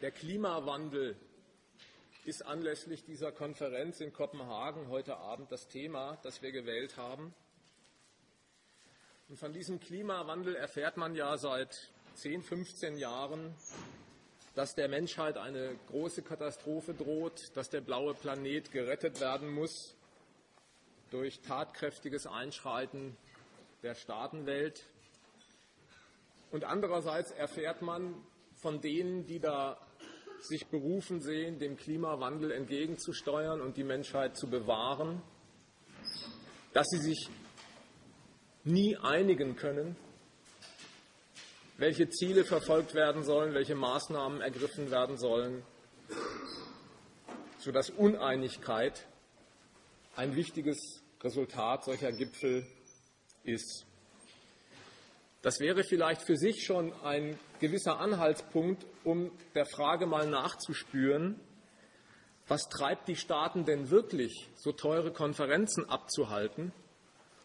Der Klimawandel ist anlässlich dieser Konferenz in Kopenhagen heute Abend das Thema, das wir gewählt haben. Und von diesem Klimawandel erfährt man ja seit 10, 15 Jahren, dass der Menschheit eine große Katastrophe droht, dass der blaue Planet gerettet werden muss durch tatkräftiges Einschreiten der Staatenwelt. Und andererseits erfährt man von denen, die da sich berufen sehen, dem Klimawandel entgegenzusteuern und die Menschheit zu bewahren, dass sie sich nie einigen können, welche Ziele verfolgt werden sollen, welche Maßnahmen ergriffen werden sollen, sodass Uneinigkeit ein wichtiges Resultat solcher Gipfel ist. Das wäre vielleicht für sich schon ein gewisser Anhaltspunkt, um der Frage mal nachzuspüren, was treibt die Staaten denn wirklich, so teure Konferenzen abzuhalten,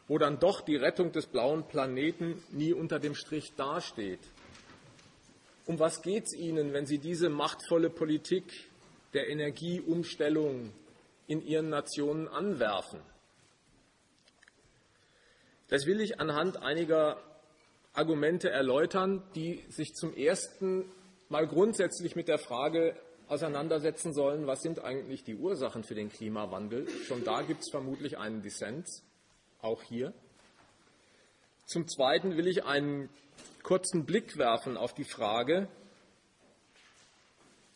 wo dann doch die Rettung des blauen Planeten nie unter dem Strich dasteht. Um was geht es Ihnen, wenn Sie diese machtvolle Politik der Energieumstellung in Ihren Nationen anwerfen? Das will ich anhand einiger Argumente erläutern, die sich zum ersten Mal grundsätzlich mit der Frage auseinandersetzen sollen, was sind eigentlich die Ursachen für den Klimawandel. Schon da gibt es vermutlich einen Dissens, auch hier. Zum Zweiten will ich einen kurzen Blick werfen auf die Frage,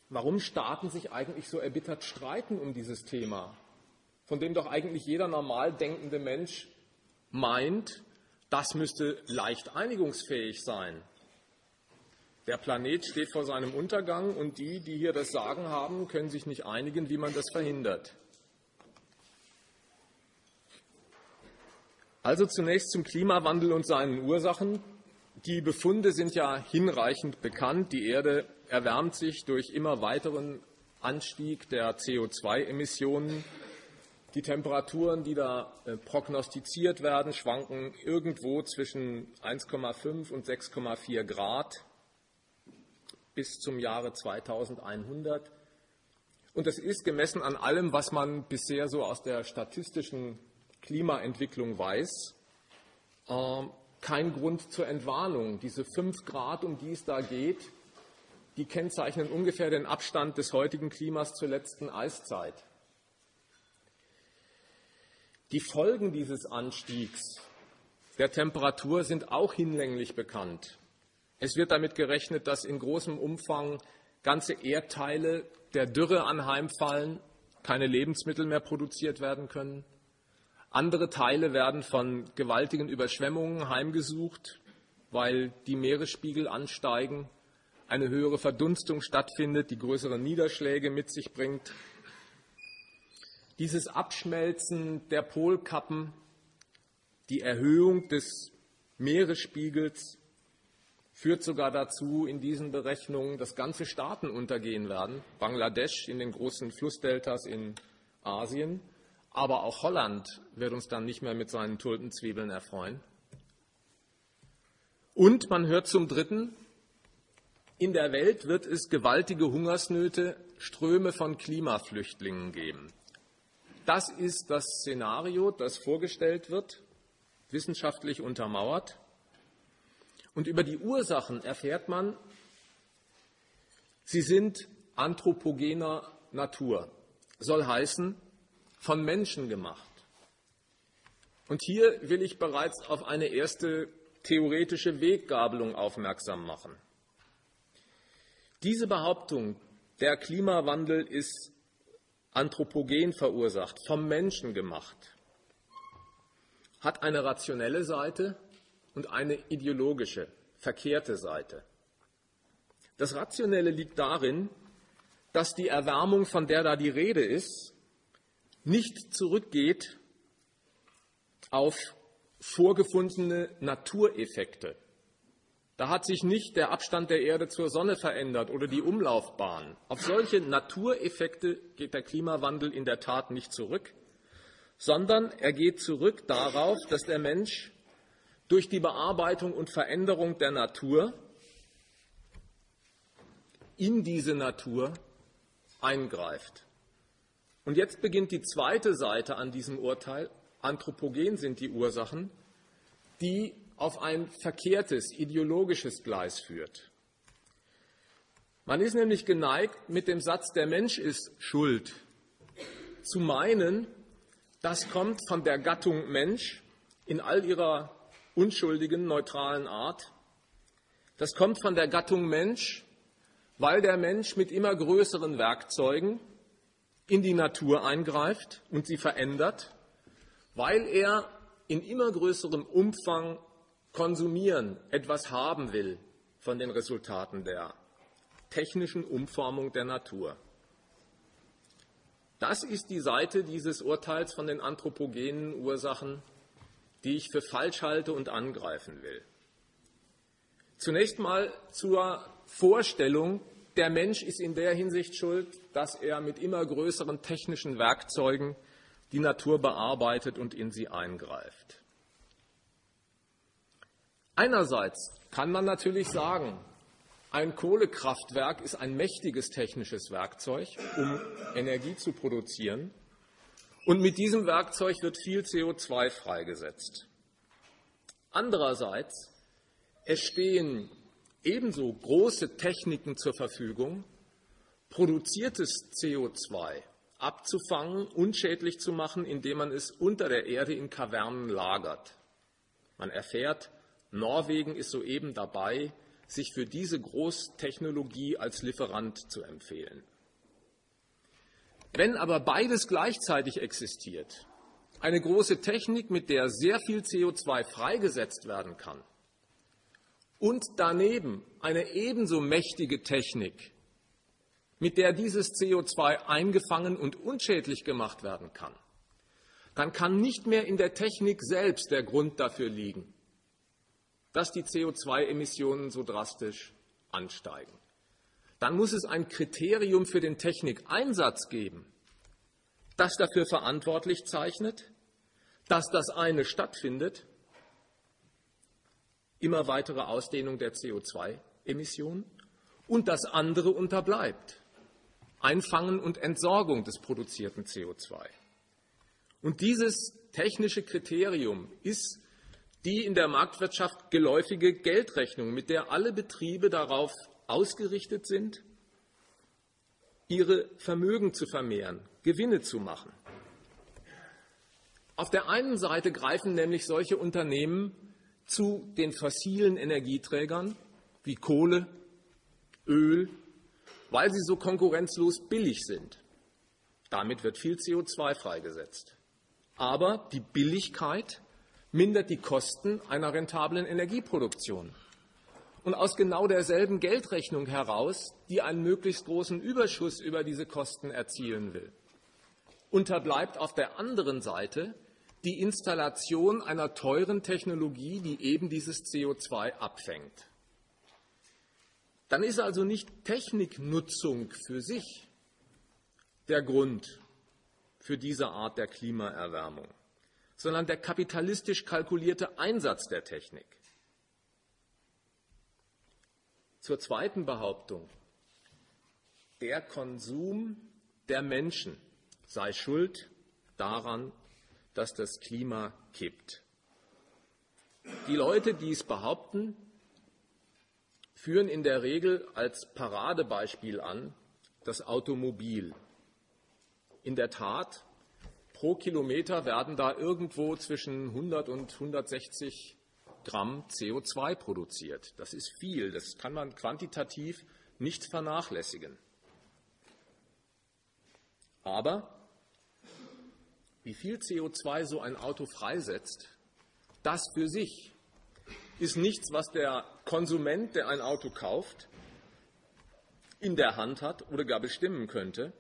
warum Staaten sich eigentlich so erbittert streiten um dieses Thema, von dem doch eigentlich jeder normal denkende Mensch meint, das müsste leicht einigungsfähig sein. Der Planet steht vor seinem Untergang und die, die hier das Sagen haben, können sich nicht einigen, wie man das verhindert. Also zunächst zum Klimawandel und seinen Ursachen. Die Befunde sind ja hinreichend bekannt. Die Erde erwärmt sich durch immer weiteren Anstieg der CO2-Emissionen die Temperaturen, die da äh, prognostiziert werden, schwanken irgendwo zwischen 1,5 und 6,4 Grad bis zum Jahre 2100. Und das ist gemessen an allem, was man bisher so aus der statistischen Klimaentwicklung weiß, ähm, kein Grund zur Entwarnung. Diese 5 Grad, um die es da geht, die kennzeichnen ungefähr den Abstand des heutigen Klimas zur letzten Eiszeit. Die Folgen dieses Anstiegs der Temperatur sind auch hinlänglich bekannt. Es wird damit gerechnet, dass in großem Umfang ganze Erdteile der Dürre anheimfallen, keine Lebensmittel mehr produziert werden können. Andere Teile werden von gewaltigen Überschwemmungen heimgesucht, weil die Meeresspiegel ansteigen, eine höhere Verdunstung stattfindet, die größere Niederschläge mit sich bringt dieses Abschmelzen der Polkappen, die Erhöhung des Meeresspiegels führt sogar dazu in diesen Berechnungen, dass ganze Staaten untergehen werden. Bangladesch in den großen Flussdeltas in Asien, aber auch Holland wird uns dann nicht mehr mit seinen Tulpenzwiebeln erfreuen. Und man hört zum Dritten, in der Welt wird es gewaltige Hungersnöte, Ströme von Klimaflüchtlingen geben. Das ist das Szenario, das vorgestellt wird, wissenschaftlich untermauert. Und über die Ursachen erfährt man, sie sind anthropogener Natur, soll heißen, von Menschen gemacht. Und hier will ich bereits auf eine erste theoretische Weggabelung aufmerksam machen. Diese Behauptung, der Klimawandel ist anthropogen verursacht, vom Menschen gemacht, hat eine rationelle Seite und eine ideologische, verkehrte Seite. Das Rationelle liegt darin, dass die Erwärmung, von der da die Rede ist, nicht zurückgeht auf vorgefundene Natureffekte, da hat sich nicht der Abstand der Erde zur Sonne verändert oder die Umlaufbahn. Auf solche Natureffekte geht der Klimawandel in der Tat nicht zurück, sondern er geht zurück darauf, dass der Mensch durch die Bearbeitung und Veränderung der Natur in diese Natur eingreift. Und jetzt beginnt die zweite Seite an diesem Urteil. Anthropogen sind die Ursachen, die auf ein verkehrtes ideologisches Gleis führt. Man ist nämlich geneigt, mit dem Satz, der Mensch ist schuld, zu meinen, das kommt von der Gattung Mensch in all ihrer unschuldigen, neutralen Art. Das kommt von der Gattung Mensch, weil der Mensch mit immer größeren Werkzeugen in die Natur eingreift und sie verändert, weil er in immer größerem Umfang konsumieren, etwas haben will von den Resultaten der technischen Umformung der Natur. Das ist die Seite dieses Urteils von den anthropogenen Ursachen, die ich für falsch halte und angreifen will. Zunächst mal zur Vorstellung, der Mensch ist in der Hinsicht schuld, dass er mit immer größeren technischen Werkzeugen die Natur bearbeitet und in sie eingreift. Einerseits kann man natürlich sagen, ein Kohlekraftwerk ist ein mächtiges technisches Werkzeug, um Energie zu produzieren. Und mit diesem Werkzeug wird viel CO2 freigesetzt. Andererseits, es stehen ebenso große Techniken zur Verfügung, produziertes CO2 abzufangen, unschädlich zu machen, indem man es unter der Erde in Kavernen lagert. Man erfährt, Norwegen ist soeben dabei, sich für diese Großtechnologie als Lieferant zu empfehlen. Wenn aber beides gleichzeitig existiert, eine große Technik, mit der sehr viel CO2 freigesetzt werden kann, und daneben eine ebenso mächtige Technik, mit der dieses CO2 eingefangen und unschädlich gemacht werden kann, dann kann nicht mehr in der Technik selbst der Grund dafür liegen, dass die CO2-Emissionen so drastisch ansteigen. Dann muss es ein Kriterium für den Technikeinsatz geben, das dafür verantwortlich zeichnet, dass das eine stattfindet, immer weitere Ausdehnung der CO2-Emissionen, und das andere unterbleibt, Einfangen und Entsorgung des produzierten CO2. Und dieses technische Kriterium ist die in der Marktwirtschaft geläufige Geldrechnung, mit der alle Betriebe darauf ausgerichtet sind, ihre Vermögen zu vermehren, Gewinne zu machen. Auf der einen Seite greifen nämlich solche Unternehmen zu den fossilen Energieträgern wie Kohle, Öl, weil sie so konkurrenzlos billig sind. Damit wird viel CO2 freigesetzt. Aber die Billigkeit mindert die Kosten einer rentablen Energieproduktion. Und aus genau derselben Geldrechnung heraus, die einen möglichst großen Überschuss über diese Kosten erzielen will, unterbleibt auf der anderen Seite die Installation einer teuren Technologie, die eben dieses CO2 abfängt. Dann ist also nicht Techniknutzung für sich der Grund für diese Art der Klimaerwärmung sondern der kapitalistisch kalkulierte Einsatz der Technik. Zur zweiten Behauptung. Der Konsum der Menschen sei schuld daran, dass das Klima kippt. Die Leute, die es behaupten, führen in der Regel als Paradebeispiel an das Automobil. In der Tat Pro Kilometer werden da irgendwo zwischen 100 und 160 Gramm CO2 produziert. Das ist viel. Das kann man quantitativ nicht vernachlässigen. Aber wie viel CO2 so ein Auto freisetzt, das für sich ist nichts, was der Konsument, der ein Auto kauft, in der Hand hat oder gar bestimmen könnte,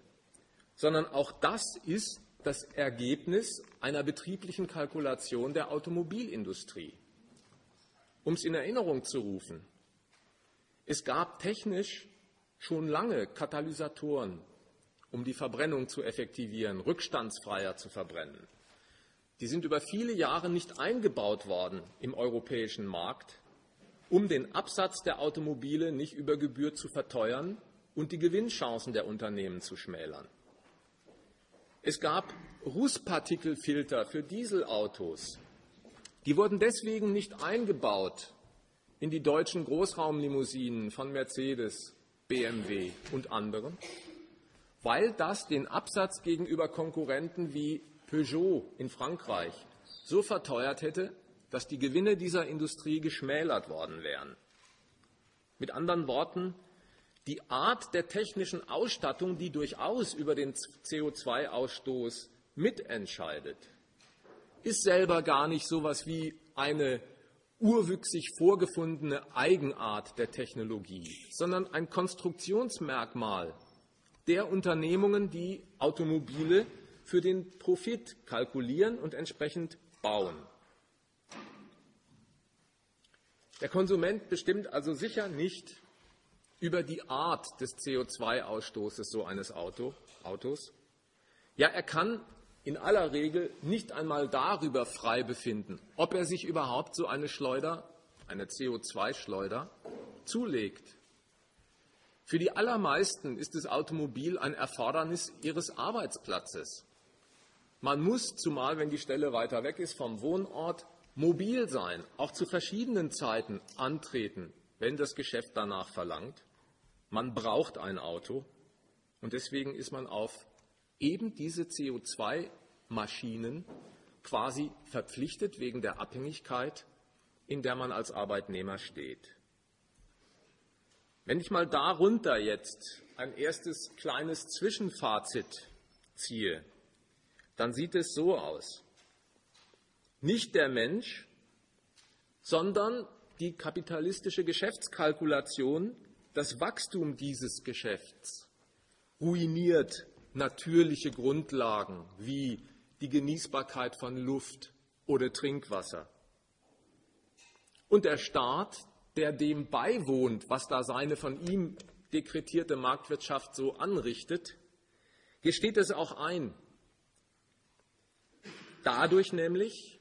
sondern auch das ist das Ergebnis einer betrieblichen Kalkulation der Automobilindustrie. Um es in Erinnerung zu rufen, es gab technisch schon lange Katalysatoren, um die Verbrennung zu effektivieren, rückstandsfreier zu verbrennen. Die sind über viele Jahre nicht eingebaut worden im europäischen Markt, um den Absatz der Automobile nicht über Gebühr zu verteuern und die Gewinnchancen der Unternehmen zu schmälern. Es gab Rußpartikelfilter für Dieselautos. Die wurden deswegen nicht eingebaut in die deutschen Großraumlimousinen von Mercedes, BMW und anderen, weil das den Absatz gegenüber Konkurrenten wie Peugeot in Frankreich so verteuert hätte, dass die Gewinne dieser Industrie geschmälert worden wären. Mit anderen Worten, die Art der technischen Ausstattung, die durchaus über den CO2-Ausstoß mitentscheidet, ist selber gar nicht so etwas wie eine urwüchsig vorgefundene Eigenart der Technologie, sondern ein Konstruktionsmerkmal der Unternehmungen, die Automobile für den Profit kalkulieren und entsprechend bauen. Der Konsument bestimmt also sicher nicht über die Art des CO2-Ausstoßes so eines Auto, Autos. Ja, er kann in aller Regel nicht einmal darüber frei befinden, ob er sich überhaupt so eine Schleuder, eine CO2-Schleuder, zulegt. Für die allermeisten ist das Automobil ein Erfordernis ihres Arbeitsplatzes. Man muss, zumal wenn die Stelle weiter weg ist vom Wohnort, mobil sein, auch zu verschiedenen Zeiten antreten, wenn das Geschäft danach verlangt. Man braucht ein Auto und deswegen ist man auf eben diese CO2-Maschinen quasi verpflichtet wegen der Abhängigkeit, in der man als Arbeitnehmer steht. Wenn ich mal darunter jetzt ein erstes kleines Zwischenfazit ziehe, dann sieht es so aus. Nicht der Mensch, sondern die kapitalistische Geschäftskalkulation, das Wachstum dieses Geschäfts ruiniert natürliche Grundlagen wie die Genießbarkeit von Luft oder Trinkwasser. Und der Staat, der dem beiwohnt, was da seine von ihm dekretierte Marktwirtschaft so anrichtet, gesteht es auch ein. Dadurch nämlich,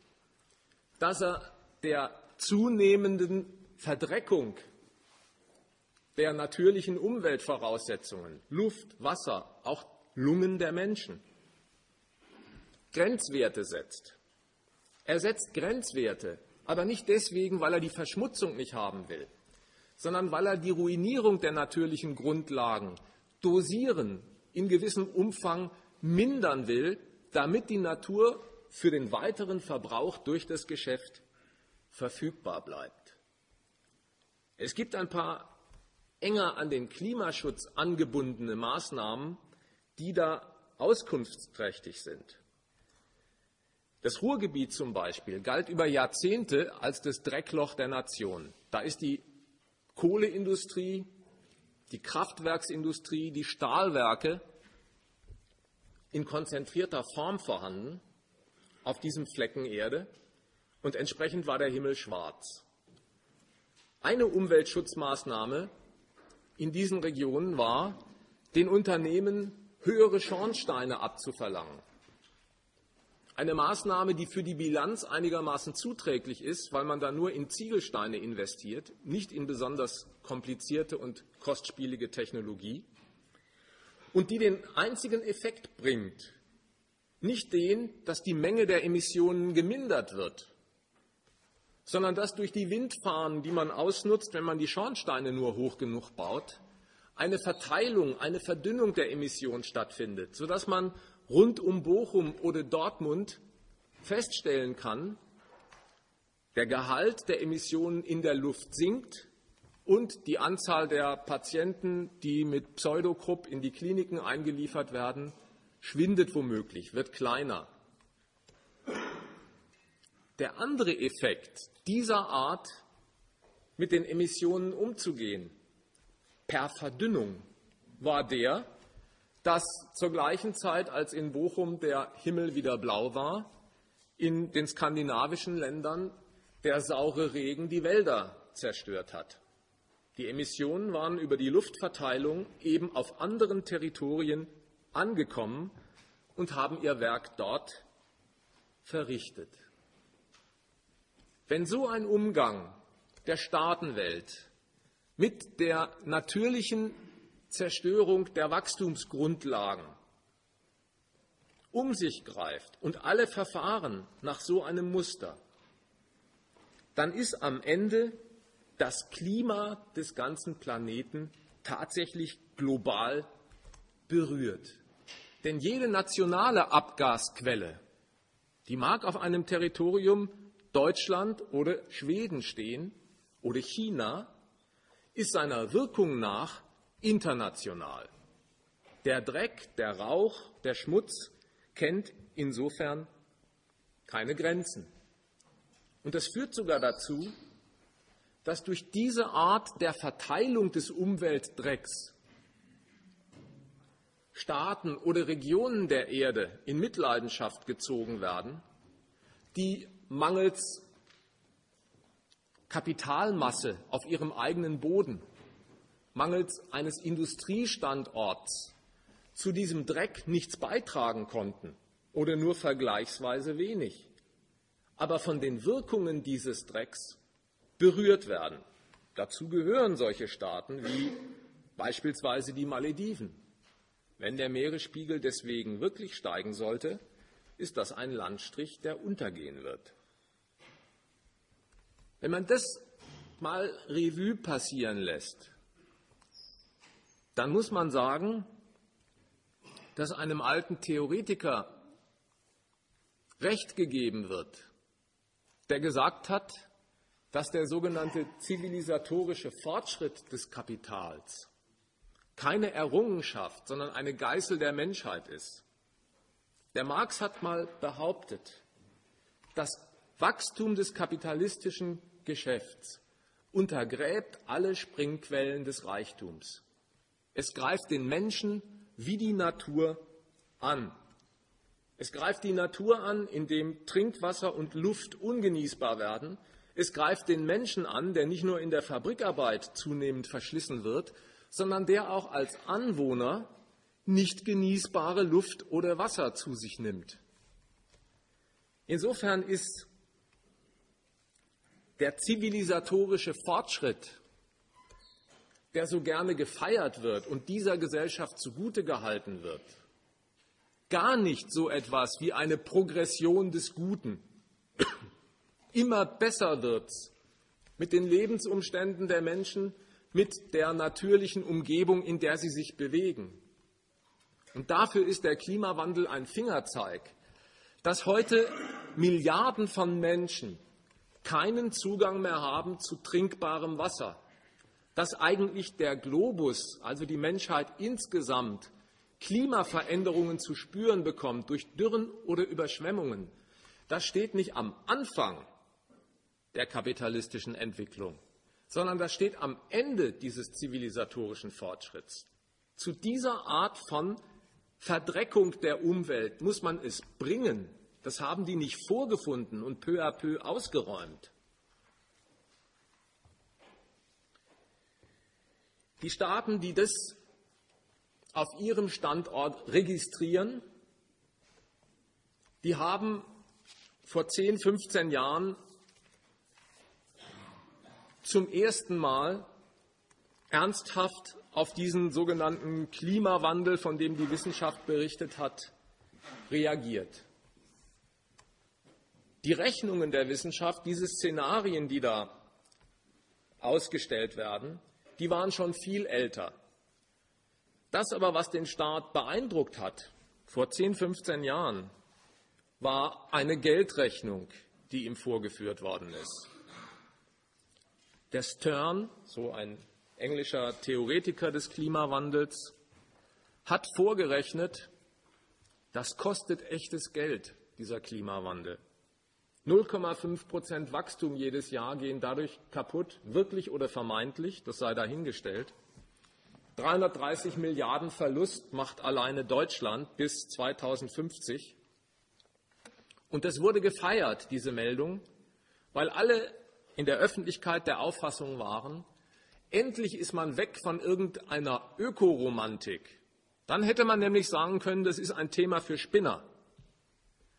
dass er der zunehmenden Verdreckung der natürlichen Umweltvoraussetzungen, Luft, Wasser, auch Lungen der Menschen, Grenzwerte setzt. Er setzt Grenzwerte, aber nicht deswegen, weil er die Verschmutzung nicht haben will, sondern weil er die Ruinierung der natürlichen Grundlagen dosieren, in gewissem Umfang mindern will, damit die Natur für den weiteren Verbrauch durch das Geschäft verfügbar bleibt. Es gibt ein paar enger an den Klimaschutz angebundene Maßnahmen, die da auskunftsträchtig sind. Das Ruhrgebiet zum Beispiel galt über Jahrzehnte als das Dreckloch der Nation. Da ist die Kohleindustrie, die Kraftwerksindustrie, die Stahlwerke in konzentrierter Form vorhanden auf diesem Flecken Erde und entsprechend war der Himmel schwarz. Eine Umweltschutzmaßnahme in diesen Regionen war, den Unternehmen höhere Schornsteine abzuverlangen. Eine Maßnahme, die für die Bilanz einigermaßen zuträglich ist, weil man da nur in Ziegelsteine investiert, nicht in besonders komplizierte und kostspielige Technologie, und die den einzigen Effekt bringt, nicht den, dass die Menge der Emissionen gemindert wird, sondern dass durch die Windfahnen, die man ausnutzt, wenn man die Schornsteine nur hoch genug baut, eine Verteilung, eine Verdünnung der Emissionen stattfindet, sodass man rund um Bochum oder Dortmund feststellen kann, der Gehalt der Emissionen in der Luft sinkt und die Anzahl der Patienten, die mit Pseudokrupp in die Kliniken eingeliefert werden, schwindet womöglich, wird kleiner. Der andere Effekt dieser Art, mit den Emissionen umzugehen, per Verdünnung, war der, dass zur gleichen Zeit, als in Bochum der Himmel wieder blau war, in den skandinavischen Ländern der saure Regen die Wälder zerstört hat. Die Emissionen waren über die Luftverteilung eben auf anderen Territorien angekommen und haben ihr Werk dort verrichtet. Wenn so ein Umgang der Staatenwelt mit der natürlichen Zerstörung der Wachstumsgrundlagen um sich greift und alle verfahren nach so einem Muster, dann ist am Ende das Klima des ganzen Planeten tatsächlich global berührt. Denn jede nationale Abgasquelle, die mag auf einem Territorium Deutschland oder Schweden stehen oder China, ist seiner Wirkung nach international. Der Dreck, der Rauch, der Schmutz kennt insofern keine Grenzen. Und das führt sogar dazu, dass durch diese Art der Verteilung des Umweltdrecks Staaten oder Regionen der Erde in Mitleidenschaft gezogen werden, die mangels Kapitalmasse auf ihrem eigenen Boden, mangels eines Industriestandorts zu diesem Dreck nichts beitragen konnten oder nur vergleichsweise wenig, aber von den Wirkungen dieses Drecks berührt werden. Dazu gehören solche Staaten wie beispielsweise die Malediven. Wenn der Meeresspiegel deswegen wirklich steigen sollte, ist das ein Landstrich, der untergehen wird. Wenn man das mal Revue passieren lässt, dann muss man sagen, dass einem alten Theoretiker Recht gegeben wird, der gesagt hat, dass der sogenannte zivilisatorische Fortschritt des Kapitals keine Errungenschaft, sondern eine Geißel der Menschheit ist. Der Marx hat mal behauptet, das Wachstum des kapitalistischen Geschäfts untergräbt alle Springquellen des Reichtums. Es greift den Menschen wie die Natur an. Es greift die Natur an, indem Trinkwasser und Luft ungenießbar werden. Es greift den Menschen an, der nicht nur in der Fabrikarbeit zunehmend verschlissen wird, sondern der auch als Anwohner nicht genießbare Luft oder Wasser zu sich nimmt. Insofern ist der zivilisatorische Fortschritt, der so gerne gefeiert wird und dieser Gesellschaft zugute gehalten wird, gar nicht so etwas wie eine Progression des Guten. Immer besser wird's mit den Lebensumständen der Menschen, mit der natürlichen Umgebung, in der sie sich bewegen. Und dafür ist der Klimawandel ein Fingerzeig, dass heute Milliarden von Menschen keinen Zugang mehr haben zu trinkbarem Wasser, dass eigentlich der Globus, also die Menschheit insgesamt, Klimaveränderungen zu spüren bekommt durch Dürren oder Überschwemmungen, das steht nicht am Anfang der kapitalistischen Entwicklung, sondern das steht am Ende dieses zivilisatorischen Fortschritts. Zu dieser Art von Verdreckung der Umwelt muss man es bringen. Das haben die nicht vorgefunden und peu à peu ausgeräumt. Die Staaten, die das auf ihrem Standort registrieren, die haben vor 10, 15 Jahren zum ersten Mal ernsthaft auf diesen sogenannten Klimawandel, von dem die Wissenschaft berichtet hat, reagiert. Die Rechnungen der Wissenschaft, diese Szenarien, die da ausgestellt werden, die waren schon viel älter. Das aber, was den Staat beeindruckt hat, vor 10, 15 Jahren, war eine Geldrechnung, die ihm vorgeführt worden ist. Der Stern, so ein englischer Theoretiker des Klimawandels, hat vorgerechnet, das kostet echtes Geld, dieser Klimawandel. 0,5 Prozent Wachstum jedes Jahr gehen dadurch kaputt, wirklich oder vermeintlich, das sei dahingestellt. 330 Milliarden Verlust macht alleine Deutschland bis 2050. Und das wurde gefeiert, diese Meldung, weil alle in der Öffentlichkeit der Auffassung waren, endlich ist man weg von irgendeiner Ökoromantik. Dann hätte man nämlich sagen können, das ist ein Thema für Spinner.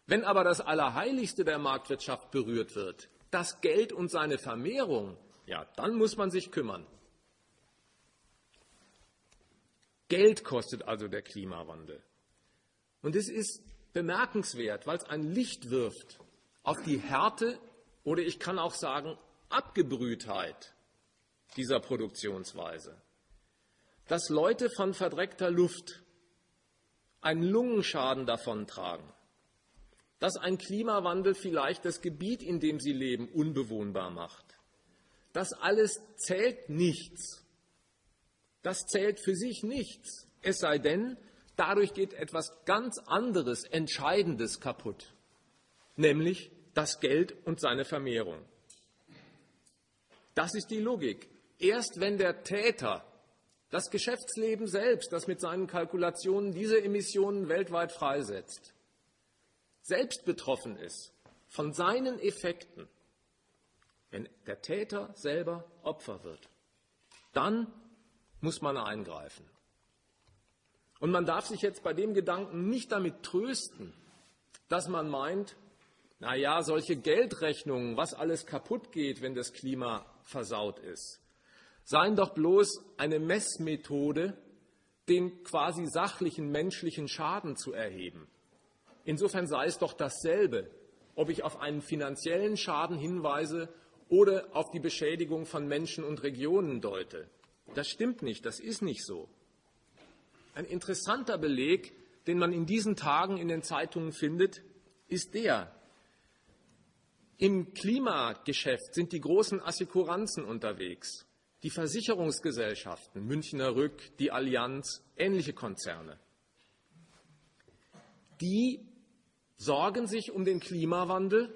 Wenn aber das Allerheiligste der Marktwirtschaft berührt wird, das Geld und seine Vermehrung, ja, dann muss man sich kümmern. Geld kostet also der Klimawandel. Und es ist bemerkenswert, weil es ein Licht wirft auf die Härte oder ich kann auch sagen Abgebrühtheit dieser Produktionsweise. Dass Leute von verdreckter Luft einen Lungenschaden davontragen, dass ein Klimawandel vielleicht das Gebiet, in dem sie leben, unbewohnbar macht. Das alles zählt nichts. Das zählt für sich nichts. Es sei denn, dadurch geht etwas ganz anderes, Entscheidendes kaputt, nämlich das Geld und seine Vermehrung. Das ist die Logik. Erst wenn der Täter, das Geschäftsleben selbst, das mit seinen Kalkulationen diese Emissionen weltweit freisetzt, selbst betroffen ist von seinen Effekten, wenn der Täter selber Opfer wird, dann muss man eingreifen. Und man darf sich jetzt bei dem Gedanken nicht damit trösten, dass man meint, na ja, solche Geldrechnungen, was alles kaputt geht, wenn das Klima versaut ist, seien doch bloß eine Messmethode, den quasi sachlichen menschlichen Schaden zu erheben. Insofern sei es doch dasselbe, ob ich auf einen finanziellen Schaden hinweise oder auf die Beschädigung von Menschen und Regionen deute. Das stimmt nicht, das ist nicht so. Ein interessanter Beleg, den man in diesen Tagen in den Zeitungen findet, ist der. Im Klimageschäft sind die großen Assekuranzen unterwegs, die Versicherungsgesellschaften, Münchner Rück, die Allianz, ähnliche Konzerne. Die sorgen sich um den Klimawandel,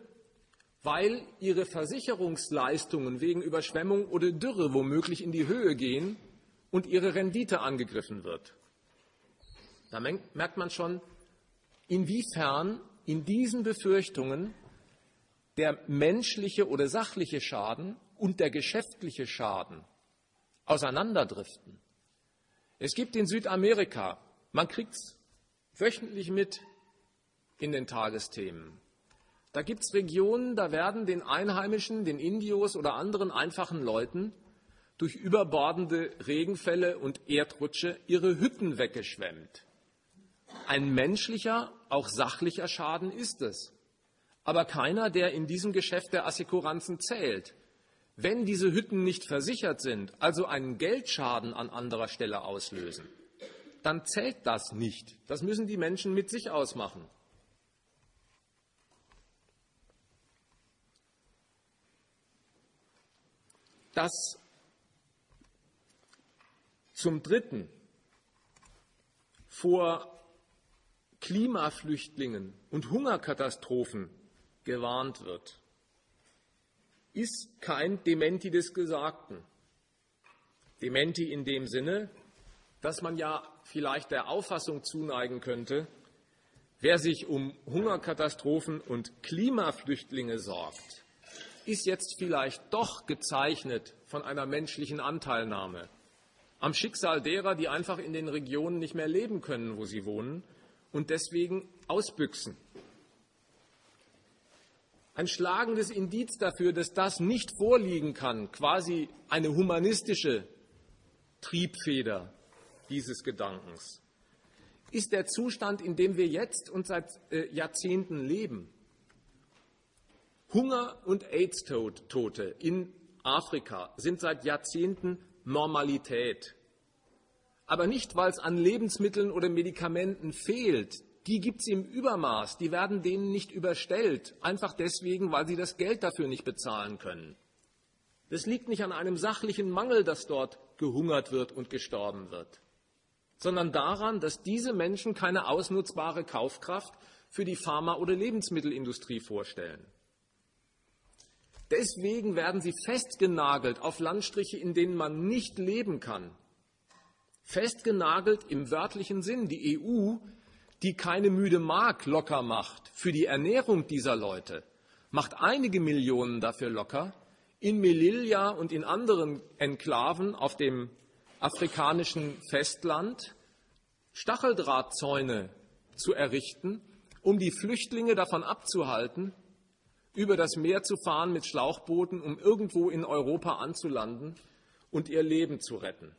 weil ihre Versicherungsleistungen wegen Überschwemmung oder Dürre womöglich in die Höhe gehen und ihre Rendite angegriffen wird. Da merkt man schon, inwiefern in diesen Befürchtungen der menschliche oder sachliche Schaden und der geschäftliche Schaden auseinanderdriften. Es gibt in Südamerika, man kriegt es wöchentlich mit in den Tagesthemen, da gibt es Regionen, da werden den Einheimischen, den Indios oder anderen einfachen Leuten durch überbordende Regenfälle und Erdrutsche ihre Hütten weggeschwemmt. Ein menschlicher, auch sachlicher Schaden ist es, aber keiner, der in diesem Geschäft der Assekuranzen zählt. Wenn diese Hütten nicht versichert sind, also einen Geldschaden an anderer Stelle auslösen, dann zählt das nicht. Das müssen die Menschen mit sich ausmachen. Das zum Dritten vor Klimaflüchtlingen und Hungerkatastrophen gewarnt wird, ist kein Dementi des Gesagten. Dementi in dem Sinne, dass man ja vielleicht der Auffassung zuneigen könnte, wer sich um Hungerkatastrophen und Klimaflüchtlinge sorgt, ist jetzt vielleicht doch gezeichnet von einer menschlichen Anteilnahme am Schicksal derer, die einfach in den Regionen nicht mehr leben können, wo sie wohnen und deswegen ausbüchsen. Ein schlagendes Indiz dafür, dass das nicht vorliegen kann, quasi eine humanistische Triebfeder dieses Gedankens, ist der Zustand, in dem wir jetzt und seit äh, Jahrzehnten leben. Hunger und AIDS-Tote in Afrika sind seit Jahrzehnten Normalität aber nicht, weil es an Lebensmitteln oder Medikamenten fehlt. Die gibt es im Übermaß, die werden denen nicht überstellt, einfach deswegen, weil sie das Geld dafür nicht bezahlen können. Das liegt nicht an einem sachlichen Mangel, dass dort gehungert wird und gestorben wird, sondern daran, dass diese Menschen keine ausnutzbare Kaufkraft für die Pharma- oder Lebensmittelindustrie vorstellen. Deswegen werden sie festgenagelt auf Landstriche, in denen man nicht leben kann, festgenagelt im wörtlichen Sinn. Die EU, die keine müde Mark locker macht für die Ernährung dieser Leute, macht einige Millionen dafür locker, in Melilla und in anderen Enklaven auf dem afrikanischen Festland Stacheldrahtzäune zu errichten, um die Flüchtlinge davon abzuhalten, über das Meer zu fahren mit Schlauchbooten, um irgendwo in Europa anzulanden und ihr Leben zu retten.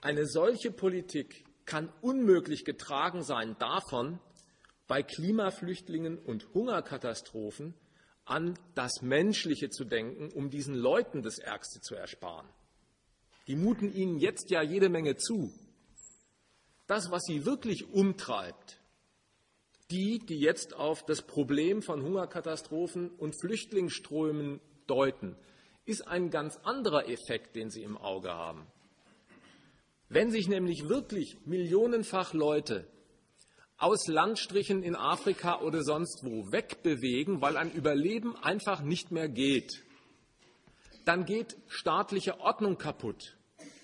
Eine solche Politik kann unmöglich getragen sein davon, bei Klimaflüchtlingen und Hungerkatastrophen an das Menschliche zu denken, um diesen Leuten das Ärgste zu ersparen. Die muten ihnen jetzt ja jede Menge zu. Das, was sie wirklich umtreibt, die, die jetzt auf das Problem von Hungerkatastrophen und Flüchtlingsströmen deuten, ist ein ganz anderer Effekt, den sie im Auge haben. Wenn sich nämlich wirklich millionenfach Leute aus Landstrichen in Afrika oder sonst wo wegbewegen, weil ein Überleben einfach nicht mehr geht, dann geht staatliche Ordnung kaputt.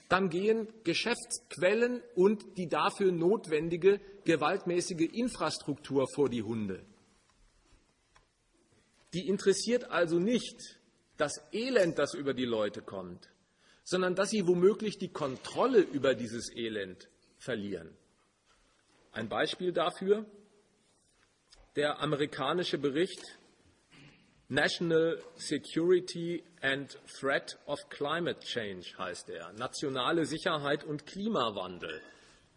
Dann gehen Geschäftsquellen und die dafür notwendige gewaltmäßige Infrastruktur vor die Hunde. Die interessiert also nicht das Elend, das über die Leute kommt, sondern dass sie womöglich die Kontrolle über dieses Elend verlieren. Ein Beispiel dafür der amerikanische Bericht National Security and Threat of Climate Change heißt er, nationale Sicherheit und Klimawandel.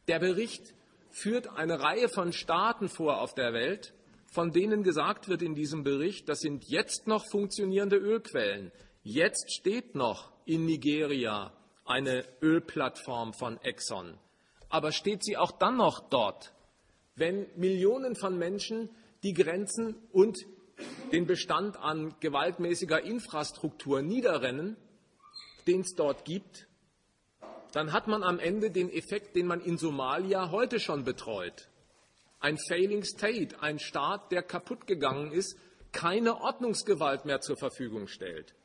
Der Bericht führt eine Reihe von Staaten vor auf der Welt, von denen gesagt wird in diesem Bericht, das sind jetzt noch funktionierende Ölquellen. Jetzt steht noch in Nigeria eine Ölplattform von Exxon. Aber steht sie auch dann noch dort, wenn Millionen von Menschen die Grenzen und den Bestand an gewaltmäßiger Infrastruktur niederrennen, den es dort gibt, dann hat man am Ende den Effekt, den man in Somalia heute schon betreut. Ein Failing State, ein Staat, der kaputt gegangen ist, keine Ordnungsgewalt mehr zur Verfügung stellt.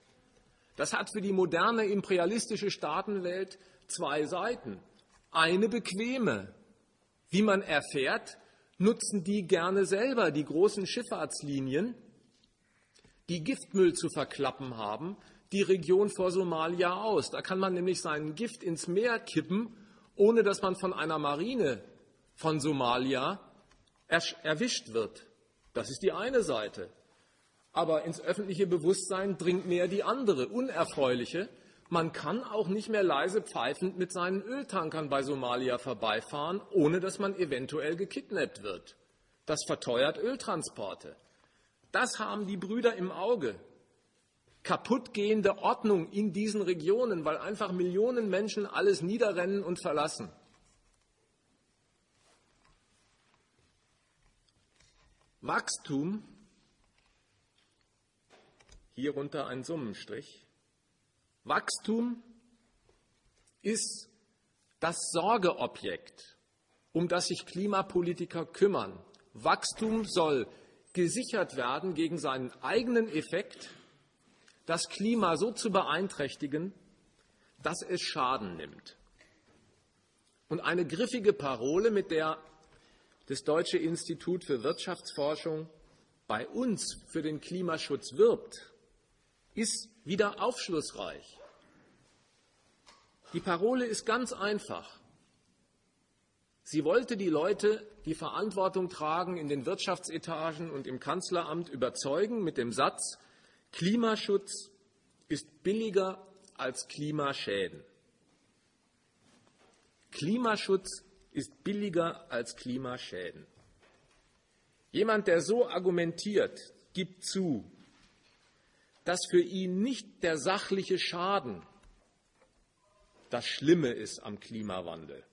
Das hat für die moderne imperialistische Staatenwelt zwei Seiten. Eine bequeme. Wie man erfährt, nutzen die gerne selber die großen Schifffahrtslinien, die Giftmüll zu verklappen haben, die Region vor Somalia aus. Da kann man nämlich seinen Gift ins Meer kippen, ohne dass man von einer Marine von Somalia erwischt wird. Das ist die eine Seite. Aber ins öffentliche Bewusstsein dringt mehr die andere, unerfreuliche. Man kann auch nicht mehr leise pfeifend mit seinen Öltankern bei Somalia vorbeifahren, ohne dass man eventuell gekidnappt wird. Das verteuert Öltransporte. Das haben die Brüder im Auge. Kaputtgehende Ordnung in diesen Regionen, weil einfach Millionen Menschen alles niederrennen und verlassen. Wachstum, hierunter ein Summenstrich, Wachstum ist das Sorgeobjekt, um das sich Klimapolitiker kümmern. Wachstum soll gesichert werden gegen seinen eigenen Effekt, das Klima so zu beeinträchtigen, dass es Schaden nimmt. Und eine griffige Parole, mit der das Deutsche Institut für Wirtschaftsforschung bei uns für den Klimaschutz wirbt, ist wieder aufschlussreich. Die Parole ist ganz einfach. Sie wollte die Leute, die Verantwortung tragen, in den Wirtschaftsetagen und im Kanzleramt überzeugen mit dem Satz, Klimaschutz ist billiger als Klimaschäden. Klimaschutz ist billiger als Klimaschäden. Jemand, der so argumentiert, gibt zu, dass für ihn nicht der sachliche Schaden das Schlimme ist am Klimawandel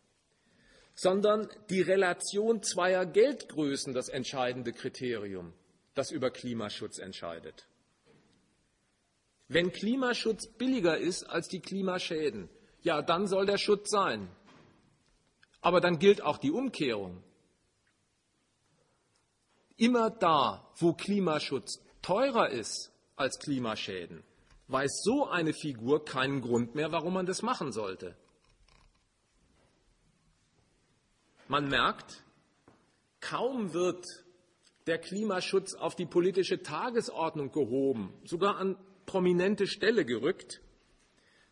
sondern die Relation zweier Geldgrößen das entscheidende Kriterium, das über Klimaschutz entscheidet. Wenn Klimaschutz billiger ist als die Klimaschäden, ja, dann soll der Schutz sein. Aber dann gilt auch die Umkehrung. Immer da, wo Klimaschutz teurer ist als Klimaschäden, weiß so eine Figur keinen Grund mehr, warum man das machen sollte. Man merkt, kaum wird der Klimaschutz auf die politische Tagesordnung gehoben, sogar an prominente Stelle gerückt,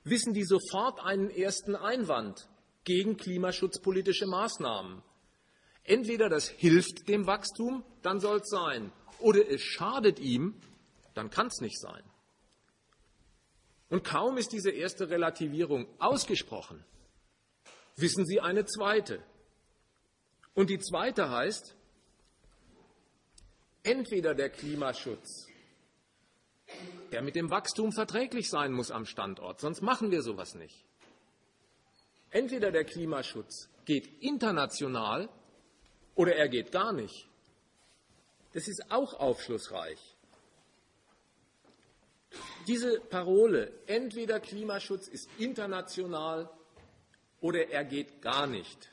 wissen die sofort einen ersten Einwand gegen klimaschutzpolitische Maßnahmen. Entweder das hilft dem Wachstum, dann soll es sein, oder es schadet ihm, dann kann es nicht sein. Und kaum ist diese erste Relativierung ausgesprochen, wissen Sie eine zweite. Und die zweite heißt, entweder der Klimaschutz, der mit dem Wachstum verträglich sein muss am Standort, sonst machen wir sowas nicht. Entweder der Klimaschutz geht international oder er geht gar nicht. Das ist auch aufschlussreich. Diese Parole, entweder Klimaschutz ist international oder er geht gar nicht,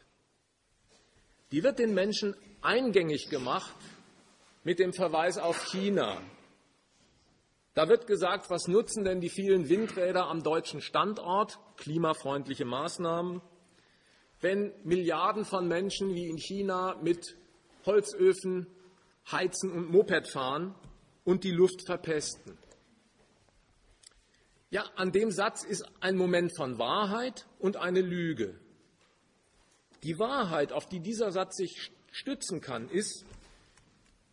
die wird den Menschen eingängig gemacht mit dem Verweis auf China. Da wird gesagt, was nutzen denn die vielen Windräder am deutschen Standort, klimafreundliche Maßnahmen, wenn Milliarden von Menschen wie in China mit Holzöfen heizen und Moped fahren und die Luft verpesten. Ja, an dem Satz ist ein Moment von Wahrheit und eine Lüge. Die Wahrheit, auf die dieser Satz sich stützen kann, ist,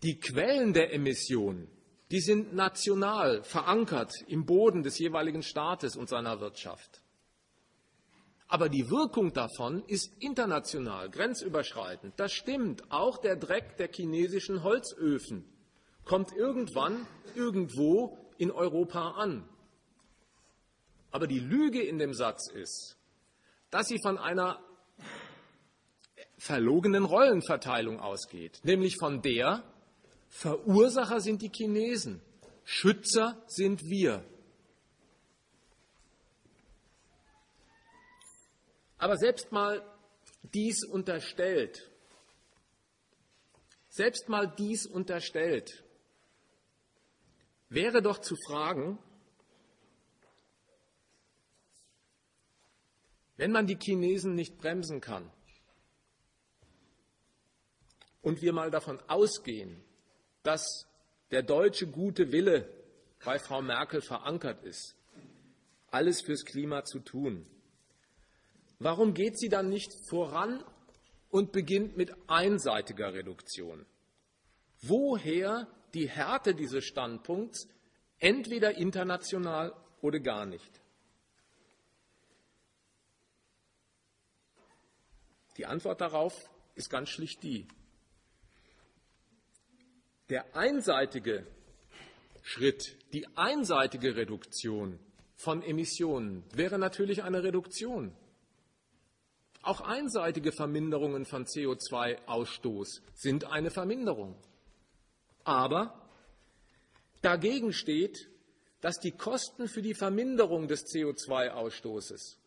die Quellen der Emissionen, die sind national verankert im Boden des jeweiligen Staates und seiner Wirtschaft. Aber die Wirkung davon ist international, grenzüberschreitend. Das stimmt. Auch der Dreck der chinesischen Holzöfen kommt irgendwann irgendwo in Europa an. Aber die Lüge in dem Satz ist, dass sie von einer verlogenen Rollenverteilung ausgeht, nämlich von der, Verursacher sind die Chinesen, Schützer sind wir. Aber selbst mal dies unterstellt, selbst mal dies unterstellt, wäre doch zu fragen, Wenn man die Chinesen nicht bremsen kann und wir mal davon ausgehen, dass der deutsche gute Wille bei Frau Merkel verankert ist, alles fürs Klima zu tun, warum geht sie dann nicht voran und beginnt mit einseitiger Reduktion? Woher die Härte dieses Standpunkts, entweder international oder gar nicht? Die Antwort darauf ist ganz schlicht die. Der einseitige Schritt, die einseitige Reduktion von Emissionen wäre natürlich eine Reduktion. Auch einseitige Verminderungen von CO2-Ausstoß sind eine Verminderung. Aber dagegen steht, dass die Kosten für die Verminderung des CO2-Ausstoßes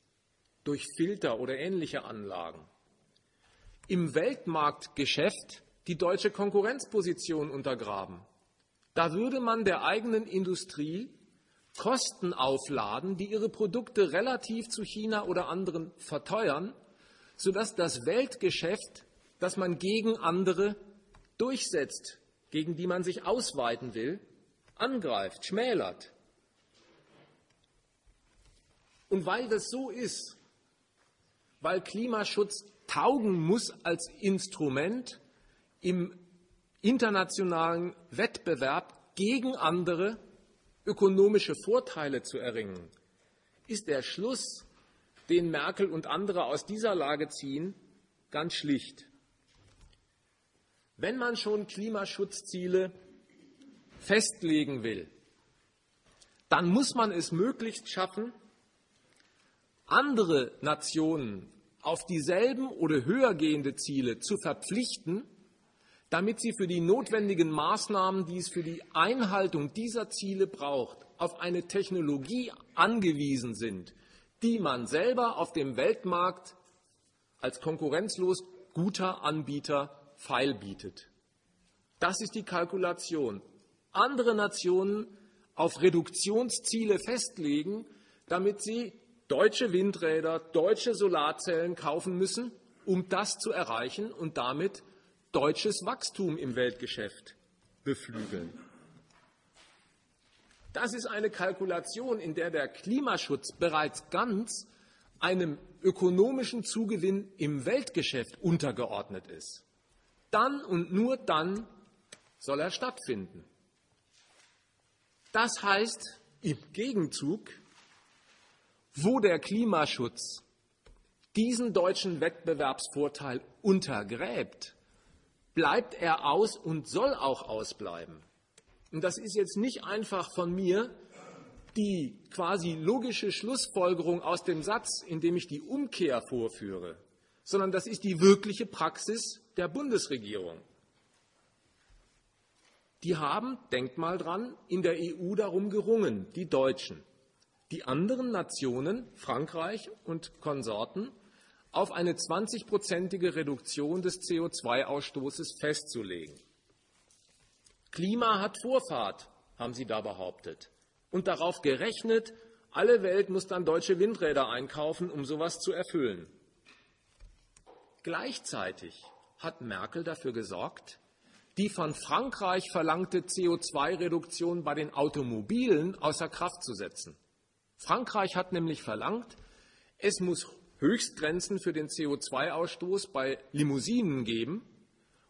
durch Filter oder ähnliche Anlagen im Weltmarktgeschäft die deutsche Konkurrenzposition untergraben. Da würde man der eigenen Industrie Kosten aufladen, die ihre Produkte relativ zu China oder anderen verteuern, sodass das Weltgeschäft, das man gegen andere durchsetzt, gegen die man sich ausweiten will, angreift, schmälert. Und weil das so ist, weil Klimaschutz taugen muss als Instrument im internationalen Wettbewerb gegen andere ökonomische Vorteile zu erringen, ist der Schluss, den Merkel und andere aus dieser Lage ziehen, ganz schlicht. Wenn man schon Klimaschutzziele festlegen will, dann muss man es möglichst schaffen, andere Nationen auf dieselben oder höher gehende Ziele zu verpflichten, damit sie für die notwendigen Maßnahmen, die es für die Einhaltung dieser Ziele braucht, auf eine Technologie angewiesen sind, die man selber auf dem Weltmarkt als konkurrenzlos guter Anbieter feilbietet. Das ist die Kalkulation. Andere Nationen auf Reduktionsziele festlegen, damit sie deutsche Windräder, deutsche Solarzellen kaufen müssen, um das zu erreichen und damit deutsches Wachstum im Weltgeschäft beflügeln. Das ist eine Kalkulation, in der der Klimaschutz bereits ganz einem ökonomischen Zugewinn im Weltgeschäft untergeordnet ist. Dann und nur dann soll er stattfinden. Das heißt im Gegenzug, wo der Klimaschutz diesen deutschen Wettbewerbsvorteil untergräbt, bleibt er aus und soll auch ausbleiben. Und das ist jetzt nicht einfach von mir die quasi logische Schlussfolgerung aus dem Satz, in dem ich die Umkehr vorführe, sondern das ist die wirkliche Praxis der Bundesregierung. Die haben, denkt mal dran, in der EU darum gerungen, die Deutschen, die anderen Nationen, Frankreich und Konsorten, auf eine 20-prozentige Reduktion des CO2-Ausstoßes festzulegen. Klima hat Vorfahrt, haben sie da behauptet, und darauf gerechnet, alle Welt muss dann deutsche Windräder einkaufen, um sowas zu erfüllen. Gleichzeitig hat Merkel dafür gesorgt, die von Frankreich verlangte CO2-Reduktion bei den Automobilen außer Kraft zu setzen. Frankreich hat nämlich verlangt, es muss Höchstgrenzen für den CO2-Ausstoß bei Limousinen geben.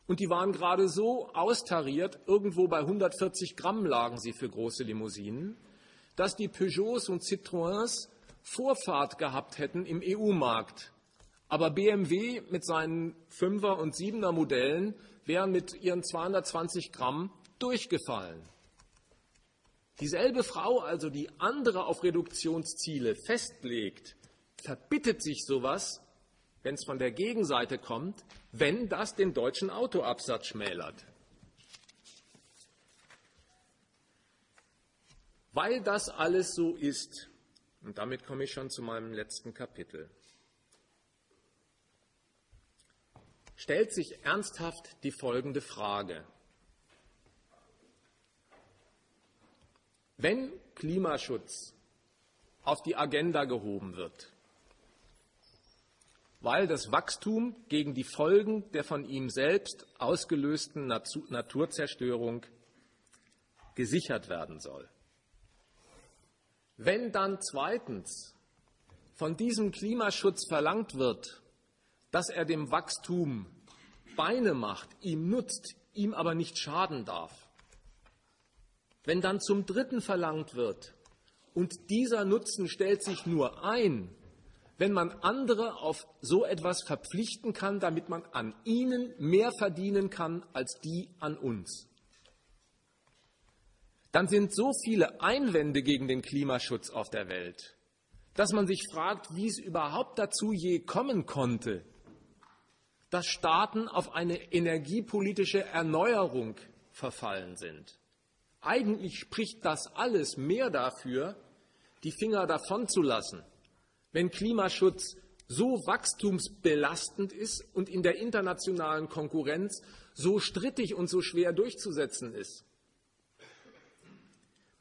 Und die waren gerade so austariert, irgendwo bei 140 Gramm lagen sie für große Limousinen, dass die Peugeots und Citroëns Vorfahrt gehabt hätten im EU-Markt. Aber BMW mit seinen 5er und 7er Modellen wären mit ihren 220 Gramm durchgefallen. Dieselbe Frau also, die andere auf Reduktionsziele festlegt, verbittet sich sowas, wenn es von der Gegenseite kommt, wenn das den deutschen Autoabsatz schmälert. Weil das alles so ist, und damit komme ich schon zu meinem letzten Kapitel, stellt sich ernsthaft die folgende Frage. Wenn Klimaschutz auf die Agenda gehoben wird, weil das Wachstum gegen die Folgen der von ihm selbst ausgelösten Naturzerstörung gesichert werden soll. Wenn dann zweitens von diesem Klimaschutz verlangt wird, dass er dem Wachstum Beine macht, ihm nutzt, ihm aber nicht schaden darf, wenn dann zum Dritten verlangt wird, und dieser Nutzen stellt sich nur ein, wenn man andere auf so etwas verpflichten kann, damit man an ihnen mehr verdienen kann als die an uns. Dann sind so viele Einwände gegen den Klimaschutz auf der Welt, dass man sich fragt, wie es überhaupt dazu je kommen konnte, dass Staaten auf eine energiepolitische Erneuerung verfallen sind. Eigentlich spricht das alles mehr dafür, die Finger davon zu lassen wenn Klimaschutz so wachstumsbelastend ist und in der internationalen Konkurrenz so strittig und so schwer durchzusetzen ist.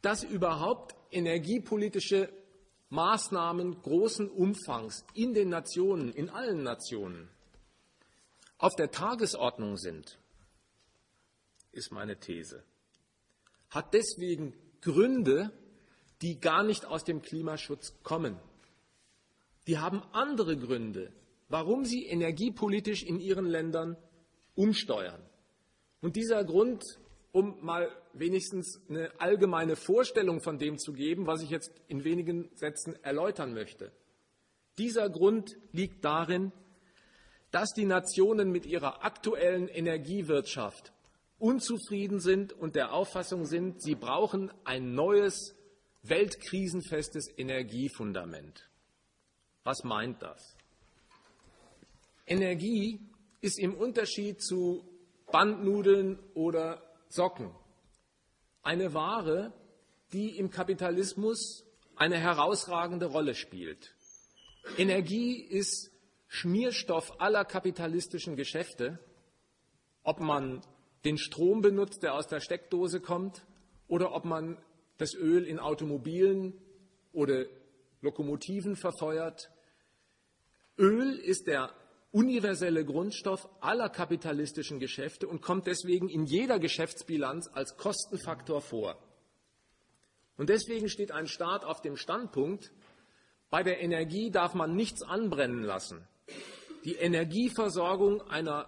Dass überhaupt energiepolitische Maßnahmen großen Umfangs in den Nationen, in allen Nationen, auf der Tagesordnung sind, ist meine These. Hat deswegen Gründe, die gar nicht aus dem Klimaschutz kommen die haben andere Gründe, warum sie energiepolitisch in ihren Ländern umsteuern. Und dieser Grund, um mal wenigstens eine allgemeine Vorstellung von dem zu geben, was ich jetzt in wenigen Sätzen erläutern möchte. Dieser Grund liegt darin, dass die Nationen mit ihrer aktuellen Energiewirtschaft unzufrieden sind und der Auffassung sind, sie brauchen ein neues, weltkrisenfestes Energiefundament. Was meint das? Energie ist im Unterschied zu Bandnudeln oder Socken eine Ware, die im Kapitalismus eine herausragende Rolle spielt. Energie ist Schmierstoff aller kapitalistischen Geschäfte, ob man den Strom benutzt, der aus der Steckdose kommt, oder ob man das Öl in Automobilen oder Lokomotiven verfeuert Öl ist der universelle Grundstoff aller kapitalistischen Geschäfte und kommt deswegen in jeder Geschäftsbilanz als Kostenfaktor vor. Und deswegen steht ein Staat auf dem Standpunkt, bei der Energie darf man nichts anbrennen lassen. Die Energieversorgung einer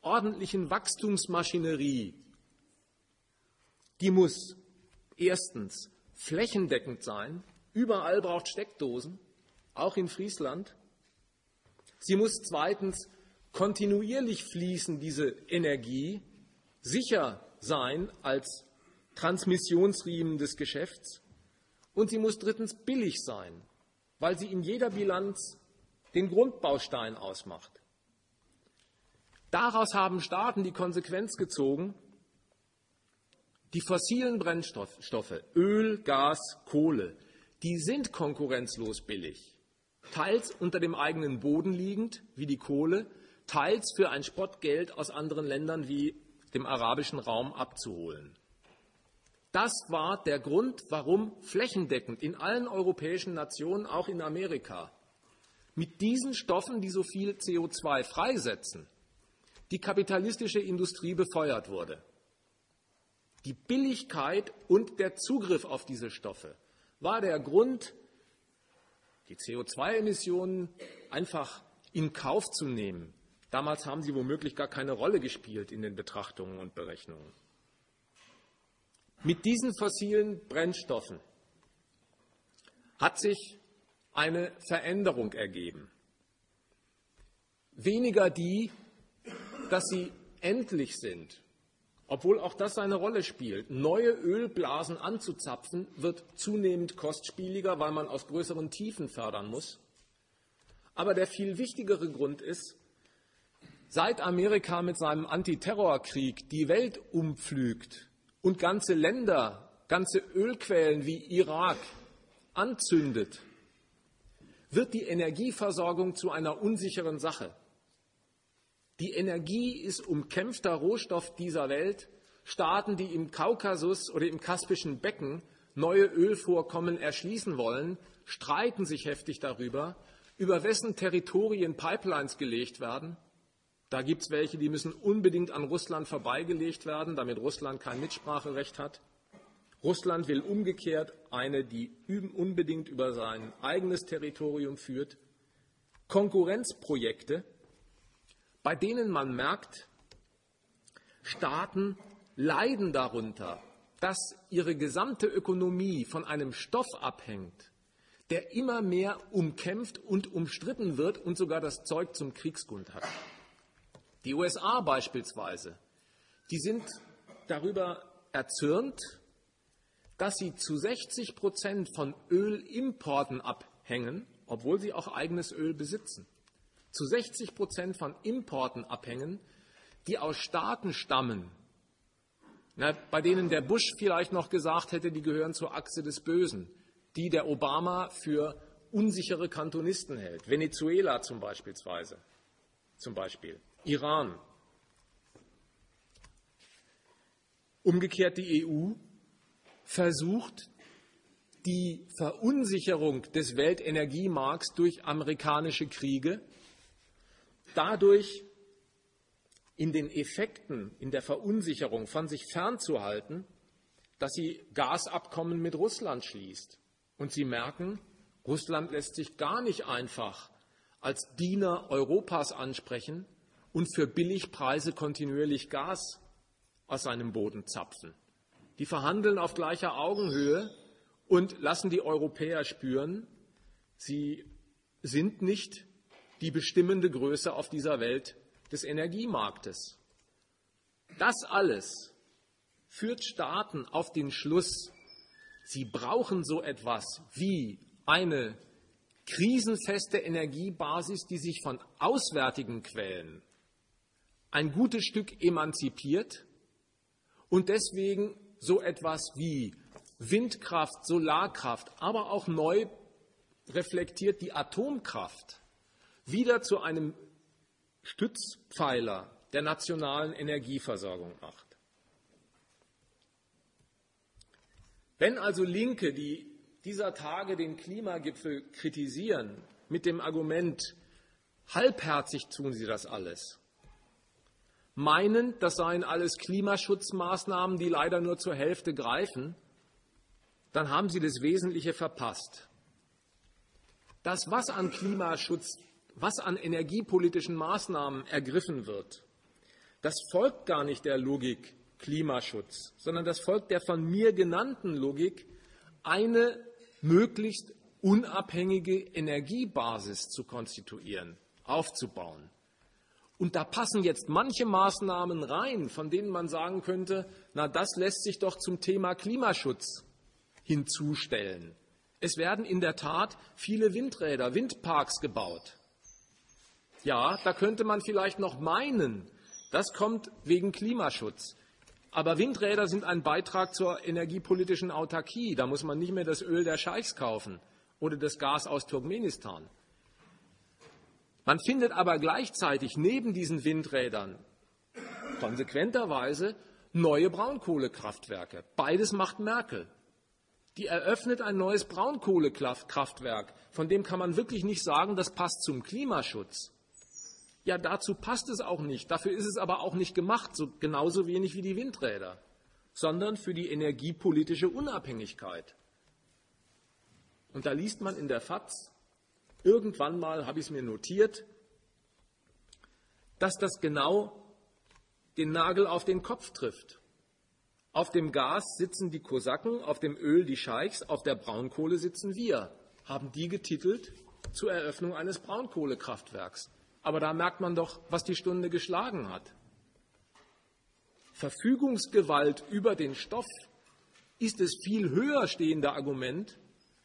ordentlichen Wachstumsmaschinerie, die muss erstens flächendeckend sein. Überall braucht Steckdosen, auch in Friesland. Sie muss zweitens kontinuierlich fließen, diese Energie, sicher sein als Transmissionsriemen des Geschäfts. Und sie muss drittens billig sein, weil sie in jeder Bilanz den Grundbaustein ausmacht. Daraus haben Staaten die Konsequenz gezogen, die fossilen Brennstoffe, Öl, Gas, Kohle, die sind konkurrenzlos billig. Teils unter dem eigenen Boden liegend, wie die Kohle, teils für ein Spottgeld aus anderen Ländern wie dem arabischen Raum abzuholen. Das war der Grund, warum flächendeckend in allen europäischen Nationen, auch in Amerika, mit diesen Stoffen, die so viel CO2 freisetzen, die kapitalistische Industrie befeuert wurde. Die Billigkeit und der Zugriff auf diese Stoffe war der Grund, die CO2-Emissionen einfach in Kauf zu nehmen. Damals haben sie womöglich gar keine Rolle gespielt in den Betrachtungen und Berechnungen. Mit diesen fossilen Brennstoffen hat sich eine Veränderung ergeben. Weniger die, dass sie endlich sind, obwohl auch das eine Rolle spielt. Neue Ölblasen anzuzapfen wird zunehmend kostspieliger, weil man aus größeren Tiefen fördern muss. Aber der viel wichtigere Grund ist, seit Amerika mit seinem Antiterrorkrieg die Welt umpflügt und ganze Länder, ganze Ölquellen wie Irak anzündet, wird die Energieversorgung zu einer unsicheren Sache. Die Energie ist umkämpfter Rohstoff dieser Welt. Staaten, die im Kaukasus oder im Kaspischen Becken neue Ölvorkommen erschließen wollen, streiten sich heftig darüber, über wessen Territorien Pipelines gelegt werden. Da gibt es welche, die müssen unbedingt an Russland vorbeigelegt werden, damit Russland kein Mitspracherecht hat. Russland will umgekehrt eine, die unbedingt über sein eigenes Territorium führt. Konkurrenzprojekte, bei denen man merkt, Staaten leiden darunter, dass ihre gesamte Ökonomie von einem Stoff abhängt, der immer mehr umkämpft und umstritten wird und sogar das Zeug zum Kriegsgrund hat. Die USA beispielsweise, die sind darüber erzürnt, dass sie zu 60 Prozent von Ölimporten abhängen, obwohl sie auch eigenes Öl besitzen zu 60 Prozent von Importen abhängen, die aus Staaten stammen, na, bei denen der Bush vielleicht noch gesagt hätte, die gehören zur Achse des Bösen, die der Obama für unsichere Kantonisten hält. Venezuela zum Beispiel, zum Beispiel Iran. Umgekehrt die EU versucht, die Verunsicherung des Weltenergiemarkts durch amerikanische Kriege dadurch in den Effekten, in der Verunsicherung von sich fernzuhalten, dass sie Gasabkommen mit Russland schließt. Und sie merken, Russland lässt sich gar nicht einfach als Diener Europas ansprechen und für Billigpreise kontinuierlich Gas aus seinem Boden zapfen. Die verhandeln auf gleicher Augenhöhe und lassen die Europäer spüren, sie sind nicht die bestimmende Größe auf dieser Welt des Energiemarktes. Das alles führt Staaten auf den Schluss, sie brauchen so etwas wie eine krisenfeste Energiebasis, die sich von auswärtigen Quellen ein gutes Stück emanzipiert und deswegen so etwas wie Windkraft, Solarkraft, aber auch neu reflektiert die Atomkraft wieder zu einem Stützpfeiler der nationalen Energieversorgung macht. Wenn also Linke, die dieser Tage den Klimagipfel kritisieren, mit dem Argument, halbherzig tun sie das alles, meinen, das seien alles Klimaschutzmaßnahmen, die leider nur zur Hälfte greifen, dann haben sie das Wesentliche verpasst. Das, was an Klimaschutz was an energiepolitischen Maßnahmen ergriffen wird, das folgt gar nicht der Logik Klimaschutz, sondern das folgt der von mir genannten Logik, eine möglichst unabhängige Energiebasis zu konstituieren. aufzubauen. Und da passen jetzt manche Maßnahmen rein, von denen man sagen könnte, na, das lässt sich doch zum Thema Klimaschutz hinzustellen. Es werden in der Tat viele Windräder, Windparks gebaut. Ja, da könnte man vielleicht noch meinen, das kommt wegen Klimaschutz. Aber Windräder sind ein Beitrag zur energiepolitischen Autarkie. Da muss man nicht mehr das Öl der Scheichs kaufen oder das Gas aus Turkmenistan. Man findet aber gleichzeitig neben diesen Windrädern konsequenterweise neue Braunkohlekraftwerke. Beides macht Merkel. Die eröffnet ein neues Braunkohlekraftwerk, von dem kann man wirklich nicht sagen, das passt zum Klimaschutz. Ja, dazu passt es auch nicht. Dafür ist es aber auch nicht gemacht, so genauso wenig wie die Windräder, sondern für die energiepolitische Unabhängigkeit. Und da liest man in der FAZ, irgendwann mal habe ich es mir notiert, dass das genau den Nagel auf den Kopf trifft. Auf dem Gas sitzen die Kosaken, auf dem Öl die Scheichs, auf der Braunkohle sitzen wir, haben die getitelt zur Eröffnung eines Braunkohlekraftwerks. Aber da merkt man doch, was die Stunde geschlagen hat. Verfügungsgewalt über den Stoff ist das viel höher stehende Argument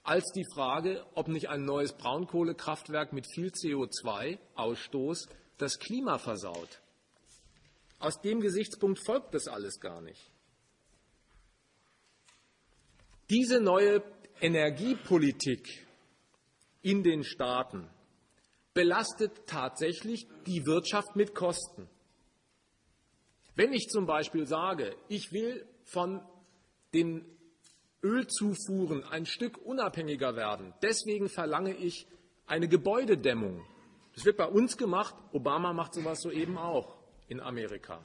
als die Frage, ob nicht ein neues Braunkohlekraftwerk mit viel CO2-Ausstoß das Klima versaut. Aus dem Gesichtspunkt folgt das alles gar nicht. Diese neue Energiepolitik in den Staaten belastet tatsächlich die Wirtschaft mit Kosten. Wenn ich zum Beispiel sage, ich will von den Ölzufuhren ein Stück unabhängiger werden, deswegen verlange ich eine Gebäudedämmung. Das wird bei uns gemacht, Obama macht sowas soeben auch in Amerika.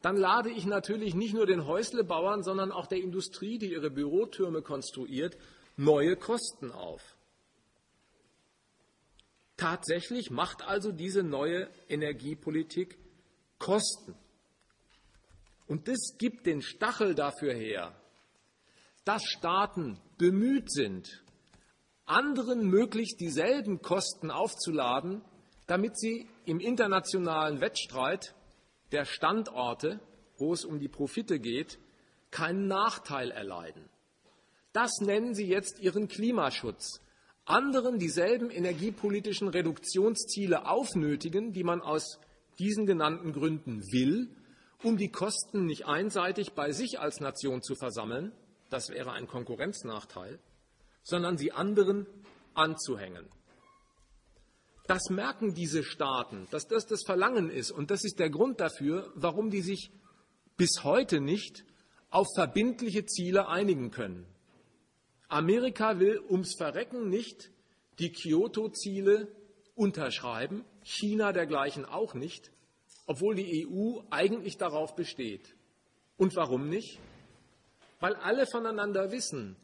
Dann lade ich natürlich nicht nur den Häuslebauern, sondern auch der Industrie, die ihre Bürotürme konstruiert, neue Kosten auf. Tatsächlich macht also diese neue Energiepolitik Kosten. Und das gibt den Stachel dafür her, dass Staaten bemüht sind, anderen möglichst dieselben Kosten aufzuladen, damit sie im internationalen Wettstreit der Standorte, wo es um die Profite geht, keinen Nachteil erleiden. Das nennen Sie jetzt Ihren Klimaschutz anderen dieselben energiepolitischen Reduktionsziele aufnötigen, die man aus diesen genannten Gründen will, um die Kosten nicht einseitig bei sich als Nation zu versammeln, das wäre ein Konkurrenznachteil, sondern sie anderen anzuhängen. Das merken diese Staaten, dass das das Verlangen ist. Und das ist der Grund dafür, warum die sich bis heute nicht auf verbindliche Ziele einigen können. Amerika will ums Verrecken nicht die Kyoto-Ziele unterschreiben, China dergleichen auch nicht, obwohl die EU eigentlich darauf besteht. Und warum nicht? Weil alle voneinander wissen,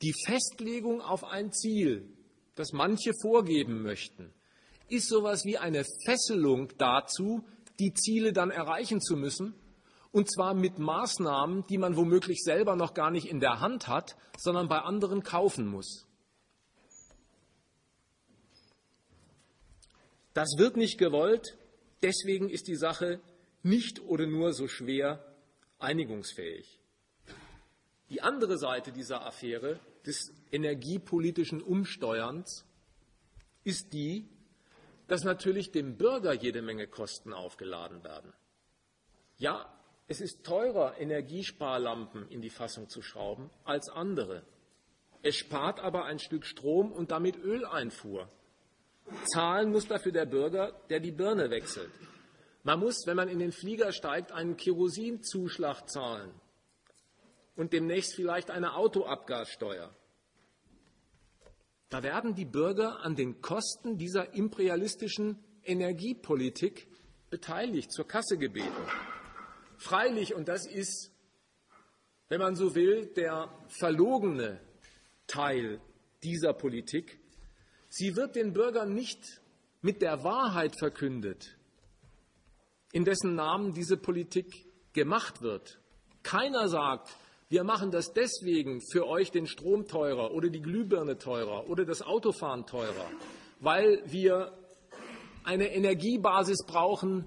die Festlegung auf ein Ziel, das manche vorgeben möchten, ist so etwas wie eine Fesselung dazu, die Ziele dann erreichen zu müssen und zwar mit Maßnahmen, die man womöglich selber noch gar nicht in der Hand hat, sondern bei anderen kaufen muss. Das wird nicht gewollt, deswegen ist die Sache nicht oder nur so schwer einigungsfähig. Die andere Seite dieser Affäre des energiepolitischen Umsteuerns ist die, dass natürlich dem Bürger jede Menge Kosten aufgeladen werden. Ja, es ist teurer, Energiesparlampen in die Fassung zu schrauben als andere. Es spart aber ein Stück Strom und damit Öleinfuhr. Zahlen muss dafür der Bürger, der die Birne wechselt. Man muss, wenn man in den Flieger steigt, einen Kerosinzuschlag zahlen und demnächst vielleicht eine Autoabgassteuer. Da werden die Bürger an den Kosten dieser imperialistischen Energiepolitik beteiligt, zur Kasse gebeten. Freilich, und das ist, wenn man so will, der verlogene Teil dieser Politik, sie wird den Bürgern nicht mit der Wahrheit verkündet, in dessen Namen diese Politik gemacht wird. Keiner sagt, wir machen das deswegen für euch den Strom teurer oder die Glühbirne teurer oder das Autofahren teurer, weil wir eine Energiebasis brauchen,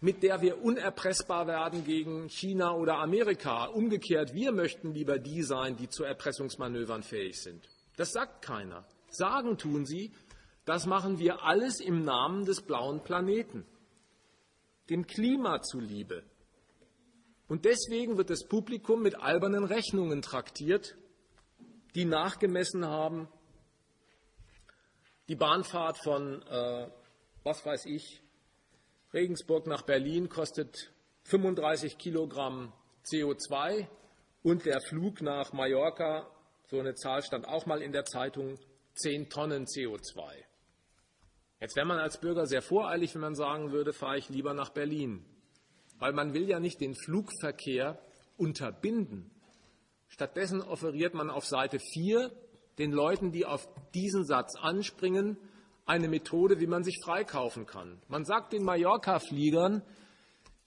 mit der wir unerpressbar werden gegen China oder Amerika. Umgekehrt, wir möchten lieber die sein, die zu Erpressungsmanövern fähig sind. Das sagt keiner. Sagen tun sie, das machen wir alles im Namen des blauen Planeten, dem Klima zuliebe. Und deswegen wird das Publikum mit albernen Rechnungen traktiert, die nachgemessen haben, die Bahnfahrt von, äh, was weiß ich, Regensburg nach Berlin kostet 35 Kilogramm CO2 und der Flug nach Mallorca, so eine Zahl stand auch mal in der Zeitung, 10 Tonnen CO2. Jetzt wäre man als Bürger sehr voreilig, wenn man sagen würde, fahre ich lieber nach Berlin. Weil man will ja nicht den Flugverkehr unterbinden. Stattdessen offeriert man auf Seite 4 den Leuten, die auf diesen Satz anspringen, eine Methode, wie man sich freikaufen kann. Man sagt den Mallorca-Fliegern,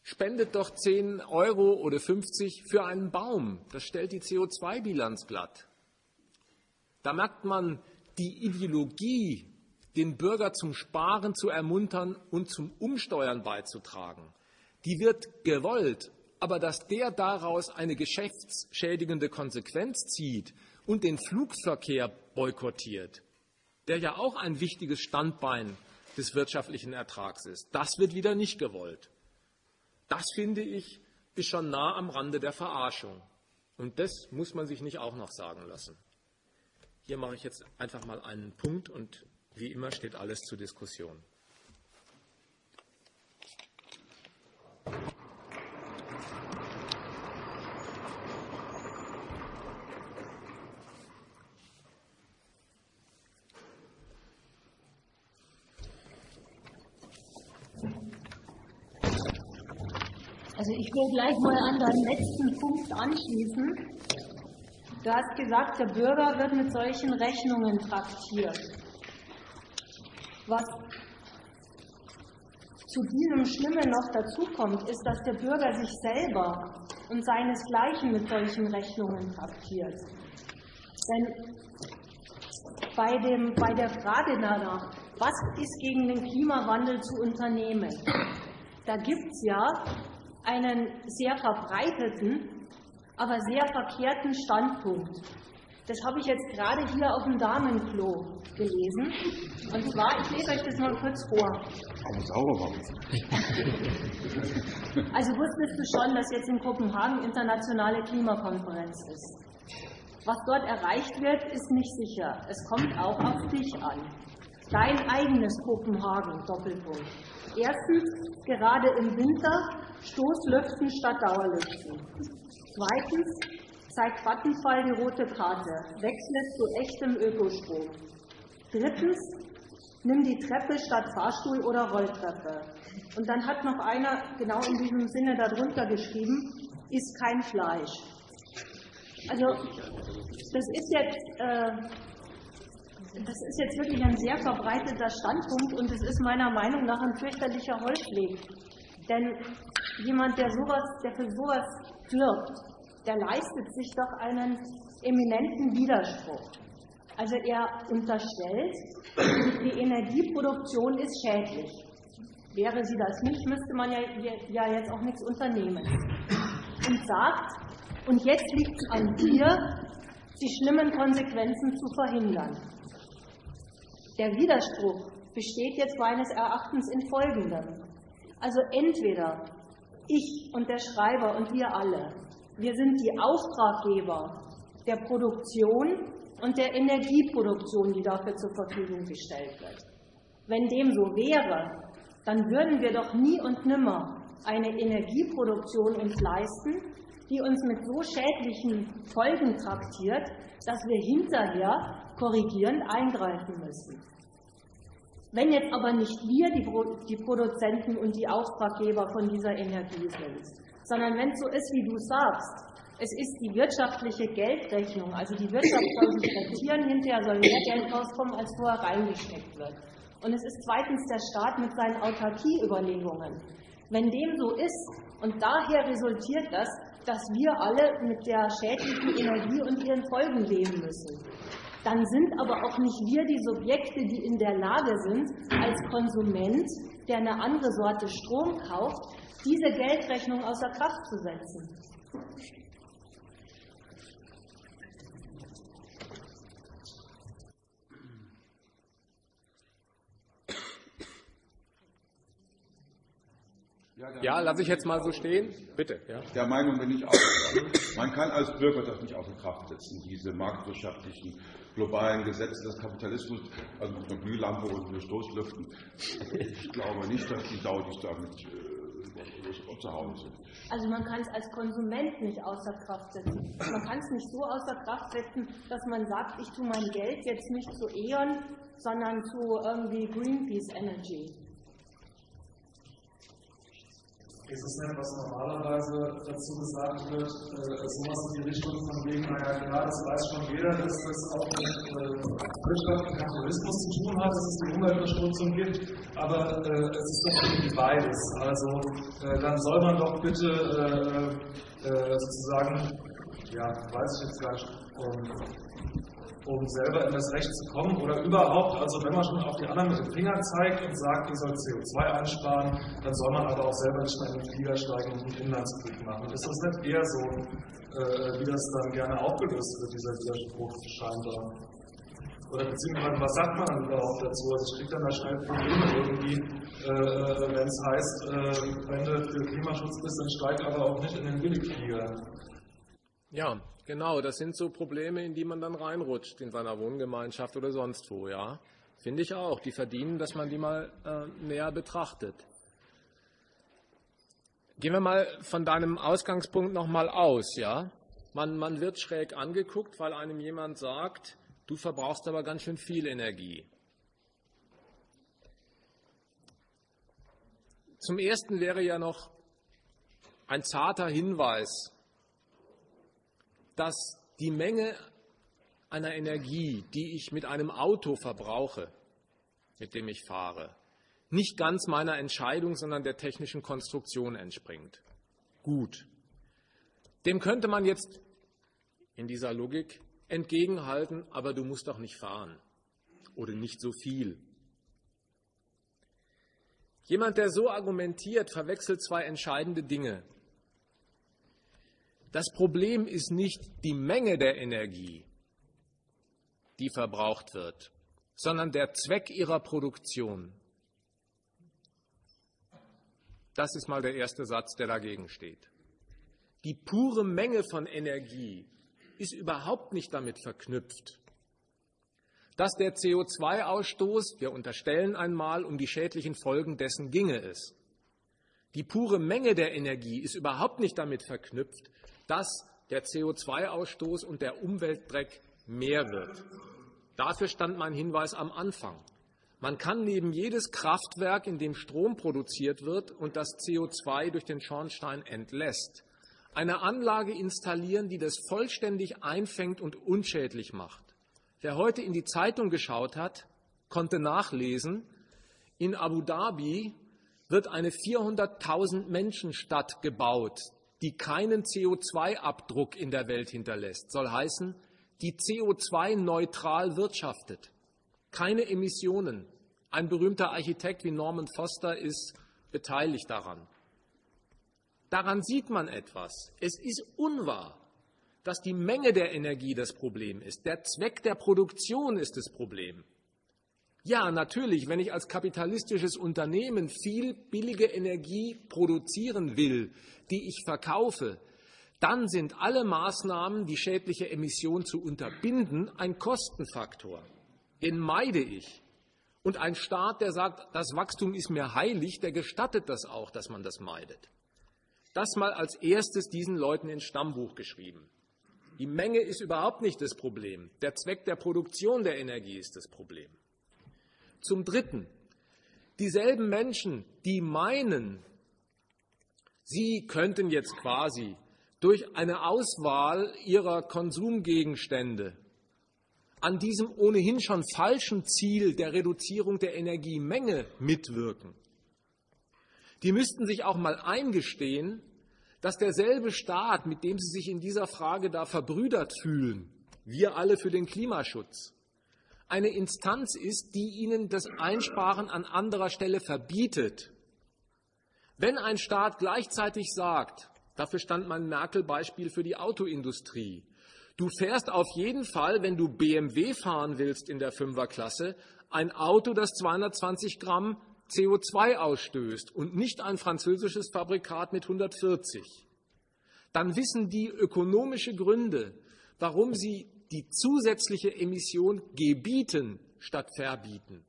spendet doch 10 Euro oder 50 für einen Baum. Das stellt die CO2-Bilanz glatt. Da merkt man die Ideologie, den Bürger zum Sparen zu ermuntern und zum Umsteuern beizutragen. Die wird gewollt, aber dass der daraus eine geschäftsschädigende Konsequenz zieht und den Flugverkehr boykottiert, der ja auch ein wichtiges Standbein des wirtschaftlichen Ertrags ist. Das wird wieder nicht gewollt. Das, finde ich, ist schon nah am Rande der Verarschung. Und das muss man sich nicht auch noch sagen lassen. Hier mache ich jetzt einfach mal einen Punkt und wie immer steht alles zur Diskussion. Will gleich mal an deinen letzten Punkt anschließen. Du hast gesagt, der Bürger wird mit solchen Rechnungen traktiert. Was zu diesem Schlimmen noch dazukommt, ist, dass der Bürger sich selber und seinesgleichen mit solchen Rechnungen traktiert. Denn bei, dem, bei der Frage danach, was ist gegen den Klimawandel zu unternehmen, da gibt es ja einen sehr verbreiteten, aber sehr verkehrten Standpunkt. Das habe ich jetzt gerade hier auf dem Damenklo gelesen. Und zwar, ich lese euch das mal kurz vor. Aber sauber war Also wusstest du schon, dass jetzt in Kopenhagen internationale Klimakonferenz ist? Was dort erreicht wird, ist nicht sicher. Es kommt auch auf dich an. Dein eigenes Kopenhagen, Doppelpunkt. Erstens, gerade im Winter Stoßlüften statt Dauerlüften. Zweitens, zeigt Vattenfall die rote Karte, wechselt zu echtem Ökostrom. Drittens, nimm die Treppe statt Fahrstuhl oder Rolltreppe. Und dann hat noch einer genau in diesem Sinne darunter geschrieben, ist kein Fleisch. Also das ist jetzt, äh, das ist jetzt wirklich ein sehr verbreiteter Standpunkt und es ist meiner Meinung nach ein fürchterlicher Holzweg. Denn jemand, der, sowas, der für sowas wirbt, der leistet sich doch einen eminenten Widerspruch. Also er unterstellt, die Energieproduktion ist schädlich. Wäre sie das nicht, müsste man ja, ja jetzt auch nichts unternehmen. Und sagt, und jetzt liegt es an dir, die schlimmen Konsequenzen zu verhindern. Der Widerspruch besteht jetzt meines Erachtens in folgendem. Also entweder ich und der Schreiber und wir alle, wir sind die Auftraggeber der Produktion und der Energieproduktion, die dafür zur Verfügung gestellt wird. Wenn dem so wäre, dann würden wir doch nie und nimmer eine Energieproduktion uns leisten, die uns mit so schädlichen Folgen traktiert, dass wir hinterher korrigierend eingreifen müssen. Wenn jetzt aber nicht wir die, die Produzenten und die Auftraggeber von dieser Energie sind, sondern wenn es so ist, wie du sagst, es ist die wirtschaftliche Geldrechnung, also die Wirtschaft soll sich rentieren, hinterher soll mehr Geld rauskommen, als vorher reingesteckt wird. Und es ist zweitens der Staat mit seinen Autarkieüberlegungen. Wenn dem so ist und daher resultiert das, dass wir alle mit der schädlichen Energie und ihren Folgen leben müssen, dann sind aber auch nicht wir die Subjekte, die in der Lage sind, als Konsument, der eine andere Sorte Strom kauft, diese Geldrechnung außer Kraft zu setzen. Ja, lasse ich jetzt mal so stehen. Bitte. Ja. Der Meinung bin ich auch. Man kann als Bürger das nicht außer Kraft setzen, diese marktwirtschaftlichen globalen Gesetze des Kapitalismus, also mit einer Glühlampe und einer Stoßlüften. Ich glaube nicht, dass die Saudis damit äh, zu Hause sind. Also man kann es als Konsument nicht außer Kraft setzen. Man kann es nicht so außer Kraft setzen, dass man sagt, ich tue mein Geld jetzt nicht zu E.ON, sondern zu irgendwie Greenpeace Energy. Ist es nicht, was normalerweise dazu gesagt wird, äh, sowas in die Richtung von wegen, naja, klar, das weiß schon jeder, dass das auch mit äh, Wirtschaft und Kapitalismus zu tun hat, dass es die Umweltverschmutzung gibt, aber äh, es ist doch irgendwie beides. Also äh, dann soll man doch bitte äh, äh, sozusagen, ja, weiß ich jetzt gar nicht, ähm, um selber in das Recht zu kommen oder überhaupt, also wenn man schon auf die anderen mit dem Finger zeigt und sagt, ihr sollt CO2 einsparen, dann soll man aber auch selber nicht in den Flieger steigen und einen Inlandsflug machen. Ist das nicht eher so, äh, wie das dann gerne aufgelöst wird, dieser Widerspruch scheinbar? Oder beziehungsweise, was sagt man dann überhaupt dazu? Also ich kriege dann da schnell Probleme irgendwie, äh, wenn es heißt, äh, wenn du für Klimaschutz bist, dann steig aber auch nicht in den Billigflieger. Ja, Genau, das sind so Probleme, in die man dann reinrutscht in seiner Wohngemeinschaft oder sonst wo, ja. Finde ich auch. Die verdienen, dass man die mal äh, näher betrachtet. Gehen wir mal von deinem Ausgangspunkt nochmal aus, ja. Man, man wird schräg angeguckt, weil einem jemand sagt, du verbrauchst aber ganz schön viel Energie. Zum Ersten wäre ja noch ein zarter Hinweis dass die Menge einer Energie, die ich mit einem Auto verbrauche, mit dem ich fahre, nicht ganz meiner Entscheidung, sondern der technischen Konstruktion entspringt. Gut. Dem könnte man jetzt in dieser Logik entgegenhalten, aber du musst doch nicht fahren oder nicht so viel. Jemand, der so argumentiert, verwechselt zwei entscheidende Dinge. Das Problem ist nicht die Menge der Energie, die verbraucht wird, sondern der Zweck ihrer Produktion. Das ist mal der erste Satz, der dagegen steht. Die pure Menge von Energie ist überhaupt nicht damit verknüpft, dass der CO2-Ausstoß, wir unterstellen einmal, um die schädlichen Folgen dessen ginge es. Die pure Menge der Energie ist überhaupt nicht damit verknüpft, dass der CO2-Ausstoß und der Umweltdreck mehr wird. Dafür stand mein Hinweis am Anfang. Man kann neben jedes Kraftwerk, in dem Strom produziert wird und das CO2 durch den Schornstein entlässt, eine Anlage installieren, die das vollständig einfängt und unschädlich macht. Wer heute in die Zeitung geschaut hat, konnte nachlesen, in Abu Dhabi wird eine 400.000 Menschen Stadt gebaut, die keinen CO2-Abdruck in der Welt hinterlässt. Soll heißen, die CO2-neutral wirtschaftet. Keine Emissionen. Ein berühmter Architekt wie Norman Foster ist beteiligt daran. Daran sieht man etwas. Es ist unwahr, dass die Menge der Energie das Problem ist. Der Zweck der Produktion ist das Problem. Ja, natürlich, wenn ich als kapitalistisches Unternehmen viel billige Energie produzieren will, die ich verkaufe, dann sind alle Maßnahmen, die schädliche Emission zu unterbinden, ein Kostenfaktor. Den meide ich. Und ein Staat, der sagt, das Wachstum ist mir heilig, der gestattet das auch, dass man das meidet. Das mal als erstes diesen Leuten ins Stammbuch geschrieben. Die Menge ist überhaupt nicht das Problem. Der Zweck der Produktion der Energie ist das Problem. Zum Dritten, dieselben Menschen, die meinen, sie könnten jetzt quasi durch eine Auswahl ihrer Konsumgegenstände an diesem ohnehin schon falschen Ziel der Reduzierung der Energiemenge mitwirken. Die müssten sich auch mal eingestehen, dass derselbe Staat, mit dem sie sich in dieser Frage da verbrüdert fühlen, wir alle für den Klimaschutz, eine Instanz ist, die ihnen das Einsparen an anderer Stelle verbietet. Wenn ein Staat gleichzeitig sagt, dafür stand mein Merkel-Beispiel für die Autoindustrie, du fährst auf jeden Fall, wenn du BMW fahren willst in der Fünferklasse, ein Auto, das 220 Gramm CO2 ausstößt und nicht ein französisches Fabrikat mit 140, dann wissen die ökonomische Gründe, warum sie die zusätzliche Emission gebieten statt verbieten.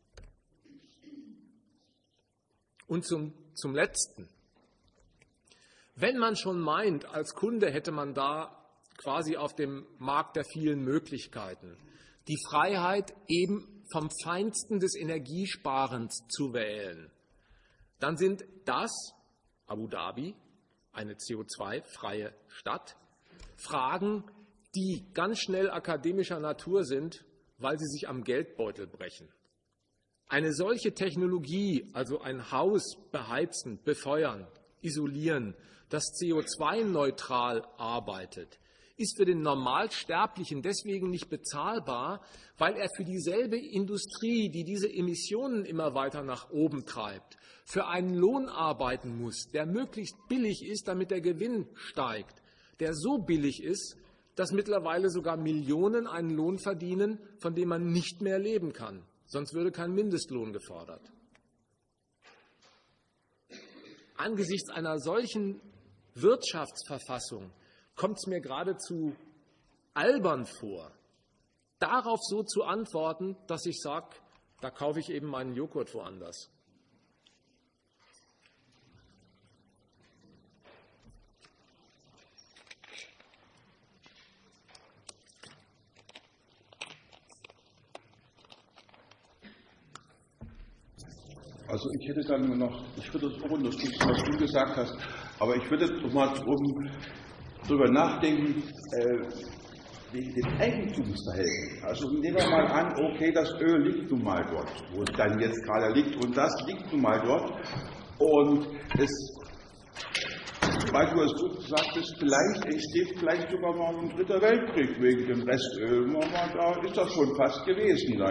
Und zum, zum Letzten. Wenn man schon meint, als Kunde hätte man da quasi auf dem Markt der vielen Möglichkeiten die Freiheit, eben vom Feinsten des Energiesparens zu wählen, dann sind das Abu Dhabi, eine CO2-freie Stadt, Fragen, die ganz schnell akademischer Natur sind, weil sie sich am Geldbeutel brechen. Eine solche Technologie, also ein Haus beheizen, befeuern, isolieren, das CO2-neutral arbeitet, ist für den Normalsterblichen deswegen nicht bezahlbar, weil er für dieselbe Industrie, die diese Emissionen immer weiter nach oben treibt, für einen Lohn arbeiten muss, der möglichst billig ist, damit der Gewinn steigt, der so billig ist, dass mittlerweile sogar Millionen einen Lohn verdienen, von dem man nicht mehr leben kann. Sonst würde kein Mindestlohn gefordert. Angesichts einer solchen Wirtschaftsverfassung kommt es mir geradezu albern vor, darauf so zu antworten, dass ich sage, da kaufe ich eben meinen Joghurt woanders. Also ich hätte dann nur noch, ich würde das auch unterstützen, was du gesagt hast, aber ich würde noch mal drum, drüber nachdenken, äh, wegen dem Eigentumsverhältnis. Also nehmen wir mal an, okay, das Öl liegt nun mal dort, wo es dann jetzt gerade liegt, und das liegt nun mal dort. Und es, weil du es gut sagtest, vielleicht entsteht vielleicht sogar mal ein dritter Weltkrieg wegen dem Restöl. Da ist das schon fast gewesen da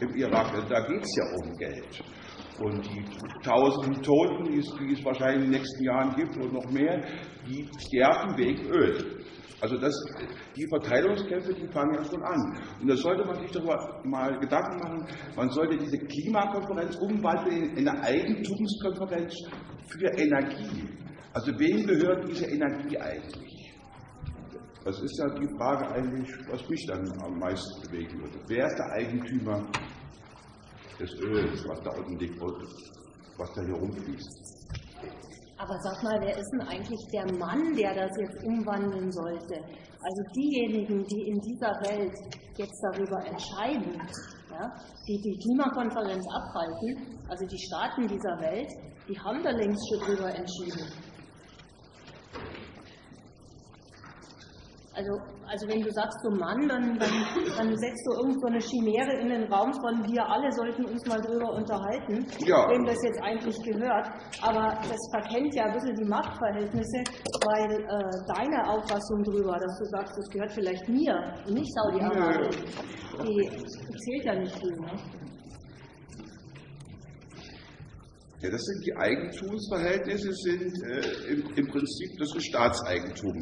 im Irak. Da geht es ja um Geld. Und die tausenden Toten, die es, die es wahrscheinlich in den nächsten Jahren gibt und noch mehr, die sterben wegen Öl. Also das, die Verteilungskämpfe, die fangen ja schon an. Und da sollte man sich darüber mal Gedanken machen, man sollte diese Klimakonferenz umwandeln in eine Eigentumskonferenz für Energie. Also wem gehört diese Energie eigentlich? Das ist ja die Frage eigentlich, was mich dann am meisten bewegen würde. Wer ist der Eigentümer des Öls, was da unten liegt, was da hier rumfließt. Aber sag mal, wer ist denn eigentlich der Mann, der das jetzt umwandeln sollte? Also diejenigen, die in dieser Welt jetzt darüber entscheiden, ja, die die Klimakonferenz abhalten, also die Staaten dieser Welt, die haben da längst schon drüber entschieden. Also, also wenn du sagst so Mann, dann, dann, dann setzt du irgend so eine Chimäre in den Raum von wir alle sollten uns mal drüber unterhalten, ja. wem das jetzt eigentlich gehört. Aber das verkennt ja ein bisschen die Machtverhältnisse, weil äh, deine Auffassung drüber, dass du sagst, das gehört vielleicht mir und nicht Saudi-Arabien, die zählt ja nicht viel. Ne? Ja, das sind die Eigentumsverhältnisse, sind äh, im, im, Prinzip das ist Staatseigentum.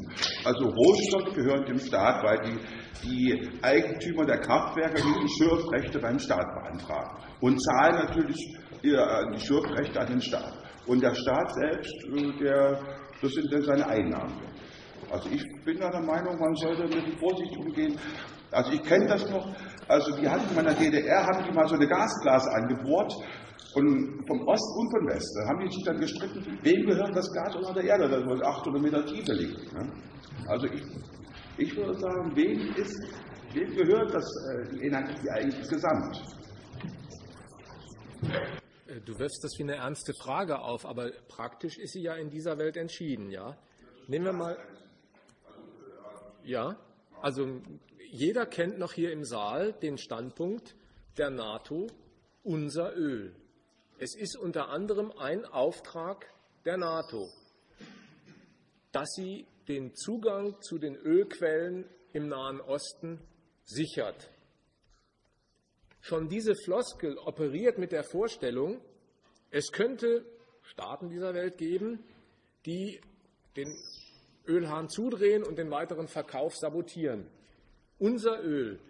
Also Rohstoffe gehören dem Staat, weil die, die Eigentümer der Kraftwerke die Schürfrechte beim Staat beantragen und zahlen natürlich ihr, die Schürfrechte an den Staat. Und der Staat selbst, äh, der, das sind dann seine Einnahmen. Also ich bin da der Meinung, man sollte mit Vorsicht umgehen. Also ich kenne das noch, also die hatten in meiner DDR, haben die mal so eine Gasglas angebohrt und vom Ost und vom West. Da haben die sich dann gestritten, wem gehört das Gas unter der Erde, das wohl 800 Meter Tiefe liegt. Ne? Also ich, ich würde sagen, wem, ist, wem gehört das, äh, die Energie eigentlich gesamt? Äh, du wirfst das wie eine ernste Frage auf, aber praktisch ist sie ja in dieser Welt entschieden, ja? Nehmen wir mal. Ja, also jeder kennt noch hier im Saal den Standpunkt der NATO, unser Öl. Es ist unter anderem ein Auftrag der NATO, dass sie den Zugang zu den Ölquellen im Nahen Osten sichert. Schon diese Floskel operiert mit der Vorstellung, es könnte Staaten dieser Welt geben, die den Ölhahn zudrehen und den weiteren Verkauf sabotieren. Unser Öl,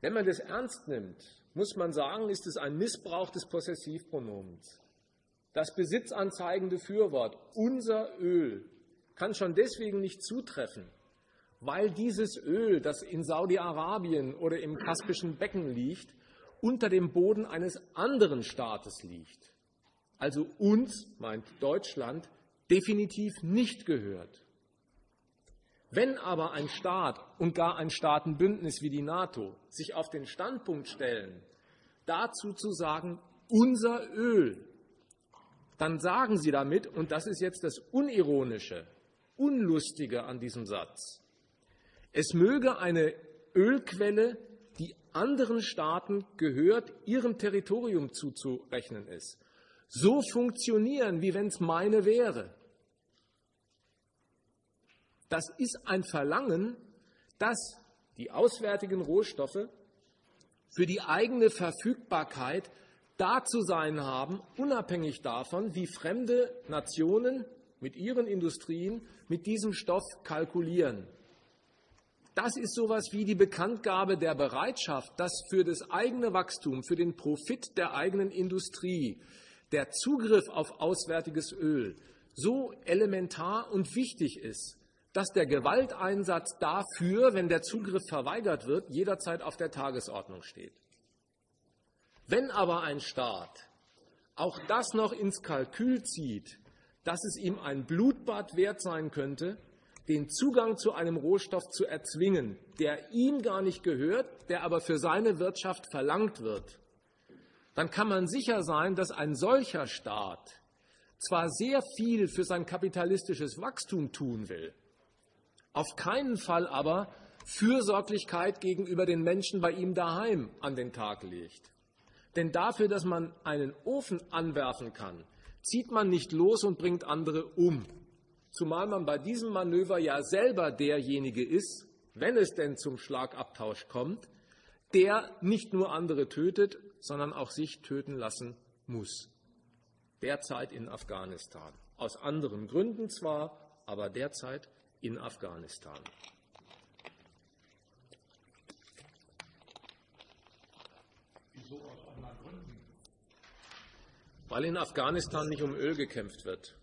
wenn man das ernst nimmt, muss man sagen, ist es ein Missbrauch des Possessivpronomens. Das besitzanzeigende Fürwort unser Öl kann schon deswegen nicht zutreffen, weil dieses Öl, das in Saudi-Arabien oder im Kaspischen Becken liegt, unter dem Boden eines anderen Staates liegt. Also uns, meint Deutschland, definitiv nicht gehört. Wenn aber ein Staat und gar ein Staatenbündnis wie die NATO sich auf den Standpunkt stellen, dazu zu sagen, unser Öl, dann sagen sie damit, und das ist jetzt das Unironische, Unlustige an diesem Satz, es möge eine Ölquelle, die anderen Staaten gehört, ihrem Territorium zuzurechnen ist, so funktionieren, wie wenn es meine wäre. Das ist ein Verlangen, dass die auswärtigen Rohstoffe für die eigene Verfügbarkeit da zu sein haben, unabhängig davon, wie fremde Nationen mit ihren Industrien mit diesem Stoff kalkulieren. Das ist sowas wie die Bekanntgabe der Bereitschaft, dass für das eigene Wachstum, für den Profit der eigenen Industrie der Zugriff auf auswärtiges Öl so elementar und wichtig ist, dass der Gewalteinsatz dafür, wenn der Zugriff verweigert wird, jederzeit auf der Tagesordnung steht. Wenn aber ein Staat auch das noch ins Kalkül zieht, dass es ihm ein Blutbad wert sein könnte, den Zugang zu einem Rohstoff zu erzwingen, der ihm gar nicht gehört, der aber für seine Wirtschaft verlangt wird, dann kann man sicher sein, dass ein solcher Staat zwar sehr viel für sein kapitalistisches Wachstum tun will, auf keinen Fall aber Fürsorglichkeit gegenüber den Menschen bei ihm daheim an den Tag legt. Denn dafür, dass man einen Ofen anwerfen kann, zieht man nicht los und bringt andere um. Zumal man bei diesem Manöver ja selber derjenige ist, wenn es denn zum Schlagabtausch kommt, der nicht nur andere tötet, sondern auch sich töten lassen muss. Derzeit in Afghanistan. Aus anderen Gründen zwar, aber derzeit in Afghanistan. Wieso aus anderen Gründen? Weil in Afghanistan nicht um Öl gekämpft wird.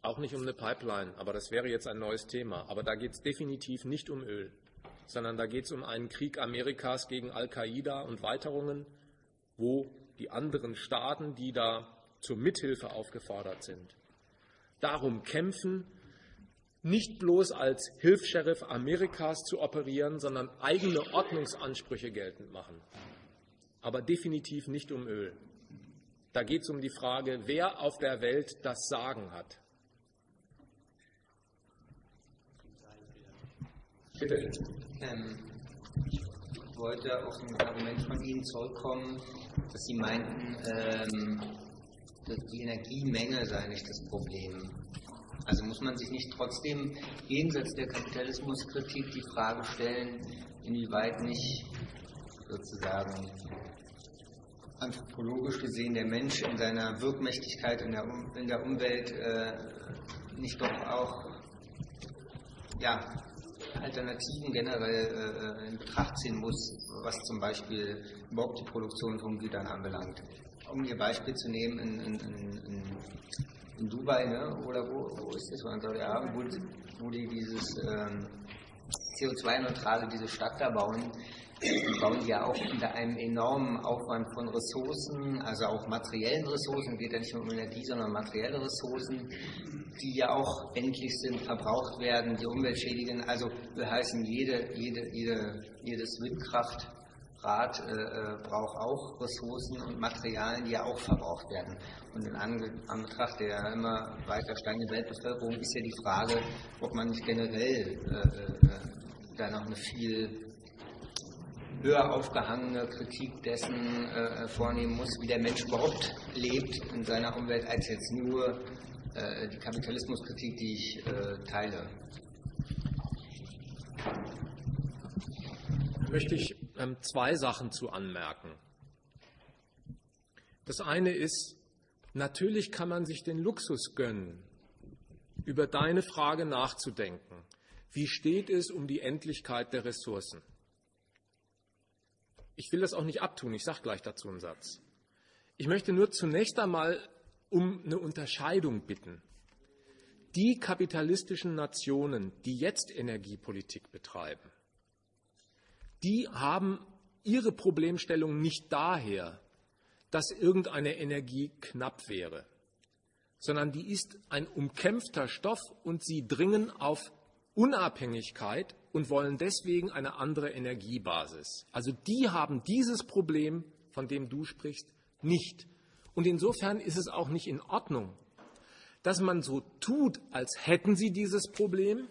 Auch nicht um eine Pipeline, aber das wäre jetzt ein neues Thema. Aber da geht es definitiv nicht um Öl, sondern da geht es um einen Krieg Amerikas gegen Al-Qaida und Weiterungen, wo die anderen Staaten, die da zur Mithilfe aufgefordert sind, darum kämpfen, nicht bloß als Hilfsheriff Amerikas zu operieren, sondern eigene Ordnungsansprüche geltend machen. Aber definitiv nicht um Öl. Da geht es um die Frage, wer auf der Welt das Sagen hat. Bitte. Ähm, ich wollte auf ein Argument von Ihnen zurückkommen, dass Sie meinten, ähm, die Energiemenge sei nicht das Problem. Also muss man sich nicht trotzdem jenseits der Kapitalismuskritik die Frage stellen, inwieweit nicht sozusagen anthropologisch gesehen der Mensch in seiner Wirkmächtigkeit in der, um in der Umwelt äh, nicht doch auch ja, Alternativen generell äh, in Betracht ziehen muss, was zum Beispiel überhaupt die Produktion von Gütern anbelangt. Um hier Beispiel zu nehmen, in, in, in, in Dubai, ne? oder wo, wo ist das, in Saudi-Arabien, wo, wo, die dieses ähm, CO2-neutrale, diese Stadt da bauen, die bauen die ja auch unter einem enormen Aufwand von Ressourcen, also auch materiellen Ressourcen, geht ja nicht nur um Energie, sondern materielle Ressourcen, die ja auch endlich sind, verbraucht werden, die Umwelt schädigen. Also wir heißen, jede, jede, jede, jedes Windkraft Rad äh, äh, braucht auch Ressourcen und Materialien, die ja auch verbraucht werden. Und in Anbetracht der immer weiter steigenden Weltbevölkerung ist ja die Frage, ob man nicht generell äh, äh, da noch eine viel höher aufgehangene Kritik dessen äh, vornehmen muss, wie der Mensch überhaupt lebt in seiner Umwelt, als jetzt nur äh, die Kapitalismuskritik, die ich teile. möchte ich zwei Sachen zu anmerken. Das eine ist, natürlich kann man sich den Luxus gönnen, über deine Frage nachzudenken. Wie steht es um die Endlichkeit der Ressourcen? Ich will das auch nicht abtun, ich sage gleich dazu einen Satz. Ich möchte nur zunächst einmal um eine Unterscheidung bitten. Die kapitalistischen Nationen, die jetzt Energiepolitik betreiben, die haben ihre Problemstellung nicht daher, dass irgendeine Energie knapp wäre, sondern die ist ein umkämpfter Stoff und sie dringen auf Unabhängigkeit und wollen deswegen eine andere Energiebasis. Also die haben dieses Problem, von dem du sprichst, nicht. Und insofern ist es auch nicht in Ordnung, dass man so tut, als hätten sie dieses Problem,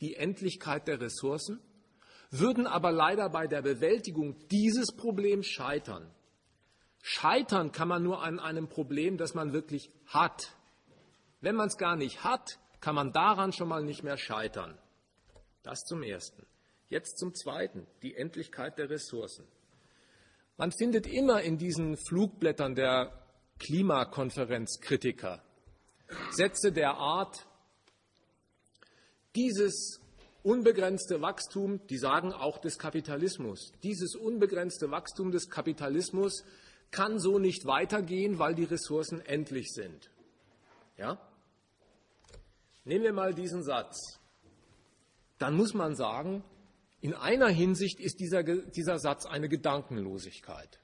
die Endlichkeit der Ressourcen, würden aber leider bei der Bewältigung dieses Problems scheitern. Scheitern kann man nur an einem Problem, das man wirklich hat. Wenn man es gar nicht hat, kann man daran schon mal nicht mehr scheitern. Das zum Ersten. Jetzt zum Zweiten, die Endlichkeit der Ressourcen. Man findet immer in diesen Flugblättern der Klimakonferenz Kritiker Sätze der Art, dieses unbegrenzte Wachstum, die sagen auch des Kapitalismus, dieses unbegrenzte Wachstum des Kapitalismus kann so nicht weitergehen, weil die Ressourcen endlich sind. Ja? Nehmen wir mal diesen Satz. Dann muss man sagen, in einer Hinsicht ist dieser, dieser Satz eine Gedankenlosigkeit.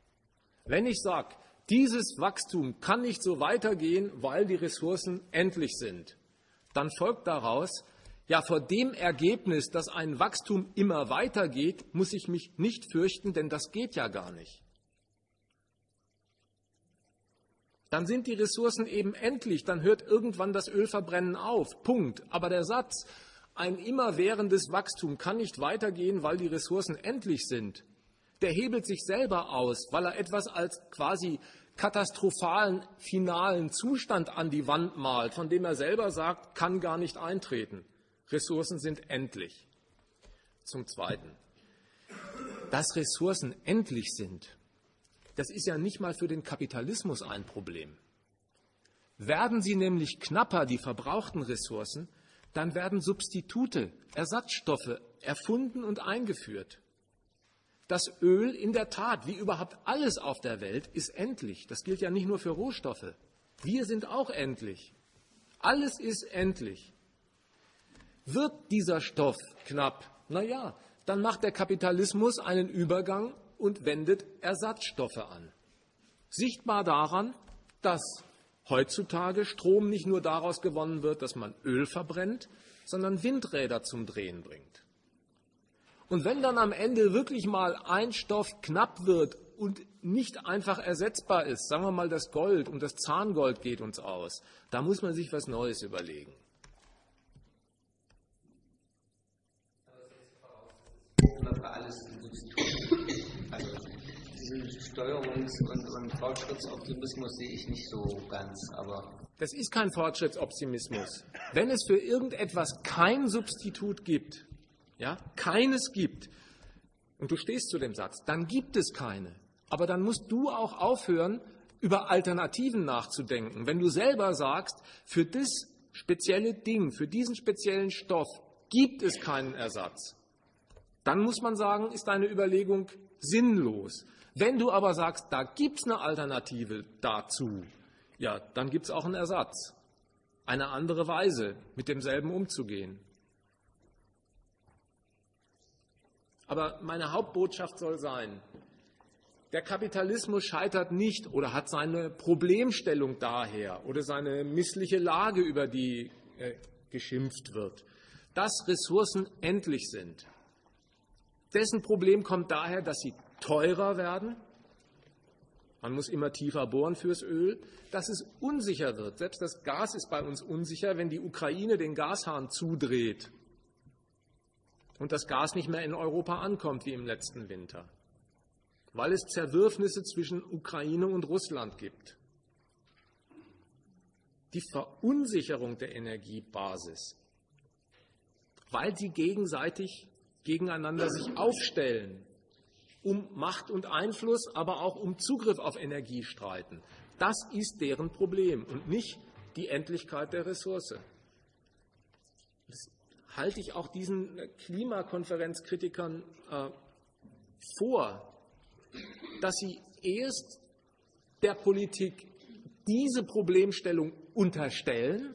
Wenn ich sage, dieses Wachstum kann nicht so weitergehen, weil die Ressourcen endlich sind, dann folgt daraus, ja, vor dem Ergebnis, dass ein Wachstum immer weitergeht, muss ich mich nicht fürchten, denn das geht ja gar nicht. Dann sind die Ressourcen eben endlich, dann hört irgendwann das Ölverbrennen auf. Punkt. Aber der Satz, ein immerwährendes Wachstum kann nicht weitergehen, weil die Ressourcen endlich sind, der hebelt sich selber aus, weil er etwas als quasi katastrophalen finalen Zustand an die Wand malt, von dem er selber sagt, kann gar nicht eintreten. Ressourcen sind endlich. Zum Zweiten, dass Ressourcen endlich sind, das ist ja nicht mal für den Kapitalismus ein Problem. Werden sie nämlich knapper, die verbrauchten Ressourcen, dann werden Substitute, Ersatzstoffe erfunden und eingeführt. Das Öl in der Tat, wie überhaupt alles auf der Welt, ist endlich. Das gilt ja nicht nur für Rohstoffe. Wir sind auch endlich. Alles ist endlich. Wird dieser Stoff knapp? Na ja, dann macht der Kapitalismus einen Übergang und wendet Ersatzstoffe an. Sichtbar daran, dass heutzutage Strom nicht nur daraus gewonnen wird, dass man Öl verbrennt, sondern Windräder zum Drehen bringt. Und wenn dann am Ende wirklich mal ein Stoff knapp wird und nicht einfach ersetzbar ist, sagen wir mal das Gold und das Zahngold geht uns aus, da muss man sich was Neues überlegen. für alles Also diesen Steuerungs- und, und Fortschrittsoptimismus sehe ich nicht so ganz, aber. Das ist kein Fortschrittsoptimismus. Wenn es für irgendetwas kein Substitut gibt, ja, keines gibt, und du stehst zu dem Satz, dann gibt es keine. Aber dann musst du auch aufhören, über Alternativen nachzudenken. Wenn du selber sagst, für das spezielle Ding, für diesen speziellen Stoff gibt es keinen Ersatz, dann muss man sagen, ist deine Überlegung sinnlos. Wenn du aber sagst, da gibt es eine Alternative dazu, ja, dann gibt es auch einen Ersatz. Eine andere Weise, mit demselben umzugehen. Aber meine Hauptbotschaft soll sein, der Kapitalismus scheitert nicht oder hat seine Problemstellung daher oder seine missliche Lage, über die äh, geschimpft wird, dass Ressourcen endlich sind. Dessen Problem kommt daher, dass sie teurer werden. Man muss immer tiefer bohren fürs Öl, dass es unsicher wird. Selbst das Gas ist bei uns unsicher, wenn die Ukraine den Gashahn zudreht und das Gas nicht mehr in Europa ankommt wie im letzten Winter, weil es Zerwürfnisse zwischen Ukraine und Russland gibt. Die Verunsicherung der Energiebasis, weil sie gegenseitig gegeneinander sich aufstellen, um Macht und Einfluss, aber auch um Zugriff auf Energie streiten. Das ist deren Problem und nicht die Endlichkeit der Ressource. Das halte ich auch diesen Klimakonferenzkritikern äh, vor, dass sie erst der Politik diese Problemstellung unterstellen,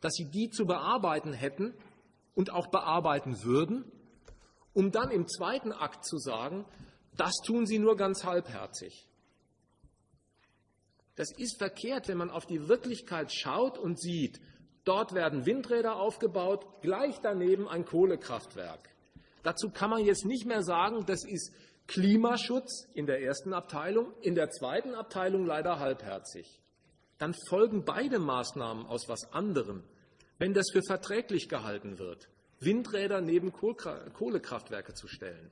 dass sie die zu bearbeiten hätten und auch bearbeiten würden, um dann im zweiten Akt zu sagen, das tun sie nur ganz halbherzig. Das ist verkehrt, wenn man auf die Wirklichkeit schaut und sieht, dort werden Windräder aufgebaut, gleich daneben ein Kohlekraftwerk. Dazu kann man jetzt nicht mehr sagen, das ist Klimaschutz in der ersten Abteilung, in der zweiten Abteilung leider halbherzig. Dann folgen beide Maßnahmen aus was anderem, wenn das für verträglich gehalten wird, Windräder neben Kohlekraftwerke zu stellen.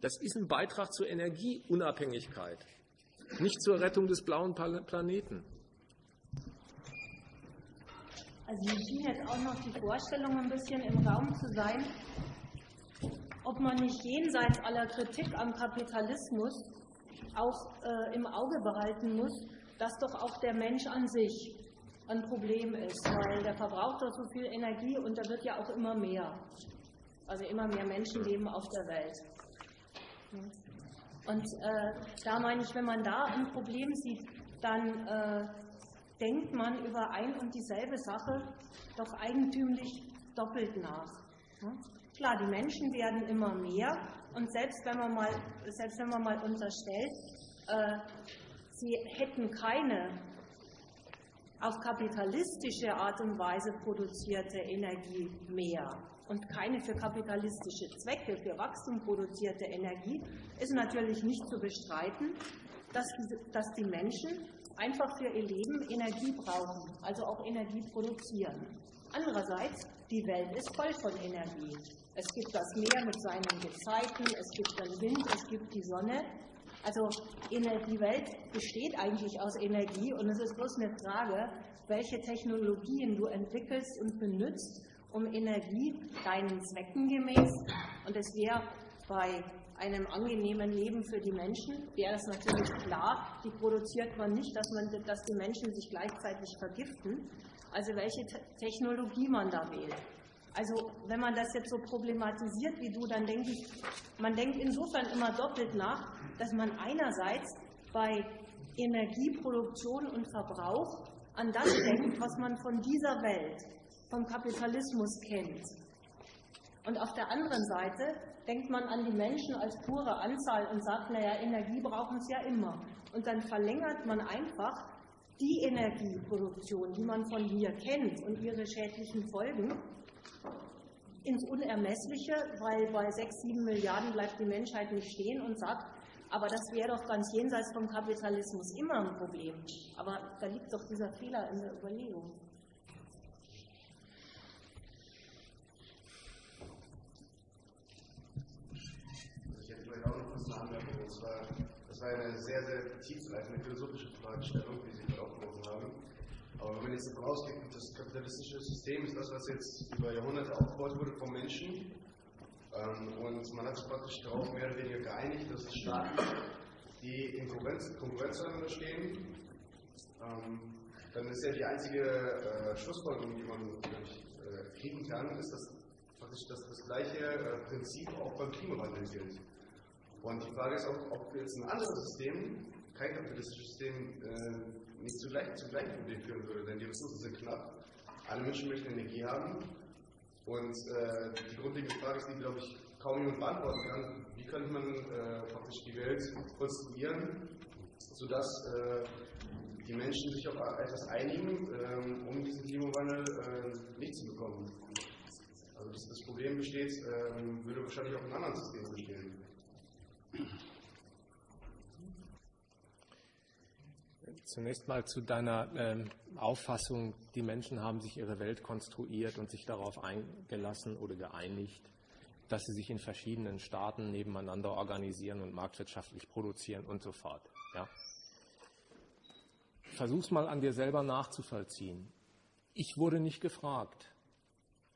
Das ist ein Beitrag zur Energieunabhängigkeit, nicht zur Rettung des blauen Planeten. Also mir schien jetzt auch noch die Vorstellung ein bisschen im Raum zu sein, ob man nicht jenseits aller Kritik am Kapitalismus auch äh, im Auge behalten muss, dass doch auch der Mensch an sich ein Problem ist, weil der verbraucht doch so viel Energie und da wird ja auch immer mehr. Also immer mehr Menschen leben auf der Welt. Und äh, da meine ich, wenn man da ein Problem sieht, dann äh, denkt man über ein und dieselbe Sache doch eigentümlich doppelt nach. Klar, die Menschen werden immer mehr und selbst wenn man mal, selbst wenn man mal unterstellt, äh, sie hätten keine auf kapitalistische Art und Weise produzierte Energie mehr und keine für kapitalistische Zwecke, für Wachstum produzierte Energie, ist natürlich nicht zu bestreiten, dass die, dass die Menschen einfach für ihr Leben Energie brauchen, also auch Energie produzieren. Andererseits, die Welt ist voll von Energie. Es gibt das Meer mit seinen Gezeiten, es gibt den Wind, es gibt die Sonne. Also die Welt besteht eigentlich aus Energie und es ist bloß eine Frage, welche Technologien du entwickelst und benutzt, um Energie deinen Zwecken gemäß, und es wäre bei einem angenehmen Leben für die Menschen, wäre das natürlich klar, die produziert man nicht, dass, man, dass die Menschen sich gleichzeitig vergiften, also welche Technologie man da wählt. Also wenn man das jetzt so problematisiert wie du, dann denke ich, man denkt insofern immer doppelt nach, dass man einerseits bei Energieproduktion und Verbrauch an das denkt, was man von dieser Welt, vom Kapitalismus kennt. Und auf der anderen Seite denkt man an die Menschen als pure Anzahl und sagt, naja, Energie brauchen sie ja immer. Und dann verlängert man einfach die Energieproduktion, die man von hier kennt und ihre schädlichen Folgen, ins Unermessliche, weil bei 6, 7 Milliarden bleibt die Menschheit nicht stehen und sagt, aber das wäre doch ganz jenseits vom Kapitalismus immer ein Problem. Aber da liegt doch dieser Fehler in der Überlegung. Ich hätte vielleicht auch noch kurz eine Anmerkung. Das war, eine sehr, sehr tiefgreifende philosophische Fragestellung, die Sie aufgeworfen haben. Aber wenn man jetzt davon das kapitalistische System ist das, was jetzt über Jahrhunderte aufgebaut wurde vom Menschen, ähm, und man hat sich praktisch darauf mehr oder weniger geeinigt, dass es Staaten, die in Konkurrenz, Konkurrenz zueinander stehen, ähm, dann ist ja die einzige äh, Schlussfolgerung, die man äh, kriegen kann, ist, dass praktisch das, das gleiche äh, Prinzip auch beim Klimawandel gilt. Und die Frage ist auch, ob jetzt ein anderes System, kein kapitalistisches System, nicht zu gleich, zum gleichen Problem führen würde, denn die Ressourcen sind knapp. Alle Menschen möchten Energie haben. Und äh, die grundlegende Frage ist, die, glaube ich, kaum jemand beantworten kann. Wie könnte man äh, praktisch die Welt konstruieren, sodass äh, die Menschen sich auf etwas einigen, ähm, um diesen Klimawandel äh, nicht zu bekommen? Also das, das Problem besteht, ähm, würde wahrscheinlich auch in anderen Systemen bestehen. Zunächst mal zu deiner ähm, Auffassung, die Menschen haben sich ihre Welt konstruiert und sich darauf eingelassen oder geeinigt, dass sie sich in verschiedenen Staaten nebeneinander organisieren und marktwirtschaftlich produzieren und so fort. Ja. Versuch's mal an dir selber nachzuvollziehen. Ich wurde nicht gefragt,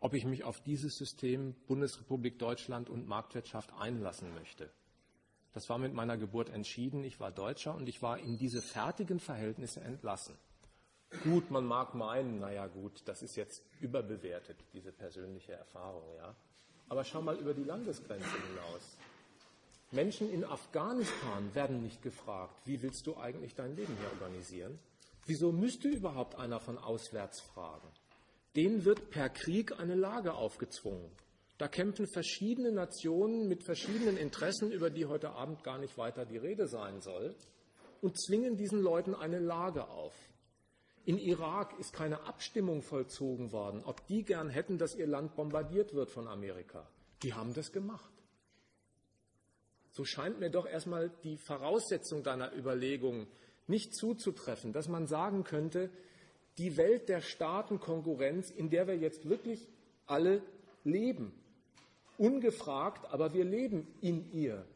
ob ich mich auf dieses System Bundesrepublik Deutschland und Marktwirtschaft einlassen möchte. Das war mit meiner Geburt entschieden. Ich war Deutscher und ich war in diese fertigen Verhältnisse entlassen. Gut, man mag meinen, naja gut, das ist jetzt überbewertet, diese persönliche Erfahrung, ja. Aber schau mal über die Landesgrenze hinaus. Menschen in Afghanistan werden nicht gefragt, wie willst du eigentlich dein Leben hier organisieren? Wieso müsste überhaupt einer von auswärts fragen? Denen wird per Krieg eine Lage aufgezwungen. Da kämpfen verschiedene Nationen mit verschiedenen Interessen, über die heute Abend gar nicht weiter die Rede sein soll, und zwingen diesen Leuten eine Lage auf. In Irak ist keine Abstimmung vollzogen worden, ob die gern hätten, dass ihr Land bombardiert wird von Amerika. Die haben das gemacht. So scheint mir doch erstmal die Voraussetzung deiner Überlegung nicht zuzutreffen, dass man sagen könnte, die Welt der Staatenkonkurrenz, in der wir jetzt wirklich alle leben, ungefragt, aber wir leben in ihr,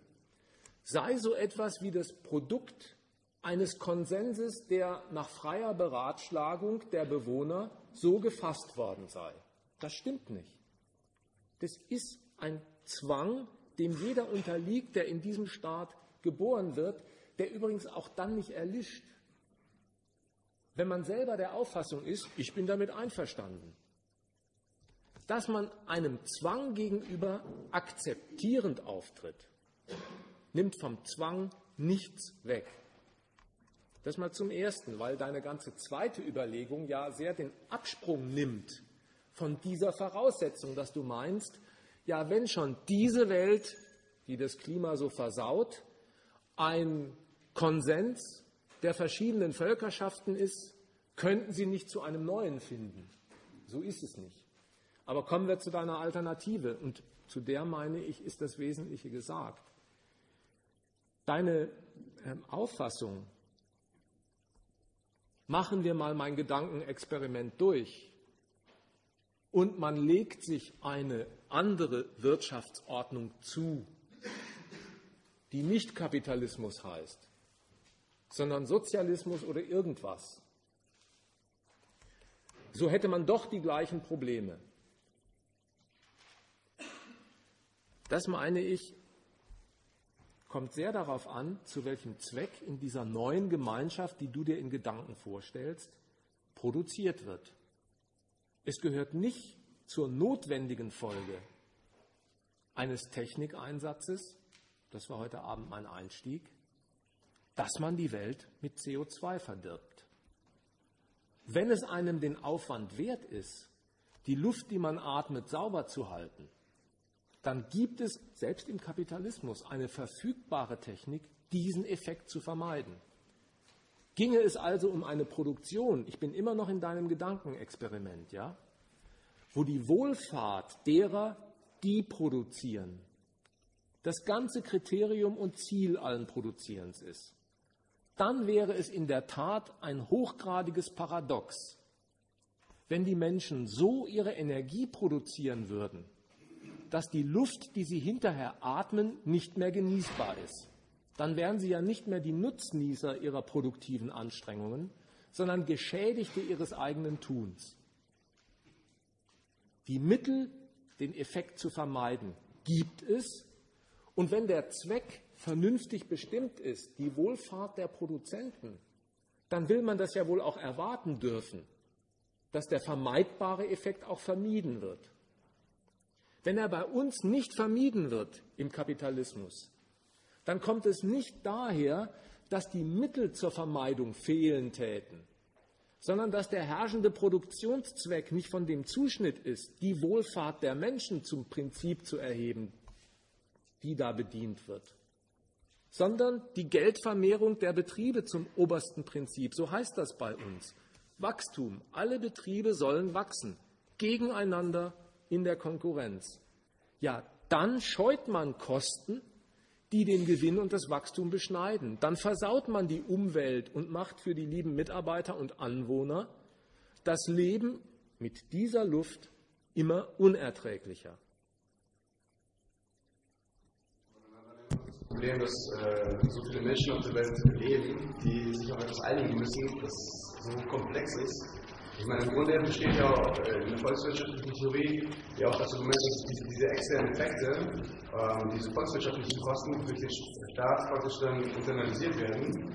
sei so etwas wie das Produkt eines Konsenses, der nach freier Beratschlagung der Bewohner so gefasst worden sei. Das stimmt nicht. Das ist ein Zwang, dem jeder unterliegt, der in diesem Staat geboren wird, der übrigens auch dann nicht erlischt, wenn man selber der Auffassung ist, ich bin damit einverstanden. Dass man einem Zwang gegenüber akzeptierend auftritt, nimmt vom Zwang nichts weg. Das mal zum Ersten, weil deine ganze zweite Überlegung ja sehr den Absprung nimmt von dieser Voraussetzung, dass du meinst, ja, wenn schon diese Welt, die das Klima so versaut, ein Konsens der verschiedenen Völkerschaften ist, könnten sie nicht zu einem neuen finden. So ist es nicht. Aber kommen wir zu deiner Alternative. Und zu der, meine ich, ist das Wesentliche gesagt. Deine ähm, Auffassung, machen wir mal mein Gedankenexperiment durch und man legt sich eine andere Wirtschaftsordnung zu, die nicht Kapitalismus heißt, sondern Sozialismus oder irgendwas, so hätte man doch die gleichen Probleme. Das meine ich, kommt sehr darauf an, zu welchem Zweck in dieser neuen Gemeinschaft, die du dir in Gedanken vorstellst, produziert wird. Es gehört nicht zur notwendigen Folge eines Technikeinsatzes, das war heute Abend mein Einstieg, dass man die Welt mit CO2 verdirbt. Wenn es einem den Aufwand wert ist, die Luft, die man atmet, sauber zu halten, dann gibt es selbst im Kapitalismus eine verfügbare Technik, diesen Effekt zu vermeiden. Ginge es also um eine Produktion, ich bin immer noch in deinem Gedankenexperiment, ja, wo die Wohlfahrt derer, die produzieren, das ganze Kriterium und Ziel allen Produzierens ist, dann wäre es in der Tat ein hochgradiges Paradox, wenn die Menschen so ihre Energie produzieren würden, dass die Luft, die sie hinterher atmen, nicht mehr genießbar ist. Dann wären sie ja nicht mehr die Nutznießer ihrer produktiven Anstrengungen, sondern Geschädigte ihres eigenen Tuns. Die Mittel, den Effekt zu vermeiden, gibt es. Und wenn der Zweck vernünftig bestimmt ist, die Wohlfahrt der Produzenten, dann will man das ja wohl auch erwarten dürfen, dass der vermeidbare Effekt auch vermieden wird. Wenn er bei uns nicht vermieden wird im Kapitalismus, dann kommt es nicht daher, dass die Mittel zur Vermeidung fehlen täten, sondern dass der herrschende Produktionszweck nicht von dem Zuschnitt ist, die Wohlfahrt der Menschen zum Prinzip zu erheben, die da bedient wird sondern die Geldvermehrung der Betriebe zum obersten Prinzip. So heißt das bei uns. Wachstum. Alle Betriebe sollen wachsen, gegeneinander in der Konkurrenz. Ja, dann scheut man Kosten, die den Gewinn und das Wachstum beschneiden. Dann versaut man die Umwelt und macht für die lieben Mitarbeiter und Anwohner das Leben mit dieser Luft immer unerträglicher. Problem, dass äh, so viele Menschen auf der Welt leben, die sich auf etwas einigen müssen, das so komplex ist, Ich meine, im Grunde besteht ja auch äh, in der volkswirtschaftlichen Theorie ja auch das Argument, dass diese, diese externen Effekte, ähm, diese volkswirtschaftlichen Kosten durch den Staat praktisch dann internalisiert werden.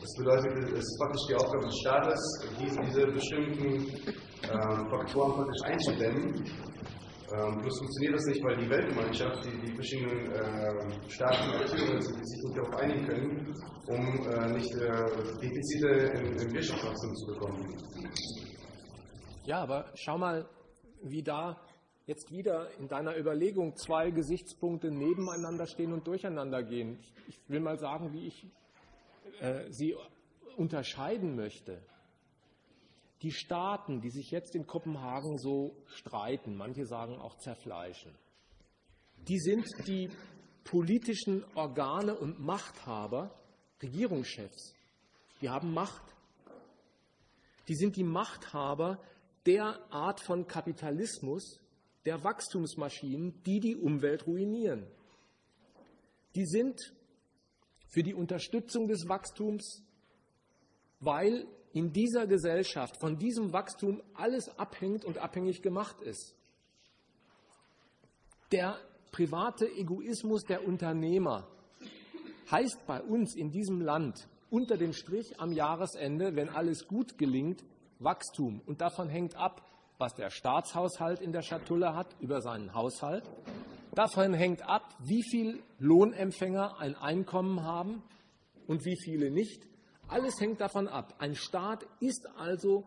Das bedeutet, es ist praktisch die Aufgabe des Staates, diese, diese bestimmten ähm, Faktoren praktisch einzudämmen. Ähm, funktioniert das nicht, weil die Weltgemeinschaft, die, die verschiedenen äh, Staaten Akteure sich nicht darauf einigen können, um äh, nicht äh, Defizite im Wirtschaftswachstum zu bekommen. Ja, aber schau mal, wie da jetzt wieder in deiner Überlegung zwei Gesichtspunkte nebeneinander stehen und durcheinander gehen. Ich will mal sagen, wie ich äh, sie unterscheiden möchte. Die Staaten, die sich jetzt in Kopenhagen so streiten, manche sagen auch zerfleischen, die sind die politischen Organe und Machthaber, Regierungschefs. Die haben Macht. Die sind die Machthaber der Art von Kapitalismus, der Wachstumsmaschinen, die die Umwelt ruinieren. Die sind für die Unterstützung des Wachstums, weil in dieser Gesellschaft von diesem Wachstum alles abhängt und abhängig gemacht ist. Der private Egoismus der Unternehmer heißt bei uns in diesem Land unter dem Strich am Jahresende, wenn alles gut gelingt, Wachstum. Und davon hängt ab, was der Staatshaushalt in der Schatulle hat über seinen Haushalt. Davon hängt ab, wie viel Lohnempfänger ein Einkommen haben und wie viele nicht. Alles hängt davon ab. Ein Staat ist also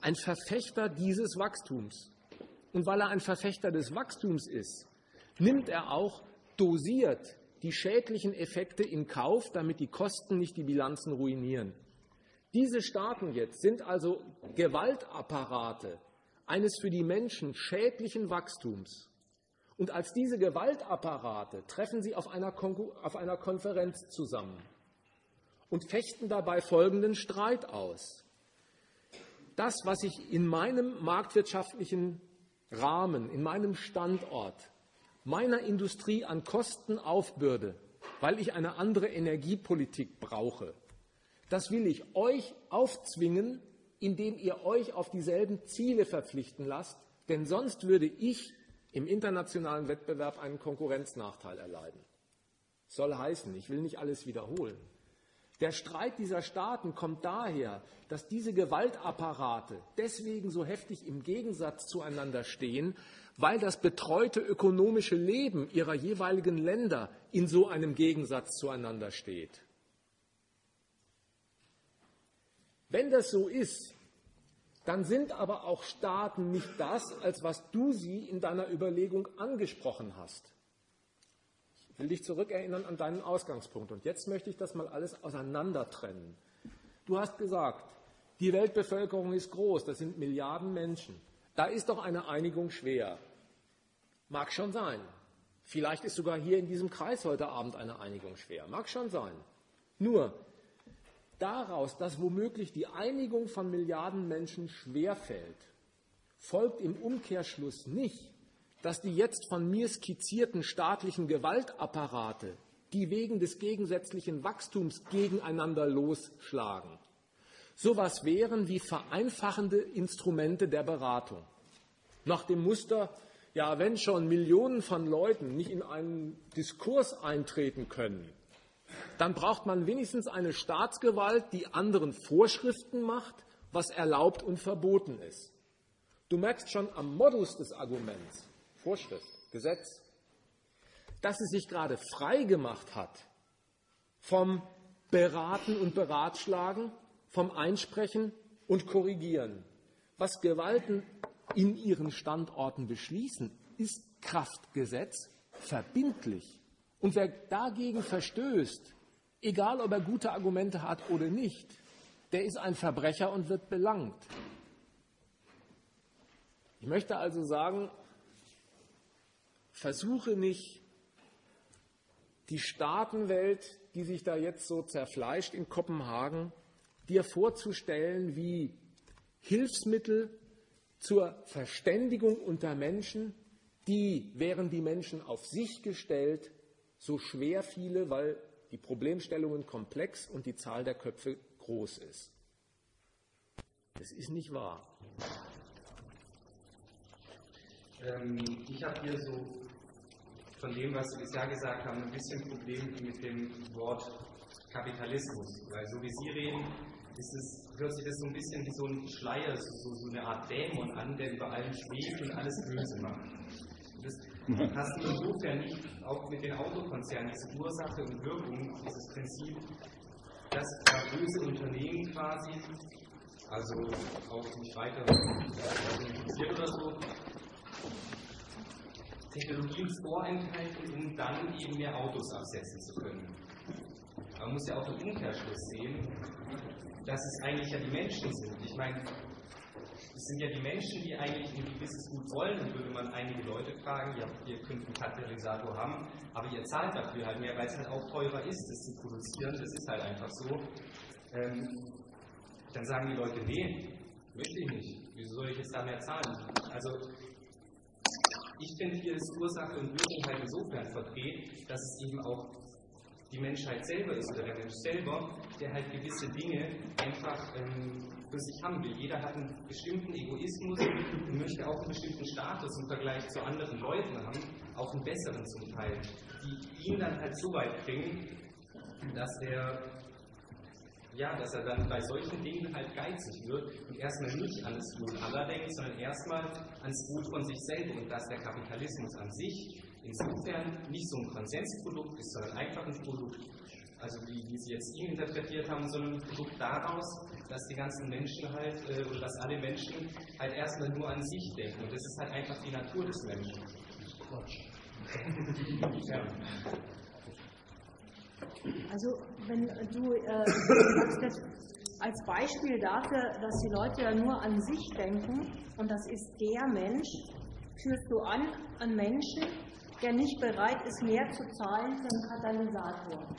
ein Verfechter dieses Wachstums. Und weil er ein Verfechter des Wachstums ist, nimmt er auch dosiert die schädlichen Effekte in Kauf, damit die Kosten nicht die Bilanzen ruinieren. Diese Staaten jetzt sind also Gewaltapparate eines für die Menschen schädlichen Wachstums. Und als diese Gewaltapparate treffen sie auf einer, auf einer Konferenz zusammen und fechten dabei folgenden Streit aus. Das, was ich in meinem marktwirtschaftlichen Rahmen, in meinem Standort, meiner Industrie an Kosten aufbürde, weil ich eine andere Energiepolitik brauche, das will ich euch aufzwingen, indem ihr euch auf dieselben Ziele verpflichten lasst, denn sonst würde ich im internationalen Wettbewerb einen Konkurrenznachteil erleiden. Soll heißen, ich will nicht alles wiederholen. Der Streit dieser Staaten kommt daher, dass diese Gewaltapparate deswegen so heftig im Gegensatz zueinander stehen, weil das betreute ökonomische Leben ihrer jeweiligen Länder in so einem Gegensatz zueinander steht. Wenn das so ist, dann sind aber auch Staaten nicht das, als was du sie in deiner Überlegung angesprochen hast. Ich will dich zurückerinnern an deinen Ausgangspunkt. Und jetzt möchte ich das mal alles auseinander trennen. Du hast gesagt, die Weltbevölkerung ist groß, das sind Milliarden Menschen. Da ist doch eine Einigung schwer. Mag schon sein. Vielleicht ist sogar hier in diesem Kreis heute Abend eine Einigung schwer. Mag schon sein. Nur, daraus, dass womöglich die Einigung von Milliarden Menschen schwerfällt, folgt im Umkehrschluss nicht, dass die jetzt von mir skizzierten staatlichen Gewaltapparate, die wegen des gegensätzlichen Wachstums gegeneinander losschlagen, sowas wären wie vereinfachende Instrumente der Beratung. Nach dem Muster, ja, wenn schon Millionen von Leuten nicht in einen Diskurs eintreten können, dann braucht man wenigstens eine Staatsgewalt, die anderen Vorschriften macht, was erlaubt und verboten ist. Du merkst schon am Modus des Arguments, Vorschrift, Gesetz, dass es sich gerade frei gemacht hat vom Beraten und Beratschlagen, vom Einsprechen und Korrigieren. Was Gewalten in ihren Standorten beschließen, ist Kraftgesetz verbindlich. Und wer dagegen verstößt, egal ob er gute Argumente hat oder nicht, der ist ein Verbrecher und wird belangt. Ich möchte also sagen, versuche nicht, die Staatenwelt, die sich da jetzt so zerfleischt in Kopenhagen, dir vorzustellen wie Hilfsmittel zur Verständigung unter Menschen, die, wären die Menschen auf sich gestellt, so schwer viele, weil die Problemstellungen komplex und die Zahl der Köpfe groß ist. Das ist nicht wahr. Ähm, ich habe hier so von dem, was Sie bisher gesagt haben, ein bisschen Problem mit dem Wort Kapitalismus. Weil so wie Sie reden, es, hört sich das so ein bisschen wie so ein Schleier, so, so eine Art Dämon an, der über allem schwebt und alles böse macht. Das passt insofern nicht auch mit den Autokonzernen, diese Ursache und Wirkung, dieses Prinzip, dass böse Unternehmen quasi, also auch nicht weiter interessiert oder so, Technologien vorenthalten, um dann eben mehr Autos absetzen zu können. Man muss ja auch den Umkehrschluss sehen, dass es eigentlich ja die Menschen sind. Ich meine, es sind ja die Menschen, die eigentlich ein gewisses Gut wollen. Und würde man einige Leute fragen, ja, ihr könnt einen Katalysator haben, aber ihr zahlt dafür halt mehr, weil es halt auch teurer ist, das zu produzieren. Das ist halt einfach so. Ähm, dann sagen die Leute, nee, möchte ich nicht. Wieso soll ich jetzt da mehr zahlen? Also ich finde, hier ist Ursache und Wirkung halt insofern verdreht, dass es eben auch die Menschheit selber ist oder der Mensch selber, der halt gewisse Dinge einfach ähm, für sich haben will. Jeder hat einen bestimmten Egoismus und möchte auch einen bestimmten Status im Vergleich zu anderen Leuten haben, auch einen besseren zum Teil, die ihn dann halt so weit bringen, dass er ja, dass er dann bei solchen Dingen halt geizig wird und erstmal nicht an das Gut aller denkt, sondern erstmal ans Gut von sich selber und dass der Kapitalismus an sich insofern nicht so ein Konsensprodukt ist, sondern einfach ein Produkt, also wie, wie Sie jetzt ihn interpretiert haben, sondern ein Produkt daraus, dass die ganzen Menschen halt, äh, oder dass alle Menschen halt erstmal nur an sich denken. Und das ist halt einfach die Natur des Menschen. Quatsch. ja. Also wenn du äh, sagst als Beispiel dafür, dass die Leute ja nur an sich denken und das ist der Mensch, führst du an an Menschen, der nicht bereit ist, mehr zu zahlen für einen Katalysator.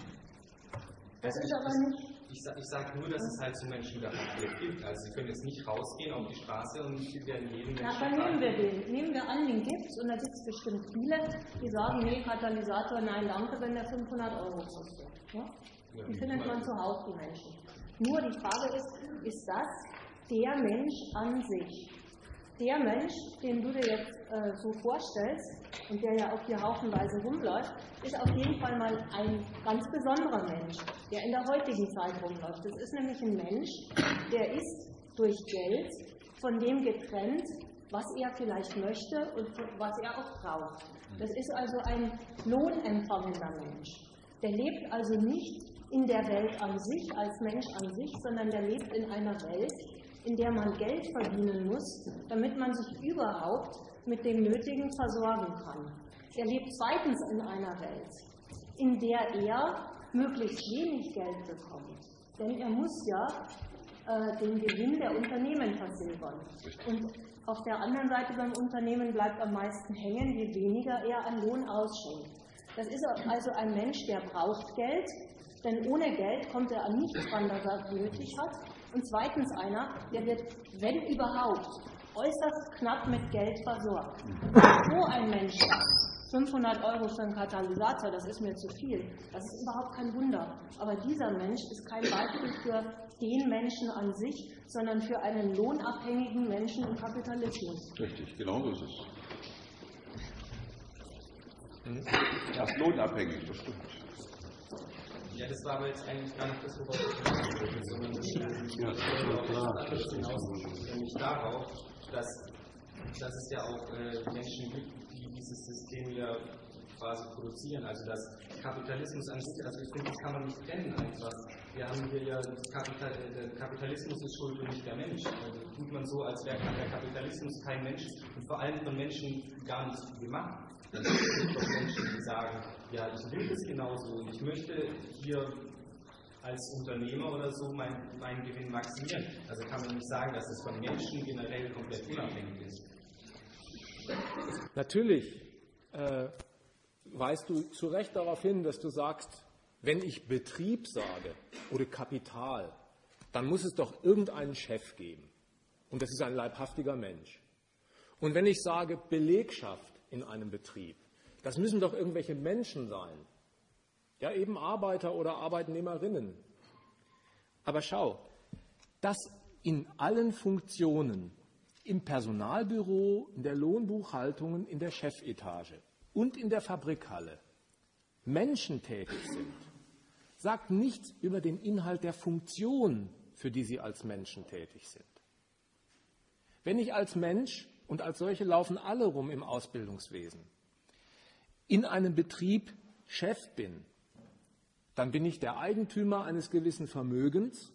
Das ist aber nicht. Ich, sage nur, dass es halt so Menschen wie gibt. Also Sie können jetzt nicht rausgehen auf die Straße und Sie werden jeden Menschen. Ja, aber nehmen wir den. Nehmen wir an, den gibt es und da gibt es bestimmt viele, die sagen, nee, Katalysator, nein, danke, wenn der 500 Euro kostet. Ja? Die findet man zuhauf, die Menschen. Nur die Frage ist, ist das der Mensch an sich? Der Mensch, den du dir jetzt äh, so vorstellst und der ja auch hier haufenweise rumläuft, ist auf jeden Fall mal ein ganz besonderer Mensch, der in der heutigen Zeit rumläuft. Das ist nämlich ein Mensch, der ist durch Geld von dem getrennt, was er vielleicht möchte und was er auch braucht. Das ist also ein lohnempfangender Mensch. Der lebt also nicht in der Welt an sich, als Mensch an sich, sondern der lebt in einer Welt, in der man Geld verdienen muss, damit man sich überhaupt mit dem Nötigen versorgen kann. Er lebt zweitens in einer Welt, in der er möglichst wenig Geld bekommt. Denn er muss ja äh, den Gewinn der Unternehmen versilbern. Und auf der anderen Seite beim Unternehmen bleibt am meisten hängen, je weniger er an Lohn ausschenkt. Das ist also ein Mensch, der braucht Geld, denn ohne Geld kommt er an nichts ran, das er nötig hat. Und zweitens einer, der wird, wenn überhaupt, äußerst knapp mit Geld versorgt. So ein Mensch sagt, 500 Euro für einen Katalysator, das ist mir zu viel. Das ist überhaupt kein Wunder. Aber dieser Mensch ist kein Beispiel für den Menschen an sich, sondern für einen lohnabhängigen Menschen im Kapitalismus. Richtig, genau so ist es. Das ist lohnabhängig, das stimmt. Ja, das war aber jetzt eigentlich gar nicht das, worauf ich hinaus wollte, sondern das ja, das hinaus, nämlich darauf, dass, dass es ja auch äh, Menschen gibt, die dieses System ja quasi produzieren. Also dass Kapitalismus an sich, also ich finde, das kann man nicht trennen einfach. Wir haben hier ja, Kapital, der Kapitalismus ist schuld und nicht der Mensch. Also tut man so, als wäre der Kapitalismus kein Mensch und vor allem von Menschen gar nicht gemacht. Gibt es doch Menschen, die sagen, ja, ich will das genauso und ich möchte hier als Unternehmer oder so meinen mein Gewinn maximieren. Also kann man nicht sagen, dass es von Menschen generell komplett unabhängig ist. Natürlich äh, weist du zu Recht darauf hin, dass du sagst, wenn ich Betrieb sage oder Kapital, dann muss es doch irgendeinen Chef geben. Und das ist ein leibhaftiger Mensch. Und wenn ich sage Belegschaft in einem Betrieb, das müssen doch irgendwelche Menschen sein. Ja, eben Arbeiter oder Arbeitnehmerinnen. Aber schau, das in allen Funktionen, im Personalbüro, in der Lohnbuchhaltung, in der Chefetage und in der Fabrikhalle Menschen tätig sind, sagt nichts über den Inhalt der Funktion, für die sie als Menschen tätig sind. Wenn ich als Mensch, und als solche laufen alle rum im Ausbildungswesen, in einem Betrieb Chef bin, dann bin ich der Eigentümer eines gewissen Vermögens,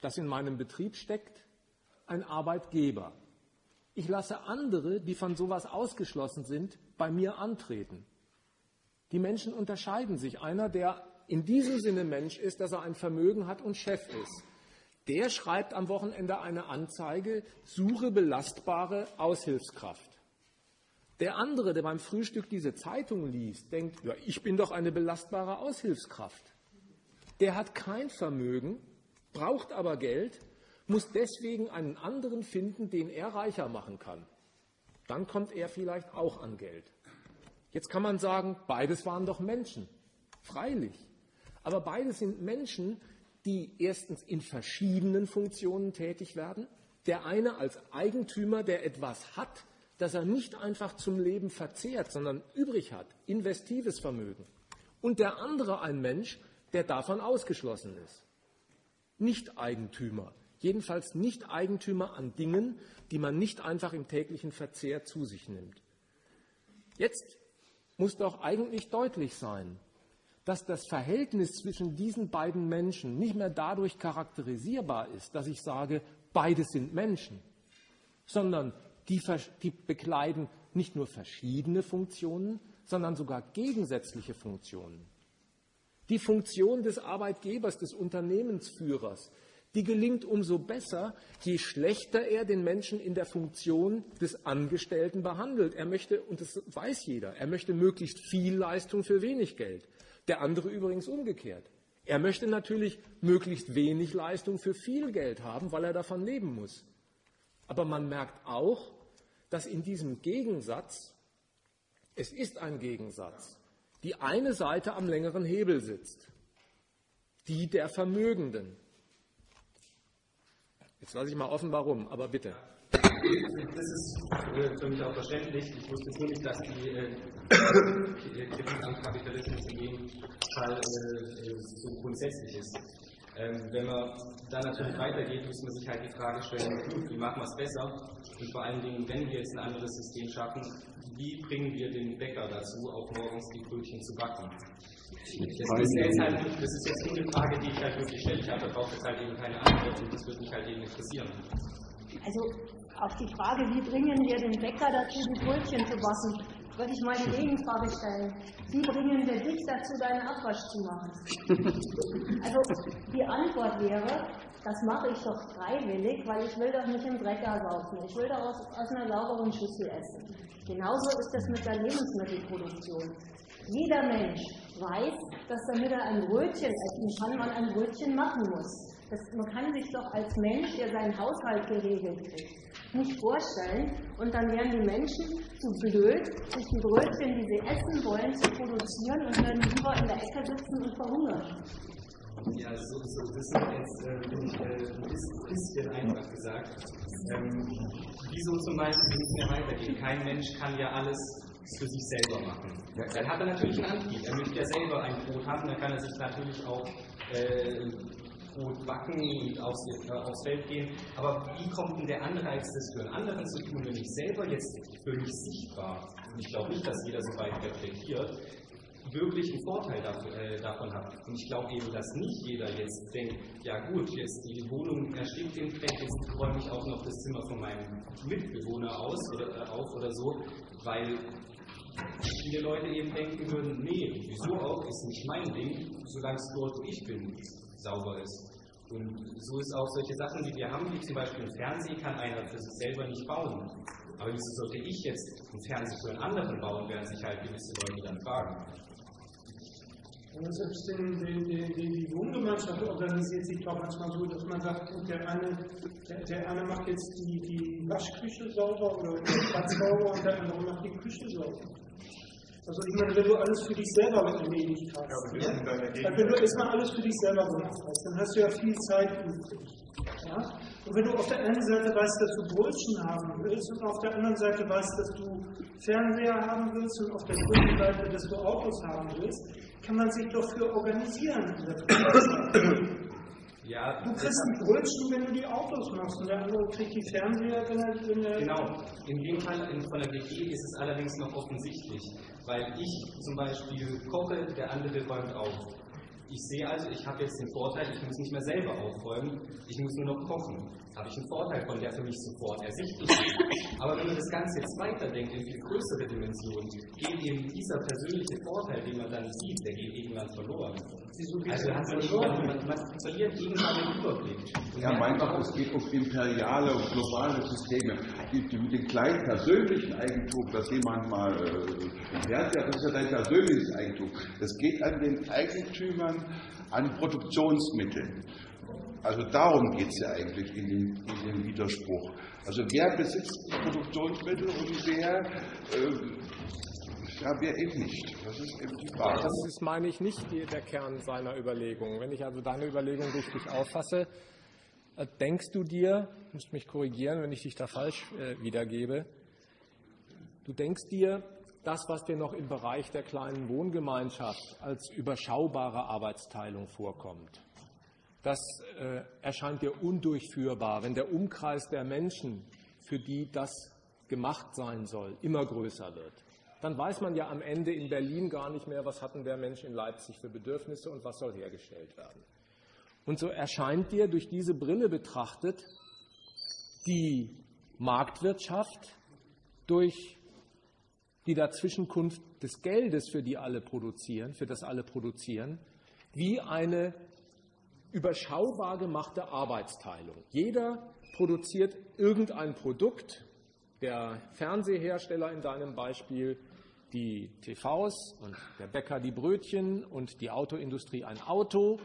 das in meinem Betrieb steckt, ein Arbeitgeber. Ich lasse andere, die von sowas ausgeschlossen sind, bei mir antreten. Die Menschen unterscheiden sich. Einer, der in diesem Sinne Mensch ist, dass er ein Vermögen hat und Chef ist, der schreibt am Wochenende eine Anzeige, suche belastbare Aushilfskraft. Der andere, der beim Frühstück diese Zeitung liest, denkt, ja, ich bin doch eine belastbare Aushilfskraft. Der hat kein Vermögen, braucht aber Geld, muss deswegen einen anderen finden, den er reicher machen kann. Dann kommt er vielleicht auch an Geld. Jetzt kann man sagen, beides waren doch Menschen. Freilich. Aber beides sind Menschen, die erstens in verschiedenen Funktionen tätig werden. Der eine als Eigentümer, der etwas hat, das er nicht einfach zum Leben verzehrt, sondern übrig hat, investives Vermögen. Und der andere ein Mensch, der davon ausgeschlossen ist. Nicht Eigentümer. Jedenfalls nicht Eigentümer an Dingen, die man nicht einfach im täglichen Verzehr zu sich nimmt. Jetzt muss doch eigentlich deutlich sein, dass das Verhältnis zwischen diesen beiden Menschen nicht mehr dadurch charakterisierbar ist, dass ich sage, beide sind Menschen, sondern die, die bekleiden nicht nur verschiedene Funktionen, sondern sogar gegensätzliche Funktionen. Die Funktion des Arbeitgebers, des Unternehmensführers, die gelingt umso besser, je schlechter er den Menschen in der Funktion des Angestellten behandelt. Er möchte, und das weiß jeder, er möchte möglichst viel Leistung für wenig Geld. Der andere übrigens umgekehrt. Er möchte natürlich möglichst wenig Leistung für viel Geld haben, weil er davon leben muss. Aber man merkt auch, dass in diesem Gegensatz, es ist ein Gegensatz, die eine Seite am längeren Hebel sitzt, die der Vermögenden. Jetzt lasse ich mal offen, warum, aber bitte. Das ist äh, für mich auch verständlich. Ich wusste nur nicht, dass die äh, Kritik am Kapitalismus in dem Fall äh, so grundsätzlich ist. Ähm, wenn man dann natürlich weitergeht, muss man sich halt die Frage stellen, wie machen wir es besser? Und vor allen Dingen, wenn wir jetzt ein anderes System schaffen, wie bringen wir den Bäcker dazu, auch morgens die Brötchen zu backen? Das, ist halt, das ist jetzt nur eine Frage, die ich halt wirklich stelle. Ich habe darauf jetzt halt eben keine Antwort und das würde mich halt eben interessieren. Also auf die Frage, wie bringen wir den Bäcker dazu, die Brötchen zu backen, würde ich mal die Gegenfrage stellen. Wie bringen wir dich dazu, deinen Abwasch zu machen? Also die Antwort wäre, das mache ich doch freiwillig, weil ich will doch nicht im Drecker saufen. Ich will doch aus, aus einer sauberen Schüssel essen. Genauso ist das mit der Lebensmittelproduktion. Jeder Mensch weiß, dass damit er ein Brötchen essen kann, man ein Brötchen machen muss. Das, man kann sich doch als Mensch, der seinen Haushalt geregelt kriegt, nicht vorstellen. Und dann wären die Menschen zu blöd, sich die Brötchen, die sie essen wollen, zu produzieren und würden lieber in der Ecke sitzen und verhungern. Ja, so, so das ist jetzt äh, ein bisschen einfach gesagt. Ähm, wieso zum Beispiel nicht mehr weitergehen? Kein Mensch kann ja alles für sich selber machen. Dann hat er natürlich einen Antrieb. Er möchte ja selber ein Brot haben, dann kann er sich natürlich auch äh, Brot backen und aufs, äh, aufs, Feld gehen. Aber wie kommt denn der Anreiz, das für einen anderen zu tun, wenn ich selber jetzt für mich sichtbar, und ich glaube nicht, dass jeder so weit reflektiert, wirklich einen Vorteil dafür, äh, davon hat. Und ich glaube eben, dass nicht jeder jetzt denkt, ja gut, jetzt die Wohnung erstickt den Fleck, jetzt räume ich auch noch das Zimmer von meinem Mitbewohner aus oder, äh, auf oder so, weil viele Leute eben denken würden, nee, wieso auch, ist nicht mein Ding, solange es dort, wo ich bin, sauber ist. Und so ist auch solche Sachen, die wir haben, wie zum Beispiel ein Fernseher, kann einer für sich selber nicht bauen. Aber wieso sollte ich jetzt einen Fernseher für einen anderen bauen, werden sich halt gewisse Leute dann fragen. Und selbst in, in, in die Wohngemeinschaft organisiert sich doch manchmal so, dass man sagt, der eine, der, der eine macht jetzt die, die Waschküche sauber oder das Bad sauber und der andere macht die Küche sauber. Also ich meine, wenn du alles für dich selber erledigt hast, ja, ja, wenn du erstmal alles für dich selber gemacht hast, dann hast du ja viel Zeit übrig. Ja? Und wenn du auf der einen Seite weißt, dass du Brötchen haben willst und auf der anderen Seite weißt, dass du Fernseher haben willst und auf der dritten Seite, dass du Autos haben willst, kann man sich doch für organisieren. Ja, du kriegst ein Brötchen, wenn du die Autos machst, und der andere kriegt die Fernseher, wenn er. Wenn er genau. In dem Fall von der WG ist es allerdings noch offensichtlich, weil ich zum Beispiel koche, der andere räumt auf. Ich sehe also, ich habe jetzt den Vorteil, ich muss nicht mehr selber aufräumen, ich muss nur noch kochen. Habe ich einen Vorteil von, der für mich sofort ersichtlich ist. Aber wenn man das Ganze jetzt weiterdenkt in viel größere Dimensionen, geht eben dieser persönliche Vorteil, den man dann sieht, der geht irgendwann verloren. Also hat man, irgendwann, man, man verliert irgendwann den Überblick. Ja, mein Gott, es geht um imperiale und globale Systeme. Mit dem kleinen persönlichen Eigentum, das jemand mal äh, das ist ja dein persönliches Eigentum. Es geht an den Eigentümern an Produktionsmitteln. Also darum geht es ja eigentlich in dem, in dem, Widerspruch. Also wer besitzt Produktionsmittel und wer, äh, ja, wer eben nicht. Das ist eben die Frage. Das ist, meine ich, nicht der Kern seiner Überlegung. Wenn ich also deine Überlegung richtig auffasse, äh, denkst du dir, musst mich korrigieren, wenn ich dich da falsch äh, wiedergebe, du denkst dir, das, was dir noch im Bereich der kleinen Wohngemeinschaft als überschaubare Arbeitsteilung vorkommt, das äh, erscheint dir undurchführbar, wenn der Umkreis der Menschen, für die das gemacht sein soll, immer größer wird. Dann weiß man ja am Ende in Berlin gar nicht mehr, was hat denn der Mensch in Leipzig für Bedürfnisse und was soll hergestellt werden. Und so erscheint dir durch diese Brille betrachtet die Marktwirtschaft durch die Dazwischenkunft des Geldes, für die alle produzieren, für das alle produzieren, wie eine überschaubar gemachte Arbeitsteilung. Jeder produziert irgendein Produkt, der Fernsehersteller in deinem Beispiel die TVs und der Bäcker die Brötchen und die Autoindustrie ein Auto.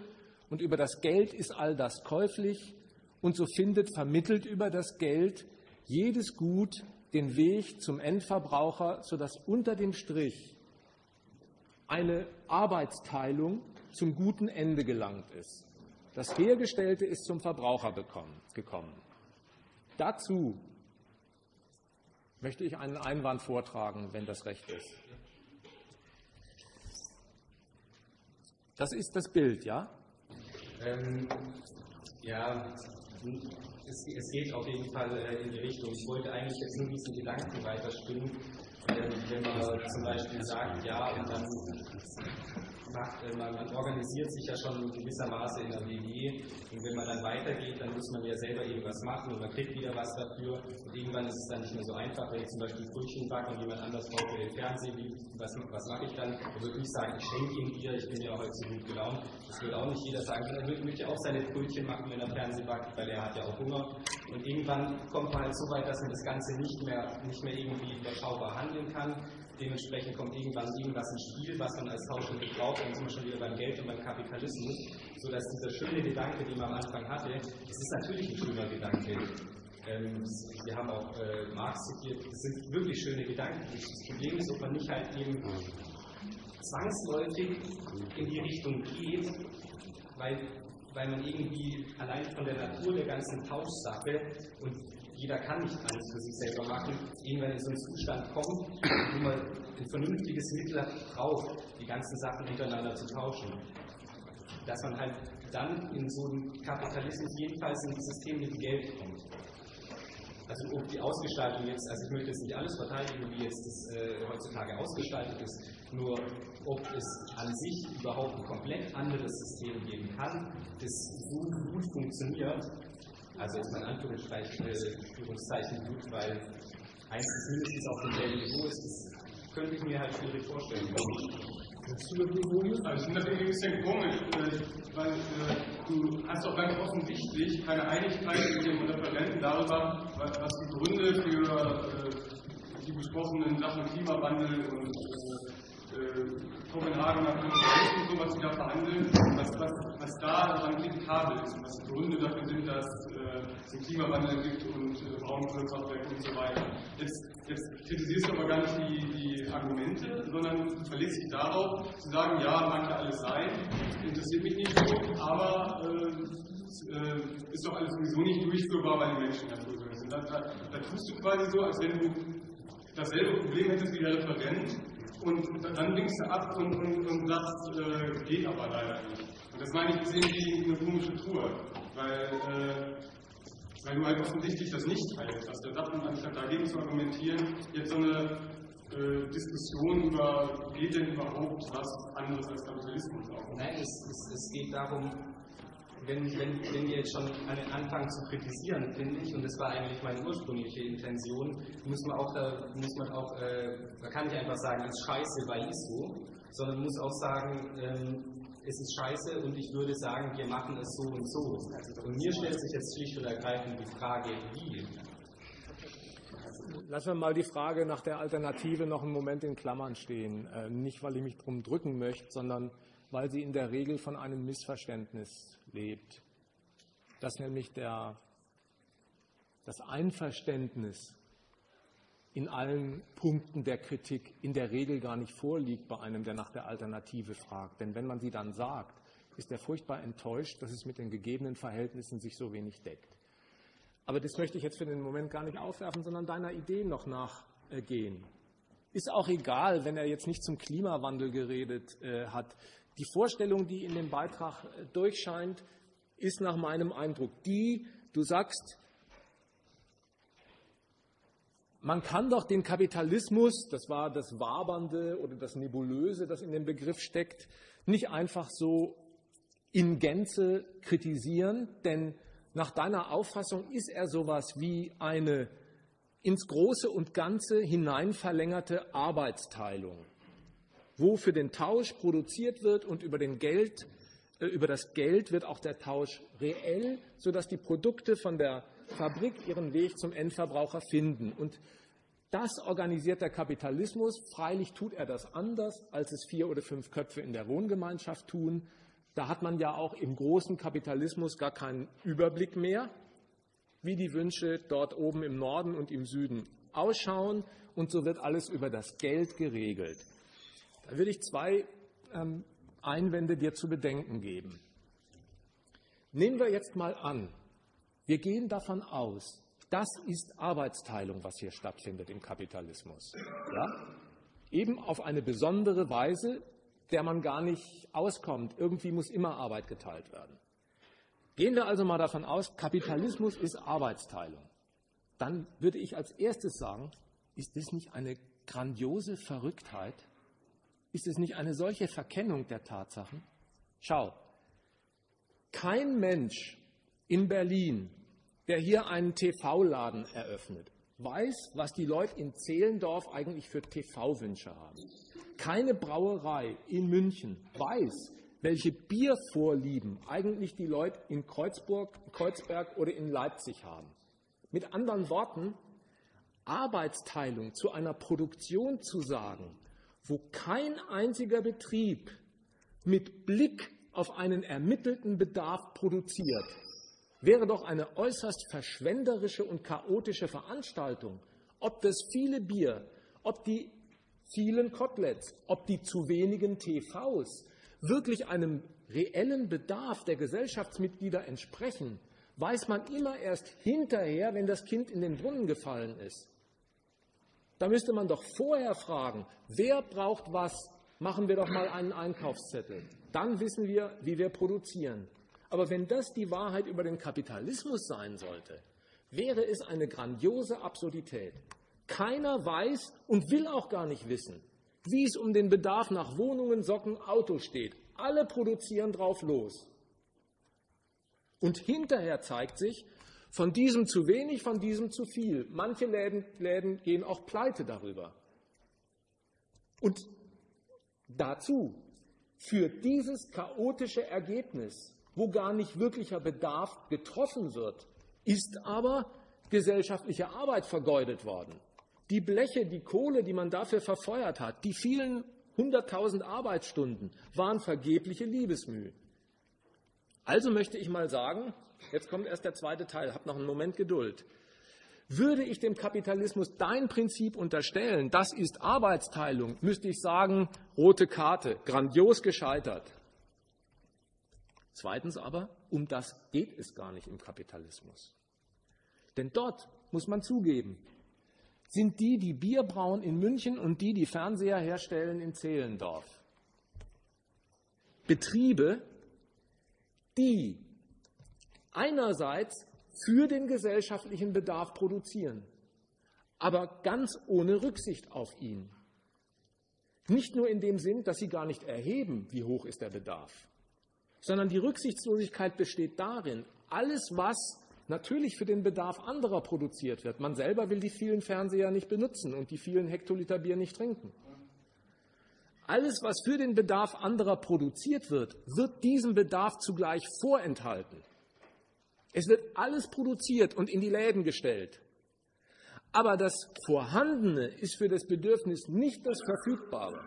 Und über das Geld ist all das käuflich. Und so findet vermittelt über das Geld jedes Gut den Weg zum Endverbraucher, sodass unter dem Strich eine Arbeitsteilung zum guten Ende gelangt ist. Das Hergestellte ist zum Verbraucher gekommen. Dazu möchte ich einen Einwand vortragen, wenn das recht ist. Das ist das Bild, ja? Ähm, ja, es, es, geht auf jeden Fall äh, in die Richtung. Ich wollte eigentlich jetzt nur diesen Gedanken weiterspinnen, äh, wenn man zum Beispiel sagt, ja, und dann macht, äh, man, man, organisiert sich ja schon gewissermaßen in der WG und wenn man dann weitergeht, dann muss man ja selber irgendwas machen und man kriegt wieder was dafür und irgendwann ist es dann nicht mehr so einfach, wenn ich zum Beispiel Brötchen backe und jemand anders braucht für den Fernsehen, was, was mache ich dann? Da würde ich sagen, ich schenke ihm Bier, ich bin ja heute so gut gelaunt. Das würde auch nicht jeder sagen, er möchte ja auch seine Brötchen machen, wenn er Fernsehen backt, weil er hat ja auch Hunger. Und irgendwann kommt man halt so weit, dass man das Ganze nicht mehr, nicht mehr irgendwie überschaubar handeln kann. Dementsprechend kommt irgendwann irgendwas ins Spiel, was man als Tauschmittel braucht. Dann sind wir schon wieder beim Geld und beim Kapitalismus. Sodass dieser schöne Gedanke, den man am Anfang hatte, es ist natürlich ein schöner Gedanke. Ähm, wir haben auch äh, Marx zitiert, es sind wirklich schöne Gedanken. Das Problem ist, ob man nicht halt eben zwangsläufig in die Richtung geht, weil, weil man irgendwie allein von der Natur der ganzen Tauschsache und jeder kann nicht alles für sich selber machen, irgendwann in so einen Zustand kommt, wo man ein vernünftiges Mittel braucht, die ganzen Sachen untereinander zu tauschen. Dass man halt dann in so einem Kapitalismus jedenfalls in ein System mit Geld kommt. Also ob die Ausgestaltung jetzt, also ich möchte jetzt nicht alles verteidigen, wie jetzt das äh, heutzutage ausgestaltet ist, nur ob es an sich überhaupt ein komplett anderes System geben kann, das so gut funktioniert, also ist mein Anführungszeichen äh, gut, weil eins ist mindestens auf demselben Niveau ist, das könnte ich mir halt schwierig vorstellen. Also ich finde das irgendwie ein bisschen komisch, äh, weil äh, du hast auch ganz offensichtlich keine Einigkeit mit dem Referenten darüber, was die Gründe für äh, die besprochenen Sachen Klimawandel und äh, äh, Kopenhagener Konferenz und sowas wieder verhandeln, was, was, was da daran kritikabel ist und was Gründe dafür sind, dass äh, es den Klimawandel gibt und äh, Braunkohlekraftwerke und so weiter. Jetzt, jetzt kritisierst du aber gar nicht die, die Argumente, sondern verlegst dich darauf, zu sagen, ja, mag ja alles sein, interessiert mich nicht so, aber äh, äh, ist doch alles sowieso nicht durchführbar, weil die Menschen dafür sind. Da, da, da tust du quasi so, als wenn du dasselbe Problem hättest wie der Referent und dann winkst du ab und, und, und sagst, äh, geht aber leider nicht. Und das meine ich, ist irgendwie eine komische Tour, weil, äh, weil du halt offensichtlich das nicht teilst. Was der sagt, anstatt dagegen zu argumentieren, jetzt so eine äh, Diskussion über, geht denn überhaupt was anderes als Kapitalismus auf? Nein, es, es, es geht darum, wenn, wenn, wenn wir jetzt schon anfangen zu kritisieren, finde ich, und das war eigentlich meine ursprüngliche Intention, muss man auch, da, muss man auch, äh, da kann ich einfach sagen, ist scheiße, weil ist so, sondern muss auch sagen, ähm, es ist scheiße und ich würde sagen, wir machen es so und so. Und mir stellt sich jetzt schlicht und ergreifend die Frage, wie. Lassen wir mal die Frage nach der Alternative noch einen Moment in Klammern stehen. Äh, nicht, weil ich mich drum drücken möchte, sondern weil sie in der Regel von einem Missverständnis lebt, dass nämlich der, das Einverständnis in allen Punkten der Kritik in der Regel gar nicht vorliegt bei einem, der nach der Alternative fragt. Denn wenn man sie dann sagt, ist er furchtbar enttäuscht, dass es mit den gegebenen Verhältnissen sich so wenig deckt. Aber das möchte ich jetzt für den Moment gar nicht aufwerfen, sondern deiner Idee noch nachgehen. Ist auch egal, wenn er jetzt nicht zum Klimawandel geredet äh, hat. Die Vorstellung, die in dem Beitrag äh, durchscheint, ist nach meinem Eindruck die, du sagst, man kann doch den Kapitalismus, das war das Wabernde oder das Nebulöse, das in dem Begriff steckt, nicht einfach so in Gänze kritisieren, denn nach deiner Auffassung ist er sowas wie eine ins Große und Ganze hinein verlängerte Arbeitsteilung wo für den Tausch produziert wird und über, Geld, äh, über das Geld wird auch der Tausch reell, sodass die Produkte von der Fabrik ihren Weg zum Endverbraucher finden. Und das organisiert der Kapitalismus. Freilich tut er das anders, als es vier oder fünf Köpfe in der Wohngemeinschaft tun. Da hat man ja auch im großen Kapitalismus gar keinen Überblick mehr, wie die Wünsche dort oben im Norden und im Süden ausschauen. Und so wird alles über das Geld geregelt. Da würde ich zwei ähm, Einwände dir zu bedenken geben. Nehmen wir jetzt mal an, wir gehen davon aus, das ist Arbeitsteilung, was hier stattfindet im Kapitalismus. Ja? Eben auf eine besondere Weise, der man gar nicht auskommt. Irgendwie muss immer Arbeit geteilt werden. Gehen wir also mal davon aus, Kapitalismus ist Arbeitsteilung. Dann würde ich als erstes sagen, ist das nicht eine grandiose Verrücktheit, ist es nicht eine solche Verkennung der Tatsachen? Schau, kein Mensch in Berlin, der hier einen TV-Laden eröffnet, weiß, was die Leute in Zehlendorf eigentlich für TV-Wünsche haben. Keine Brauerei in München weiß, welche Biervorlieben eigentlich die Leute in Kreuzburg, Kreuzberg oder in Leipzig haben. Mit anderen Worten, Arbeitsteilung zu einer Produktion zu sagen, wo kein einziger Betrieb mit Blick auf einen ermittelten Bedarf produziert, wäre doch eine äußerst verschwenderische und chaotische Veranstaltung, ob das viele Bier, ob die vielen Koteletts, ob die zu wenigen TVs wirklich einem reellen Bedarf der Gesellschaftsmitglieder entsprechen, weiß man immer erst hinterher, wenn das Kind in den Brunnen gefallen ist. Da müsste man doch vorher fragen, wer braucht was? Machen wir doch mal einen Einkaufszettel. Dann wissen wir, wie wir produzieren. Aber wenn das die Wahrheit über den Kapitalismus sein sollte, wäre es eine grandiose Absurdität. Keiner weiß und will auch gar nicht wissen, wie es um den Bedarf nach Wohnungen, Socken, Autos steht. Alle produzieren drauf los. Und hinterher zeigt sich, von diesem zu wenig, von diesem zu viel. Manche Läden, Läden gehen auch pleite darüber. Und dazu führt dieses chaotische Ergebnis, wo gar nicht wirklicher Bedarf getroffen wird, ist aber gesellschaftliche Arbeit vergeudet worden. Die Bleche, die Kohle, die man dafür verfeuert hat, die vielen 100.000 Arbeitsstunden waren vergebliche Liebesmüh. Also möchte ich mal sagen, jetzt kommt erst der zweite Teil, hab noch einen Moment Geduld. Würde ich dem Kapitalismus dein Prinzip unterstellen, das ist Arbeitsteilung, müsste ich sagen, rote Karte, grandios gescheitert. Zweitens aber, um das geht es gar nicht im Kapitalismus. Denn dort, muss man zugeben, sind die, die Bier brauen in München und die, die Fernseher herstellen in Zehlendorf. Betriebe, die einerseits für den gesellschaftlichen Bedarf produzieren, aber ganz ohne Rücksicht auf ihn. Nicht nur in dem Sinn, dass sie gar nicht erheben, wie hoch ist der Bedarf, sondern die Rücksichtslosigkeit besteht darin, alles, was natürlich für den Bedarf anderer produziert wird. Man selber will die vielen Fernseher nicht benutzen und die vielen Hektoliter Bier nicht trinken. Alles, was für den Bedarf anderer produziert wird, wird diesem Bedarf zugleich vorenthalten. Es wird alles produziert und in die Läden gestellt. Aber das Vorhandene ist für das Bedürfnis nicht das Verfügbare.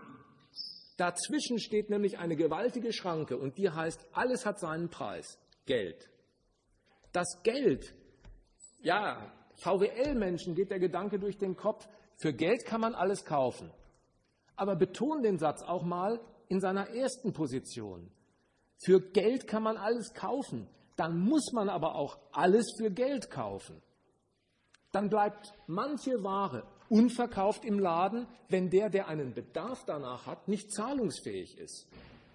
Dazwischen steht nämlich eine gewaltige Schranke und die heißt, alles hat seinen Preis, Geld. Das Geld, ja, VWL-Menschen geht der Gedanke durch den Kopf, für Geld kann man alles kaufen. Aber betone den Satz auch mal in seiner ersten Position. Für Geld kann man alles kaufen, dann muss man aber auch alles für Geld kaufen. Dann bleibt manche Ware unverkauft im Laden, wenn der, der einen Bedarf danach hat, nicht zahlungsfähig ist.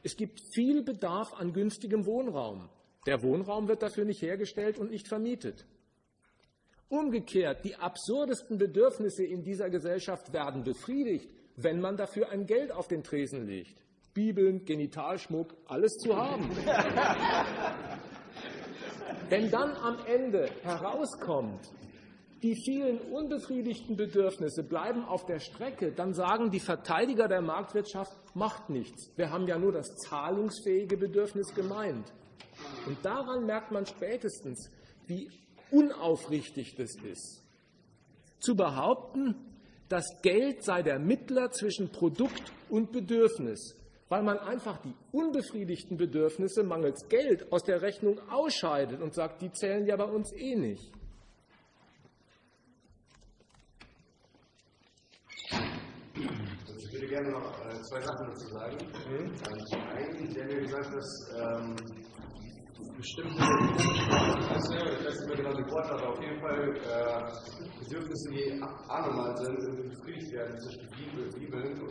Es gibt viel Bedarf an günstigem Wohnraum. Der Wohnraum wird dafür nicht hergestellt und nicht vermietet. Umgekehrt, die absurdesten Bedürfnisse in dieser Gesellschaft werden befriedigt, wenn man dafür ein Geld auf den Tresen legt. Bibeln, Genitalschmuck, alles zu haben. wenn dann am Ende herauskommt, die vielen unbefriedigten Bedürfnisse bleiben auf der Strecke, dann sagen die Verteidiger der Marktwirtschaft, macht nichts. Wir haben ja nur das zahlungsfähige Bedürfnis gemeint. Und daran merkt man spätestens, wie unaufrichtig das ist. Zu behaupten, das Geld sei der Mittler zwischen Produkt und Bedürfnis, weil man einfach die unbefriedigten Bedürfnisse mangels Geld aus der Rechnung ausscheidet und sagt, die zählen ja bei uns eh nicht. Ich würde gerne noch äh, zwei Sachen dazu sagen. Mhm. Zum einen, Sie haben ja gesagt, dass ähm, bestimmte Bedürfnisse, ich weiß genau auf jeden Fall äh, Bedürfnisse, die anormal sind, befriedigt werden, zum Beispiel Bibeln.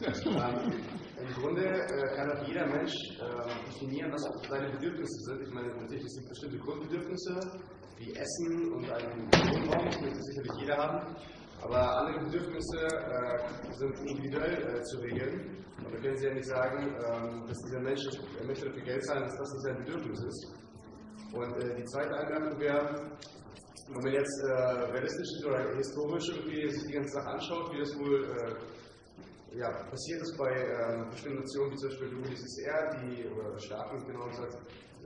Ähm, Im Grunde äh, kann auch jeder Mensch äh, definieren, was seine Bedürfnisse sind. Ich meine, es sind bestimmte Grundbedürfnisse, wie Essen und einen Wohnraum, das möchte sicherlich jeder haben. Aber andere Bedürfnisse äh, sind individuell äh, zu regeln. Und da können Sie ja nicht sagen, ähm, dass dieser Mensch, er möchte dafür Geld zahlen, dass das nicht sein Bedürfnis ist. Und äh, die zweite Einladung wäre, wenn man jetzt äh, realistisch oder historisch irgendwie sich die ganze Sache anschaut, wie das wohl äh, ja, passiert ist bei ähm, bestimmten Nationen, wie zum Beispiel die UdSSR, die, oder Staaten genau gesagt,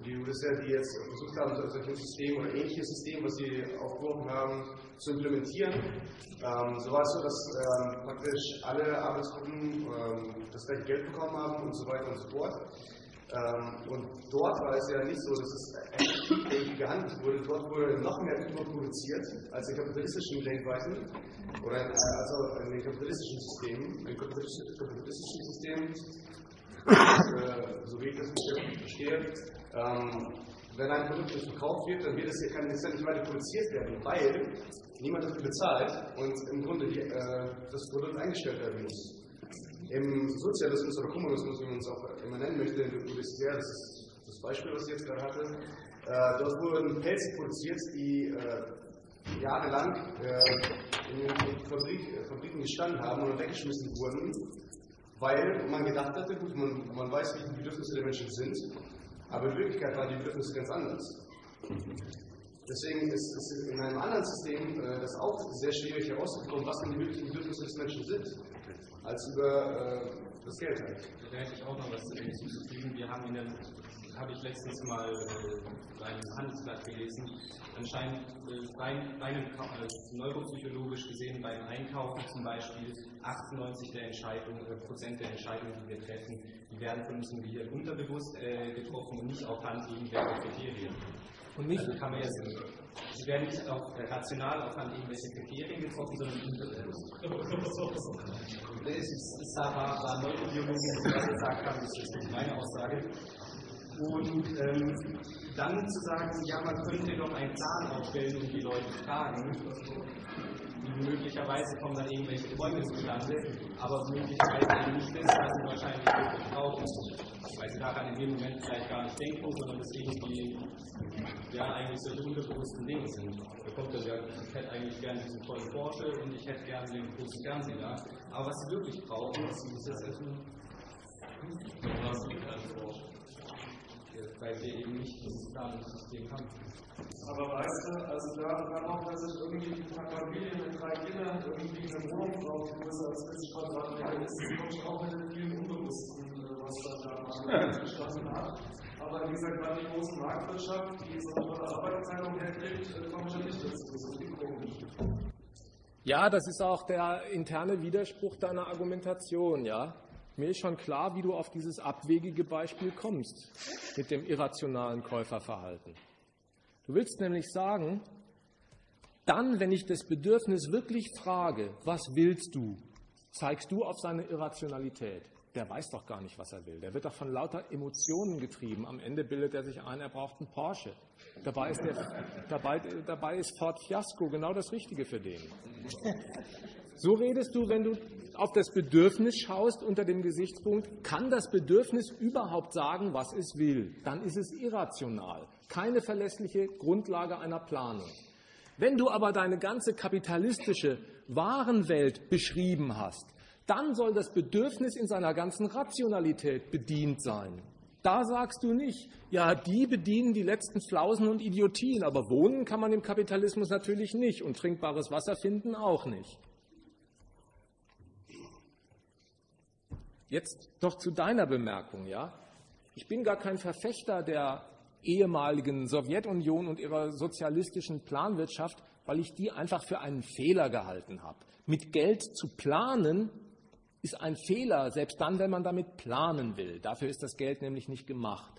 die UdSSR, die jetzt versucht haben, so ein System oder ähnliches System, was sie aufgeworfen haben, zu implementieren. Ähm, so war es so, dass ähm, praktisch alle Arbeitsgruppen ähm, das gleiche Geld bekommen haben und so weiter und so fort. Ähm, und dort war es ja nicht so, dass es effektiv gehandelt wurde. Dort wurde noch mehr überproduziert als in kapitalistischen Denkweisen oder in, also in den kapitalistischen Systemen. In kapitalistischen Systemen, äh, so wie ich das verstehe, ähm, wenn ein Produkt nicht verkauft wird, dann wird es hier, kann es ja nicht weiter produziert werden, weil niemand dafür bezahlt und im Grunde die, äh, das Produkt eingestellt werden muss. Im Sozialismus oder Kommunismus, wie man es auch immer nennen möchte, in der UdSSR, das ist das Beispiel, was ich jetzt gerade hatte, äh, dort wurden Pelze produziert, die äh, jahrelang äh, in den Fabrik, äh, Fabriken gestanden haben und weggeschmissen wurden, weil man gedacht hatte, gut, man, man weiß, wie die Bedürfnisse der Menschen sind, aber in Wirklichkeit waren die Bedürfnisse ganz anders. Deswegen ist es in einem anderen System äh, das auch sehr schwierig herauszubekommen, was denn die wirklichen Bedürfnisse des Menschen sind, als über äh, das Geld halt. Da hätte ich auch noch was hinzuzufügen. Wir haben in der habe ich letztens mal äh, einem Handelsblatt gelesen. Anscheinend äh, rein, rein äh, neuropsychologisch gesehen beim Einkaufen zum Beispiel 98 der Entscheidungen, äh, Prozent der Entscheidungen, die wir treffen, die werden von unserem Gehirn unterbewusst äh, getroffen und nicht aufhand irgendwelcher Kriterien. Und nicht, also kann man jetzt, sie werden nicht auf, äh, rational aufhand irgendwelcher Kriterien getroffen, sondern ist, es war, war Neurobiologen, die das gesagt haben, das ist nicht meine Aussage. Und ähm, dann zu sagen, ja, man könnte doch einen Plan aufstellen und die Leute fragen, möglicherweise kommen dann irgendwelche Träume zustande, aber möglicherweise nicht das, was sie wahrscheinlich wirklich brauchen. Weil sie daran in dem Moment vielleicht gar nicht denken, sondern das irgendwie ja eigentlich solche unterbewussten Dinge sind. Da kommt dann ja, ich hätte eigentlich gerne diesen tollen Porsche und ich hätte gerne den großen Fernseher. Aber was sie wirklich brauchen, ist das Essen weil wir eben nicht dieses Planungssystem haben. Aber weißt du, also da, da noch, dass ich irgendwie eine Familie mit drei Kindern irgendwie eine Wohnung braucht, größer als 40 Quadratmeter ist, das kommt auch mit vielen Unbewussten, was da da entstanden hat. Aber wie gesagt, gerade die große Marktwirtschaft, die so eine Arbeitsteilung herkriegt, äh, komme ich ja nicht dazu. Das ist komisch. Ja, das ist auch der interne Widerspruch deiner Argumentation, ja. Mir ist schon klar, wie du auf dieses abwegige Beispiel kommst mit dem irrationalen Käuferverhalten. Du willst nämlich sagen, dann, wenn ich das Bedürfnis wirklich frage, was willst du, zeigst du auf seine Irrationalität. Der weiß doch gar nicht, was er will. Der wird doch von lauter Emotionen getrieben. Am Ende bildet er sich ein, er braucht einen Porsche. Dabei ist, der, dabei, dabei ist Ford Fiasco genau das Richtige für den. So redest du, wenn du auf das Bedürfnis schaust unter dem Gesichtspunkt, kann das Bedürfnis überhaupt sagen, was es will? Dann ist es irrational, keine verlässliche Grundlage einer Planung. Wenn du aber deine ganze kapitalistische Warenwelt beschrieben hast, dann soll das Bedürfnis in seiner ganzen Rationalität bedient sein. Da sagst du nicht, ja, die bedienen die letzten Flausen und Idiotien, aber wohnen kann man im Kapitalismus natürlich nicht und trinkbares Wasser finden auch nicht. Jetzt doch zu deiner Bemerkung, ja. Ich bin gar kein Verfechter der ehemaligen Sowjetunion und ihrer sozialistischen Planwirtschaft, weil ich die einfach für einen Fehler gehalten habe. Mit Geld zu planen ist ein Fehler, selbst dann, wenn man damit planen will. Dafür ist das Geld nämlich nicht gemacht.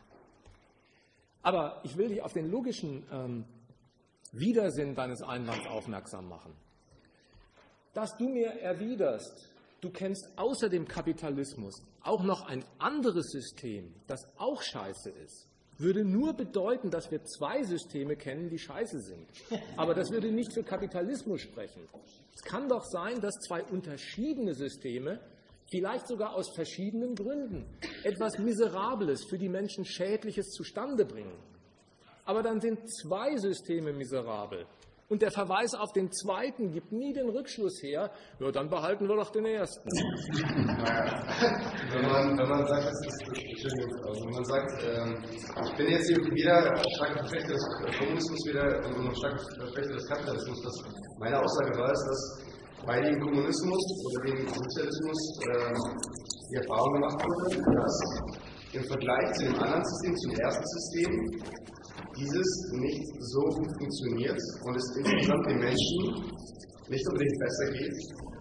Aber ich will dich auf den logischen ähm, Widersinn deines Einwands aufmerksam machen. Dass du mir erwiderst, du kennst außer dem Kapitalismus auch noch ein anderes System, das auch scheiße ist, würde nur bedeuten, dass wir zwei Systeme kennen, die scheiße sind. Aber das würde nicht für Kapitalismus sprechen. Es kann doch sein, dass zwei unterschiedene Systeme, vielleicht sogar aus verschiedenen Gründen, etwas Miserables, für die Menschen Schädliches zustande bringen. Aber dann sind zwei Systeme miserabel. Und der Verweis auf den zweiten gibt nie den Rückschluss her, ja, dann behalten wir doch den ersten. Wenn man, wenn man sagt, das ist, also wenn man sagt, ähm, ich bin jetzt hier wieder stark Verfechter des Kommunismus wieder und stark Verfechter des Kapitalismus, dass meine Aussage war, ist, dass bei dem Kommunismus oder dem Sozialismus äh, die Erfahrung gemacht wurde, dass im Vergleich zu dem anderen System, zum ersten System, dieses nicht so gut funktioniert und es insgesamt den Menschen nicht unbedingt besser geht.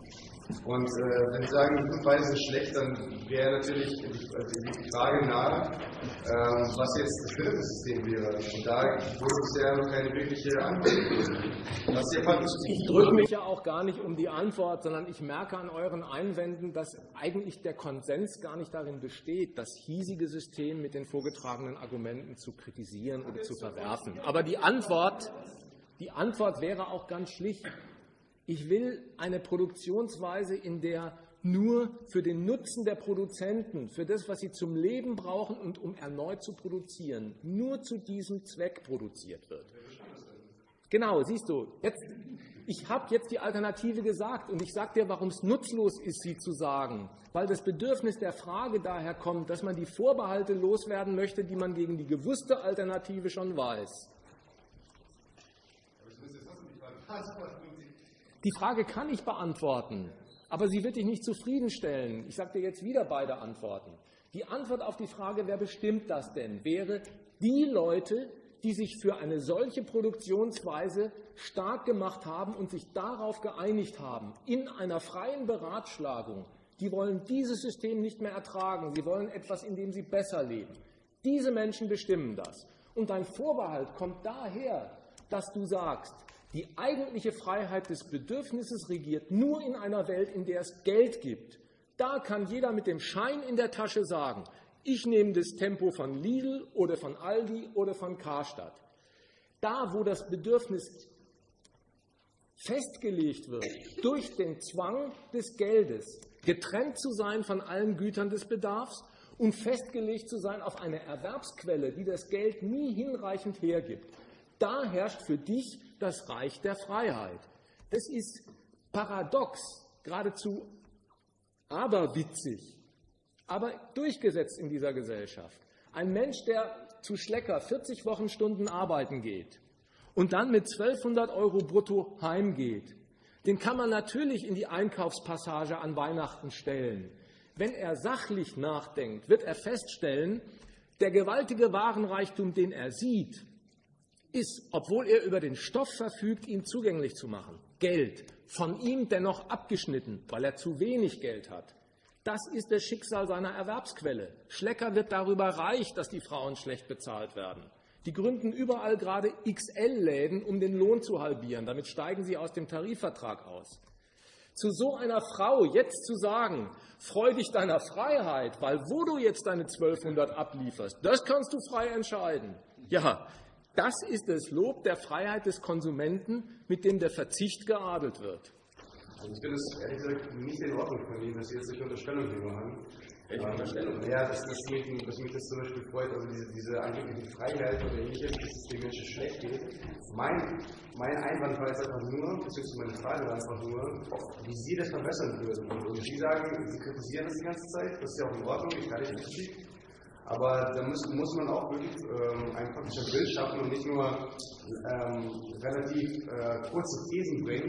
Und äh, wenn Sie sagen, die beide sind schlecht, dann wäre natürlich die, die Frage nahe, äh, was jetzt das dritte System wäre. Und da wurde bisher noch keine wirkliche Antwort. Ich drücke mich ja auch gar nicht um die Antwort, sondern ich merke an euren Einwänden, dass eigentlich der Konsens gar nicht darin besteht, das hiesige System mit den vorgetragenen Argumenten zu kritisieren oder zu verwerfen. Aber die Antwort, die Antwort wäre auch ganz schlicht. Ich will eine Produktionsweise, in der nur für den Nutzen der Produzenten, für das, was sie zum Leben brauchen und um erneut zu produzieren, nur zu diesem Zweck produziert wird. Genau, siehst du, jetzt, ich habe jetzt die Alternative gesagt und ich sage dir, warum es nutzlos ist, sie zu sagen. Weil das Bedürfnis der Frage daher kommt, dass man die Vorbehalte loswerden möchte, die man gegen die gewusste Alternative schon weiß. Die Frage kann ich beantworten, aber sie wird dich nicht zufriedenstellen. Ich sage dir jetzt wieder beide Antworten. Die Antwort auf die Frage, wer bestimmt das denn, wäre die Leute, die sich für eine solche Produktionsweise stark gemacht haben und sich darauf geeinigt haben, in einer freien Beratschlagung, die wollen dieses System nicht mehr ertragen. Sie wollen etwas, in dem sie besser leben. Diese Menschen bestimmen das. Und dein Vorbehalt kommt daher, dass du sagst, die eigentliche Freiheit des Bedürfnisses regiert nur in einer Welt, in der es Geld gibt. Da kann jeder mit dem Schein in der Tasche sagen, ich nehme das Tempo von Lidl oder von Aldi oder von Karstadt. Da, wo das Bedürfnis festgelegt wird durch den Zwang des Geldes, getrennt zu sein von allen Gütern des Bedarfs und festgelegt zu sein auf eine Erwerbsquelle, die das Geld nie hinreichend hergibt, da herrscht für dich das Reich der Freiheit. Das ist paradox, geradezu aberwitzig, aber durchgesetzt in dieser Gesellschaft. Ein Mensch, der zu Schlecker 40 Wochenstunden arbeiten geht und dann mit 1200 Euro brutto heimgeht, den kann man natürlich in die Einkaufspassage an Weihnachten stellen. Wenn er sachlich nachdenkt, wird er feststellen, der gewaltige Warenreichtum, den er sieht, ist, obwohl er über den Stoff verfügt, ihn zugänglich zu machen. Geld, von ihm dennoch abgeschnitten, weil er zu wenig Geld hat. Das ist das Schicksal seiner Erwerbsquelle. Schlecker wird darüber reich, dass die Frauen schlecht bezahlt werden. Die gründen überall gerade XL-Läden, um den Lohn zu halbieren. Damit steigen sie aus dem Tarifvertrag aus. Zu so einer Frau jetzt zu sagen, freu dich deiner Freiheit, weil wo du jetzt deine 1200 ablieferst, das kannst du frei entscheiden. Ja, das ist das Lob der Freiheit des Konsumenten, mit dem der Verzicht geadelt wird. Also ich finde es ehrlich gesagt nicht in Ordnung von Ihnen, dass Sie jetzt solche Unterstellungen haben. Welche Unterstellung? Ja, dass, dass, mich, dass mich das zum Beispiel freut, also diese, diese angebliche Freiheit oder ähnliches, dass es den Menschen schlecht geht. Mein, mein Einwand war jetzt einfach nur, beziehungsweise meine Frage war einfach nur, wie Sie das verbessern würden. Und Sie sagen, Sie kritisieren das die ganze Zeit, das ist ja auch in Ordnung, ich halte die Kritik. Aber da muss, muss man auch wirklich ähm, ein praktisches Bild schaffen und nicht nur ähm, relativ äh, kurze Thesen bringen,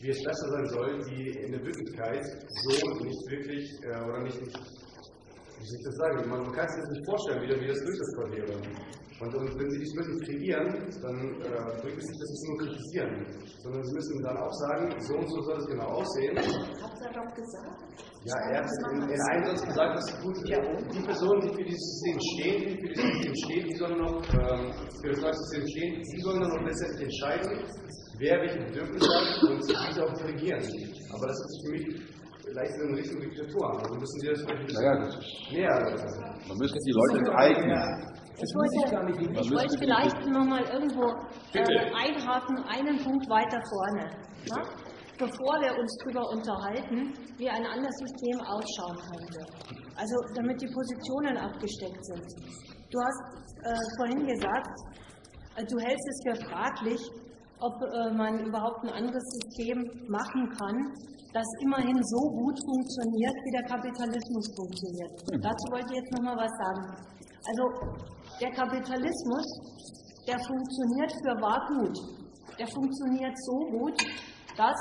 wie es besser sein soll, die in der Wirklichkeit so nicht wirklich äh, oder nicht, nicht, wie soll ich das sagen, man kann sich das nicht vorstellen, wie, wie das durchsetzbar wäre. Und, und, wenn Sie dies wirklich kreieren, dann äh, bringt es nicht, dass Sie es nur kritisieren, sondern Sie müssen dann auch sagen, so und so soll es genau aussehen. Hat er doch gesagt. Ja, er hat in, in einem Satz gesagt, dass gut, die Personen, die für dieses System stehen, die für dieses System stehen, die sollen noch ähm, für das neue System stehen, die sollen dann noch letztendlich entscheiden, wer welche Bedürfnisse hat und diese auch delegieren. Aber das ist für mich leicht in Richtung Diktatur. Also müssen Sie das vielleicht ein bisschen Naja, das ist, näher. man müsste die Leute enteignen. Ich wollte, ich wollte vielleicht noch mal irgendwo äh, einhaken, einen Punkt weiter vorne. Ja? Bevor wir uns darüber unterhalten, wie ein anderes System ausschauen könnte. Also damit die Positionen abgesteckt sind. Du hast äh, vorhin gesagt, äh, du hältst es für fraglich, ob äh, man überhaupt ein anderes System machen kann, das immerhin so gut funktioniert, wie der Kapitalismus funktioniert. Dazu wollte ich jetzt noch mal was sagen. Also der Kapitalismus, der funktioniert für wahr gut. Der funktioniert so gut, dass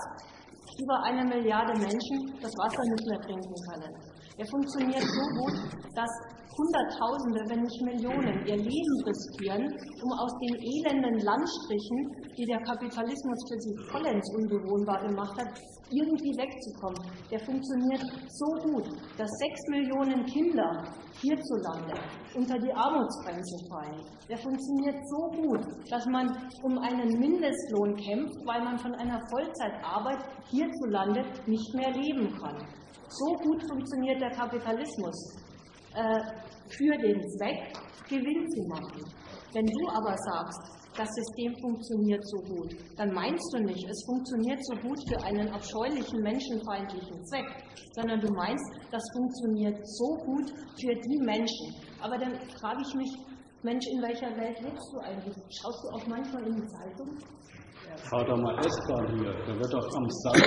über eine Milliarde Menschen das Wasser nicht mehr trinken können. Der funktioniert so gut, dass Hunderttausende, wenn nicht Millionen, ihr Leben riskieren, um aus den elenden Landstrichen, die der Kapitalismus für sie vollends unbewohnbar gemacht hat, irgendwie wegzukommen. Der funktioniert so gut, dass sechs Millionen Kinder hierzulande unter die Armutsgrenze fallen. Der funktioniert so gut, dass man um einen Mindestlohn kämpft, weil man von einer Vollzeitarbeit hierzulande nicht mehr leben kann. So gut funktioniert der Kapitalismus äh, für den Zweck, Gewinn zu machen. Wenn du aber sagst, das System funktioniert so gut, dann meinst du nicht, es funktioniert so gut für einen abscheulichen, menschenfeindlichen Zweck, sondern du meinst, das funktioniert so gut für die Menschen. Aber dann frage ich mich, Mensch, in welcher Welt lebst du eigentlich? Schaust du auch manchmal in die Zeitung? Fahr doch mal S-Bahn hier. Da wird doch am Sand,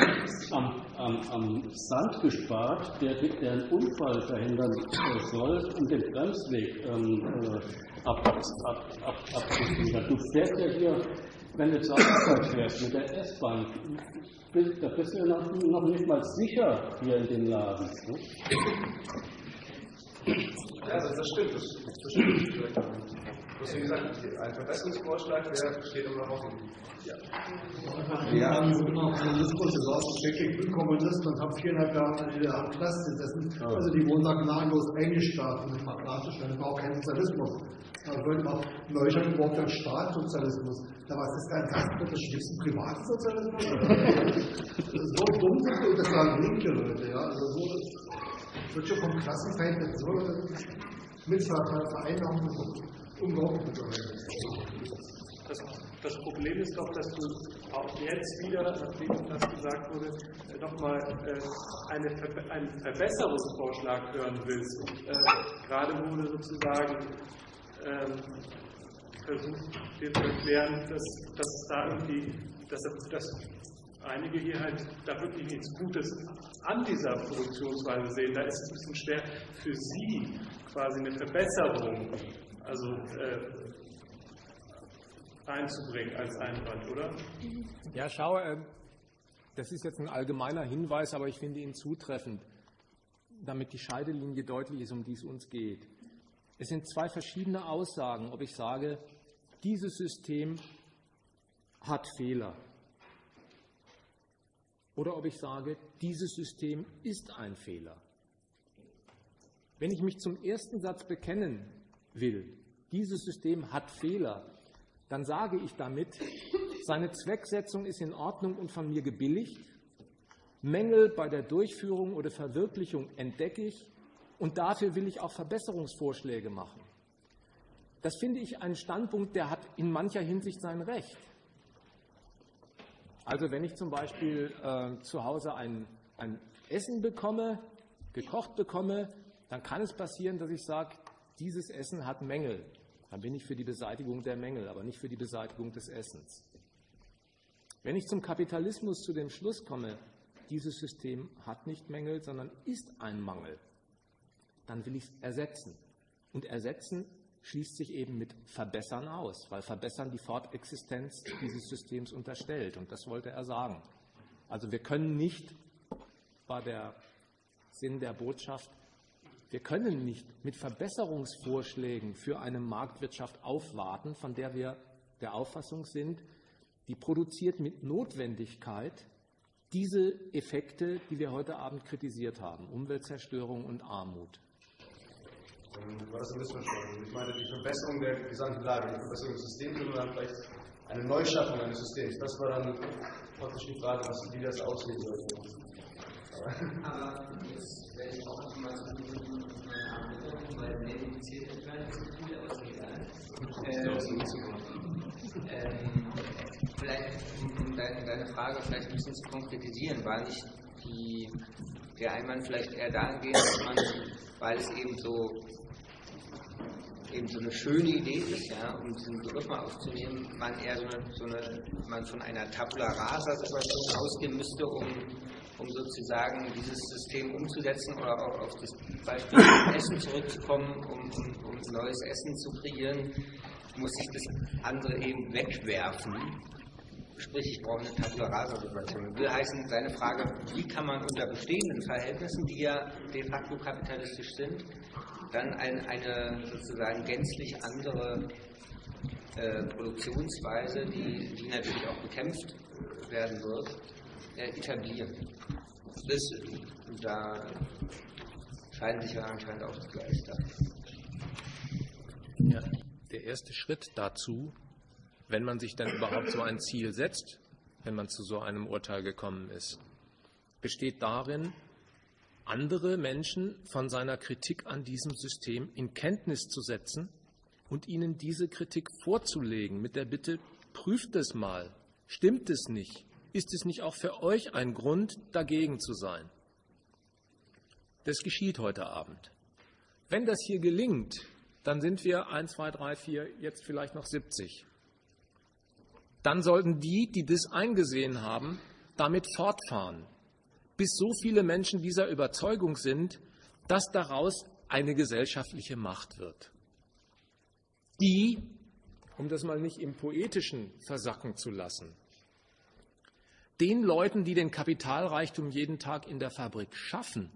am, am, am Sand gespart, der, der einen Unfall verhindern soll und den Bremsweg ähm, äh, ab, ab, ab, ab. Du fährst ja hier, wenn du zur Arbeit fährst mit der S-Bahn, da bist du noch, noch nicht mal sicher hier in dem Laden. Ne? Ja, das, stimmt. Das stimmt. Bloß wie gesagt, ein Verbesserungsvorschlag, der steht immer noch offen. Ja. Ja, ich bin auch Journalismus, ich war wirklich bin Kommunist und habe viereinhalb Jahre in der Klasse gesessen. Also die da eingesperrt, um das mal klarzustellen. Das war auch kein Sozialismus. Also wollte auch Neustadt überhaupt ein Staatssozialismus. Da war es kein Kassenunterschied, ein privaten Sozialismus. so dumm sind wir, das waren linke Leute, ja. Also so, das wird schon vom Klassenfeind so mit Vereinnahmung das, das, Problem ist doch, dass du auch jetzt wieder, nachdem das gesagt wurde, nochmal äh, eine, einen Verbesserungsvorschlag hören willst. Äh, gerade wurde sozusagen ähm, versucht, dir zu erklären, dass, dass da irgendwie, dass, dass einige hier halt da wirklich nichts Gutes an dieser Produktionsweise sehen. Da ist es ein bisschen schwer für sie quasi eine Verbesserung also äh, einzubringen als Einwand, oder? Ja, schau, äh, das ist jetzt ein allgemeiner Hinweis, aber ich finde ihn zutreffend, damit die Scheidelinie deutlich ist, um die es uns geht. Es sind zwei verschiedene Aussagen, ob ich sage, dieses System hat Fehler. Oder ob ich sage, dieses System ist ein Fehler. Wenn ich mich zum ersten Satz bekennen will, dieses System hat Fehler, dann sage ich damit, seine Zwecksetzung ist in Ordnung und von mir gebilligt, Mängel bei der Durchführung oder Verwirklichung entdecke ich und dafür will ich auch Verbesserungsvorschläge machen. Das finde ich einen Standpunkt, der hat in mancher Hinsicht sein Recht. Also wenn ich zum Beispiel äh, zu Hause ein, ein Essen bekomme, gekocht bekomme, dann kann es passieren, dass ich sage, dieses Essen hat Mängel, dann bin ich für die Beseitigung der Mängel, aber nicht für die Beseitigung des Essens. Wenn ich zum Kapitalismus zu dem Schluss komme, dieses System hat nicht Mängel, sondern ist ein Mangel, dann will ich es ersetzen. Und ersetzen schließt sich eben mit verbessern aus, weil verbessern die Fortexistenz dieses Systems unterstellt. Und das wollte er sagen. Also wir können nicht, war der Sinn der Botschaft, wir können nicht mit Verbesserungsvorschlägen für eine Marktwirtschaft aufwarten, von der wir der Auffassung sind, die produziert mit Notwendigkeit diese Effekte, die wir heute Abend kritisiert haben, Umweltzerstörung und Armut. Dann war das ein Missverständnis. Ich meine, die Verbesserung der gesamten Lage, die Verbesserung des Systems oder dann vielleicht eine Neuschaffung eines Systems. Das war dann praktisch die Frage, was, wie das aussehen sollte. Aber jetzt werde ich auch nochmal weil mehr indiziert entscheiden zu viele ausgeht. Ähm, vielleicht, um deine, deine Frage vielleicht ein bisschen zu konkretisieren, war nicht die, der Einwand vielleicht eher dahingehend, dass man, weil es eben so eben so eine schöne Idee ist, ja, um diesen Begriff mal aufzunehmen, man eher so eine, so eine man von einer Tabula rasa Situation ausgehen müsste, um um sozusagen dieses System umzusetzen oder auch auf das Beispiel Essen zurückzukommen, um, um, um neues Essen zu kreieren, muss ich das andere eben wegwerfen. Sprich, ich brauche eine Tabula rasa Situation. Will heißen, seine Frage, wie kann man unter bestehenden Verhältnissen, die ja de facto kapitalistisch sind, dann ein, eine sozusagen gänzlich andere äh, Produktionsweise, die, die natürlich auch bekämpft werden wird, etablieren. Das, da scheiden sich ja anscheinend auch die Geister. Ja, der erste Schritt dazu, wenn man sich dann überhaupt so ein Ziel setzt, wenn man zu so einem Urteil gekommen ist, besteht darin, andere Menschen von seiner Kritik an diesem System in Kenntnis zu setzen und ihnen diese Kritik vorzulegen mit der Bitte, prüft es mal, stimmt es nicht, ist es nicht auch für euch ein Grund, dagegen zu sein? Das geschieht heute Abend. Wenn das hier gelingt, dann sind wir 1, 2, 3, 4, jetzt vielleicht noch 70. Dann sollten die, die das eingesehen haben, damit fortfahren, bis so viele Menschen dieser Überzeugung sind, dass daraus eine gesellschaftliche Macht wird. Die, um das mal nicht im Poetischen versacken zu lassen, den Leuten, die den Kapitalreichtum jeden Tag in der Fabrik schaffen,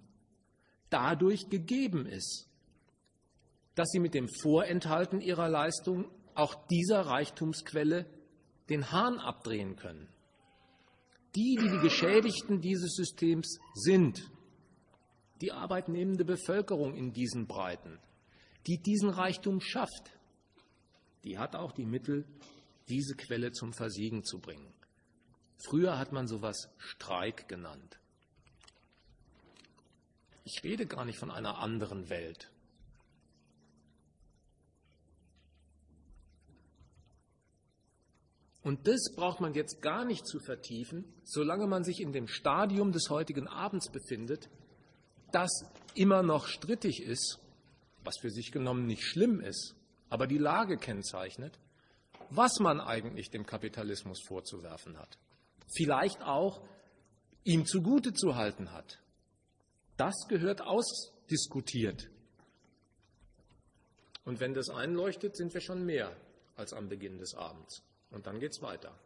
dadurch gegeben ist, dass sie mit dem Vorenthalten ihrer Leistung auch dieser Reichtumsquelle den Hahn abdrehen können. Die, die die Geschädigten dieses Systems sind, die arbeitnehmende Bevölkerung in diesen Breiten, die diesen Reichtum schafft, die hat auch die Mittel, diese Quelle zum Versiegen zu bringen. Früher hat man sowas Streik genannt. Ich rede gar nicht von einer anderen Welt. Und das braucht man jetzt gar nicht zu vertiefen, solange man sich in dem Stadium des heutigen Abends befindet, das immer noch strittig ist, was für sich genommen nicht schlimm ist, aber die Lage kennzeichnet, was man eigentlich dem Kapitalismus vorzuwerfen hat. Vielleicht auch ihm zugute zu halten hat. Das gehört ausdiskutiert. Und wenn das einleuchtet, sind wir schon mehr als am Beginn des Abends. Und dann geht es weiter.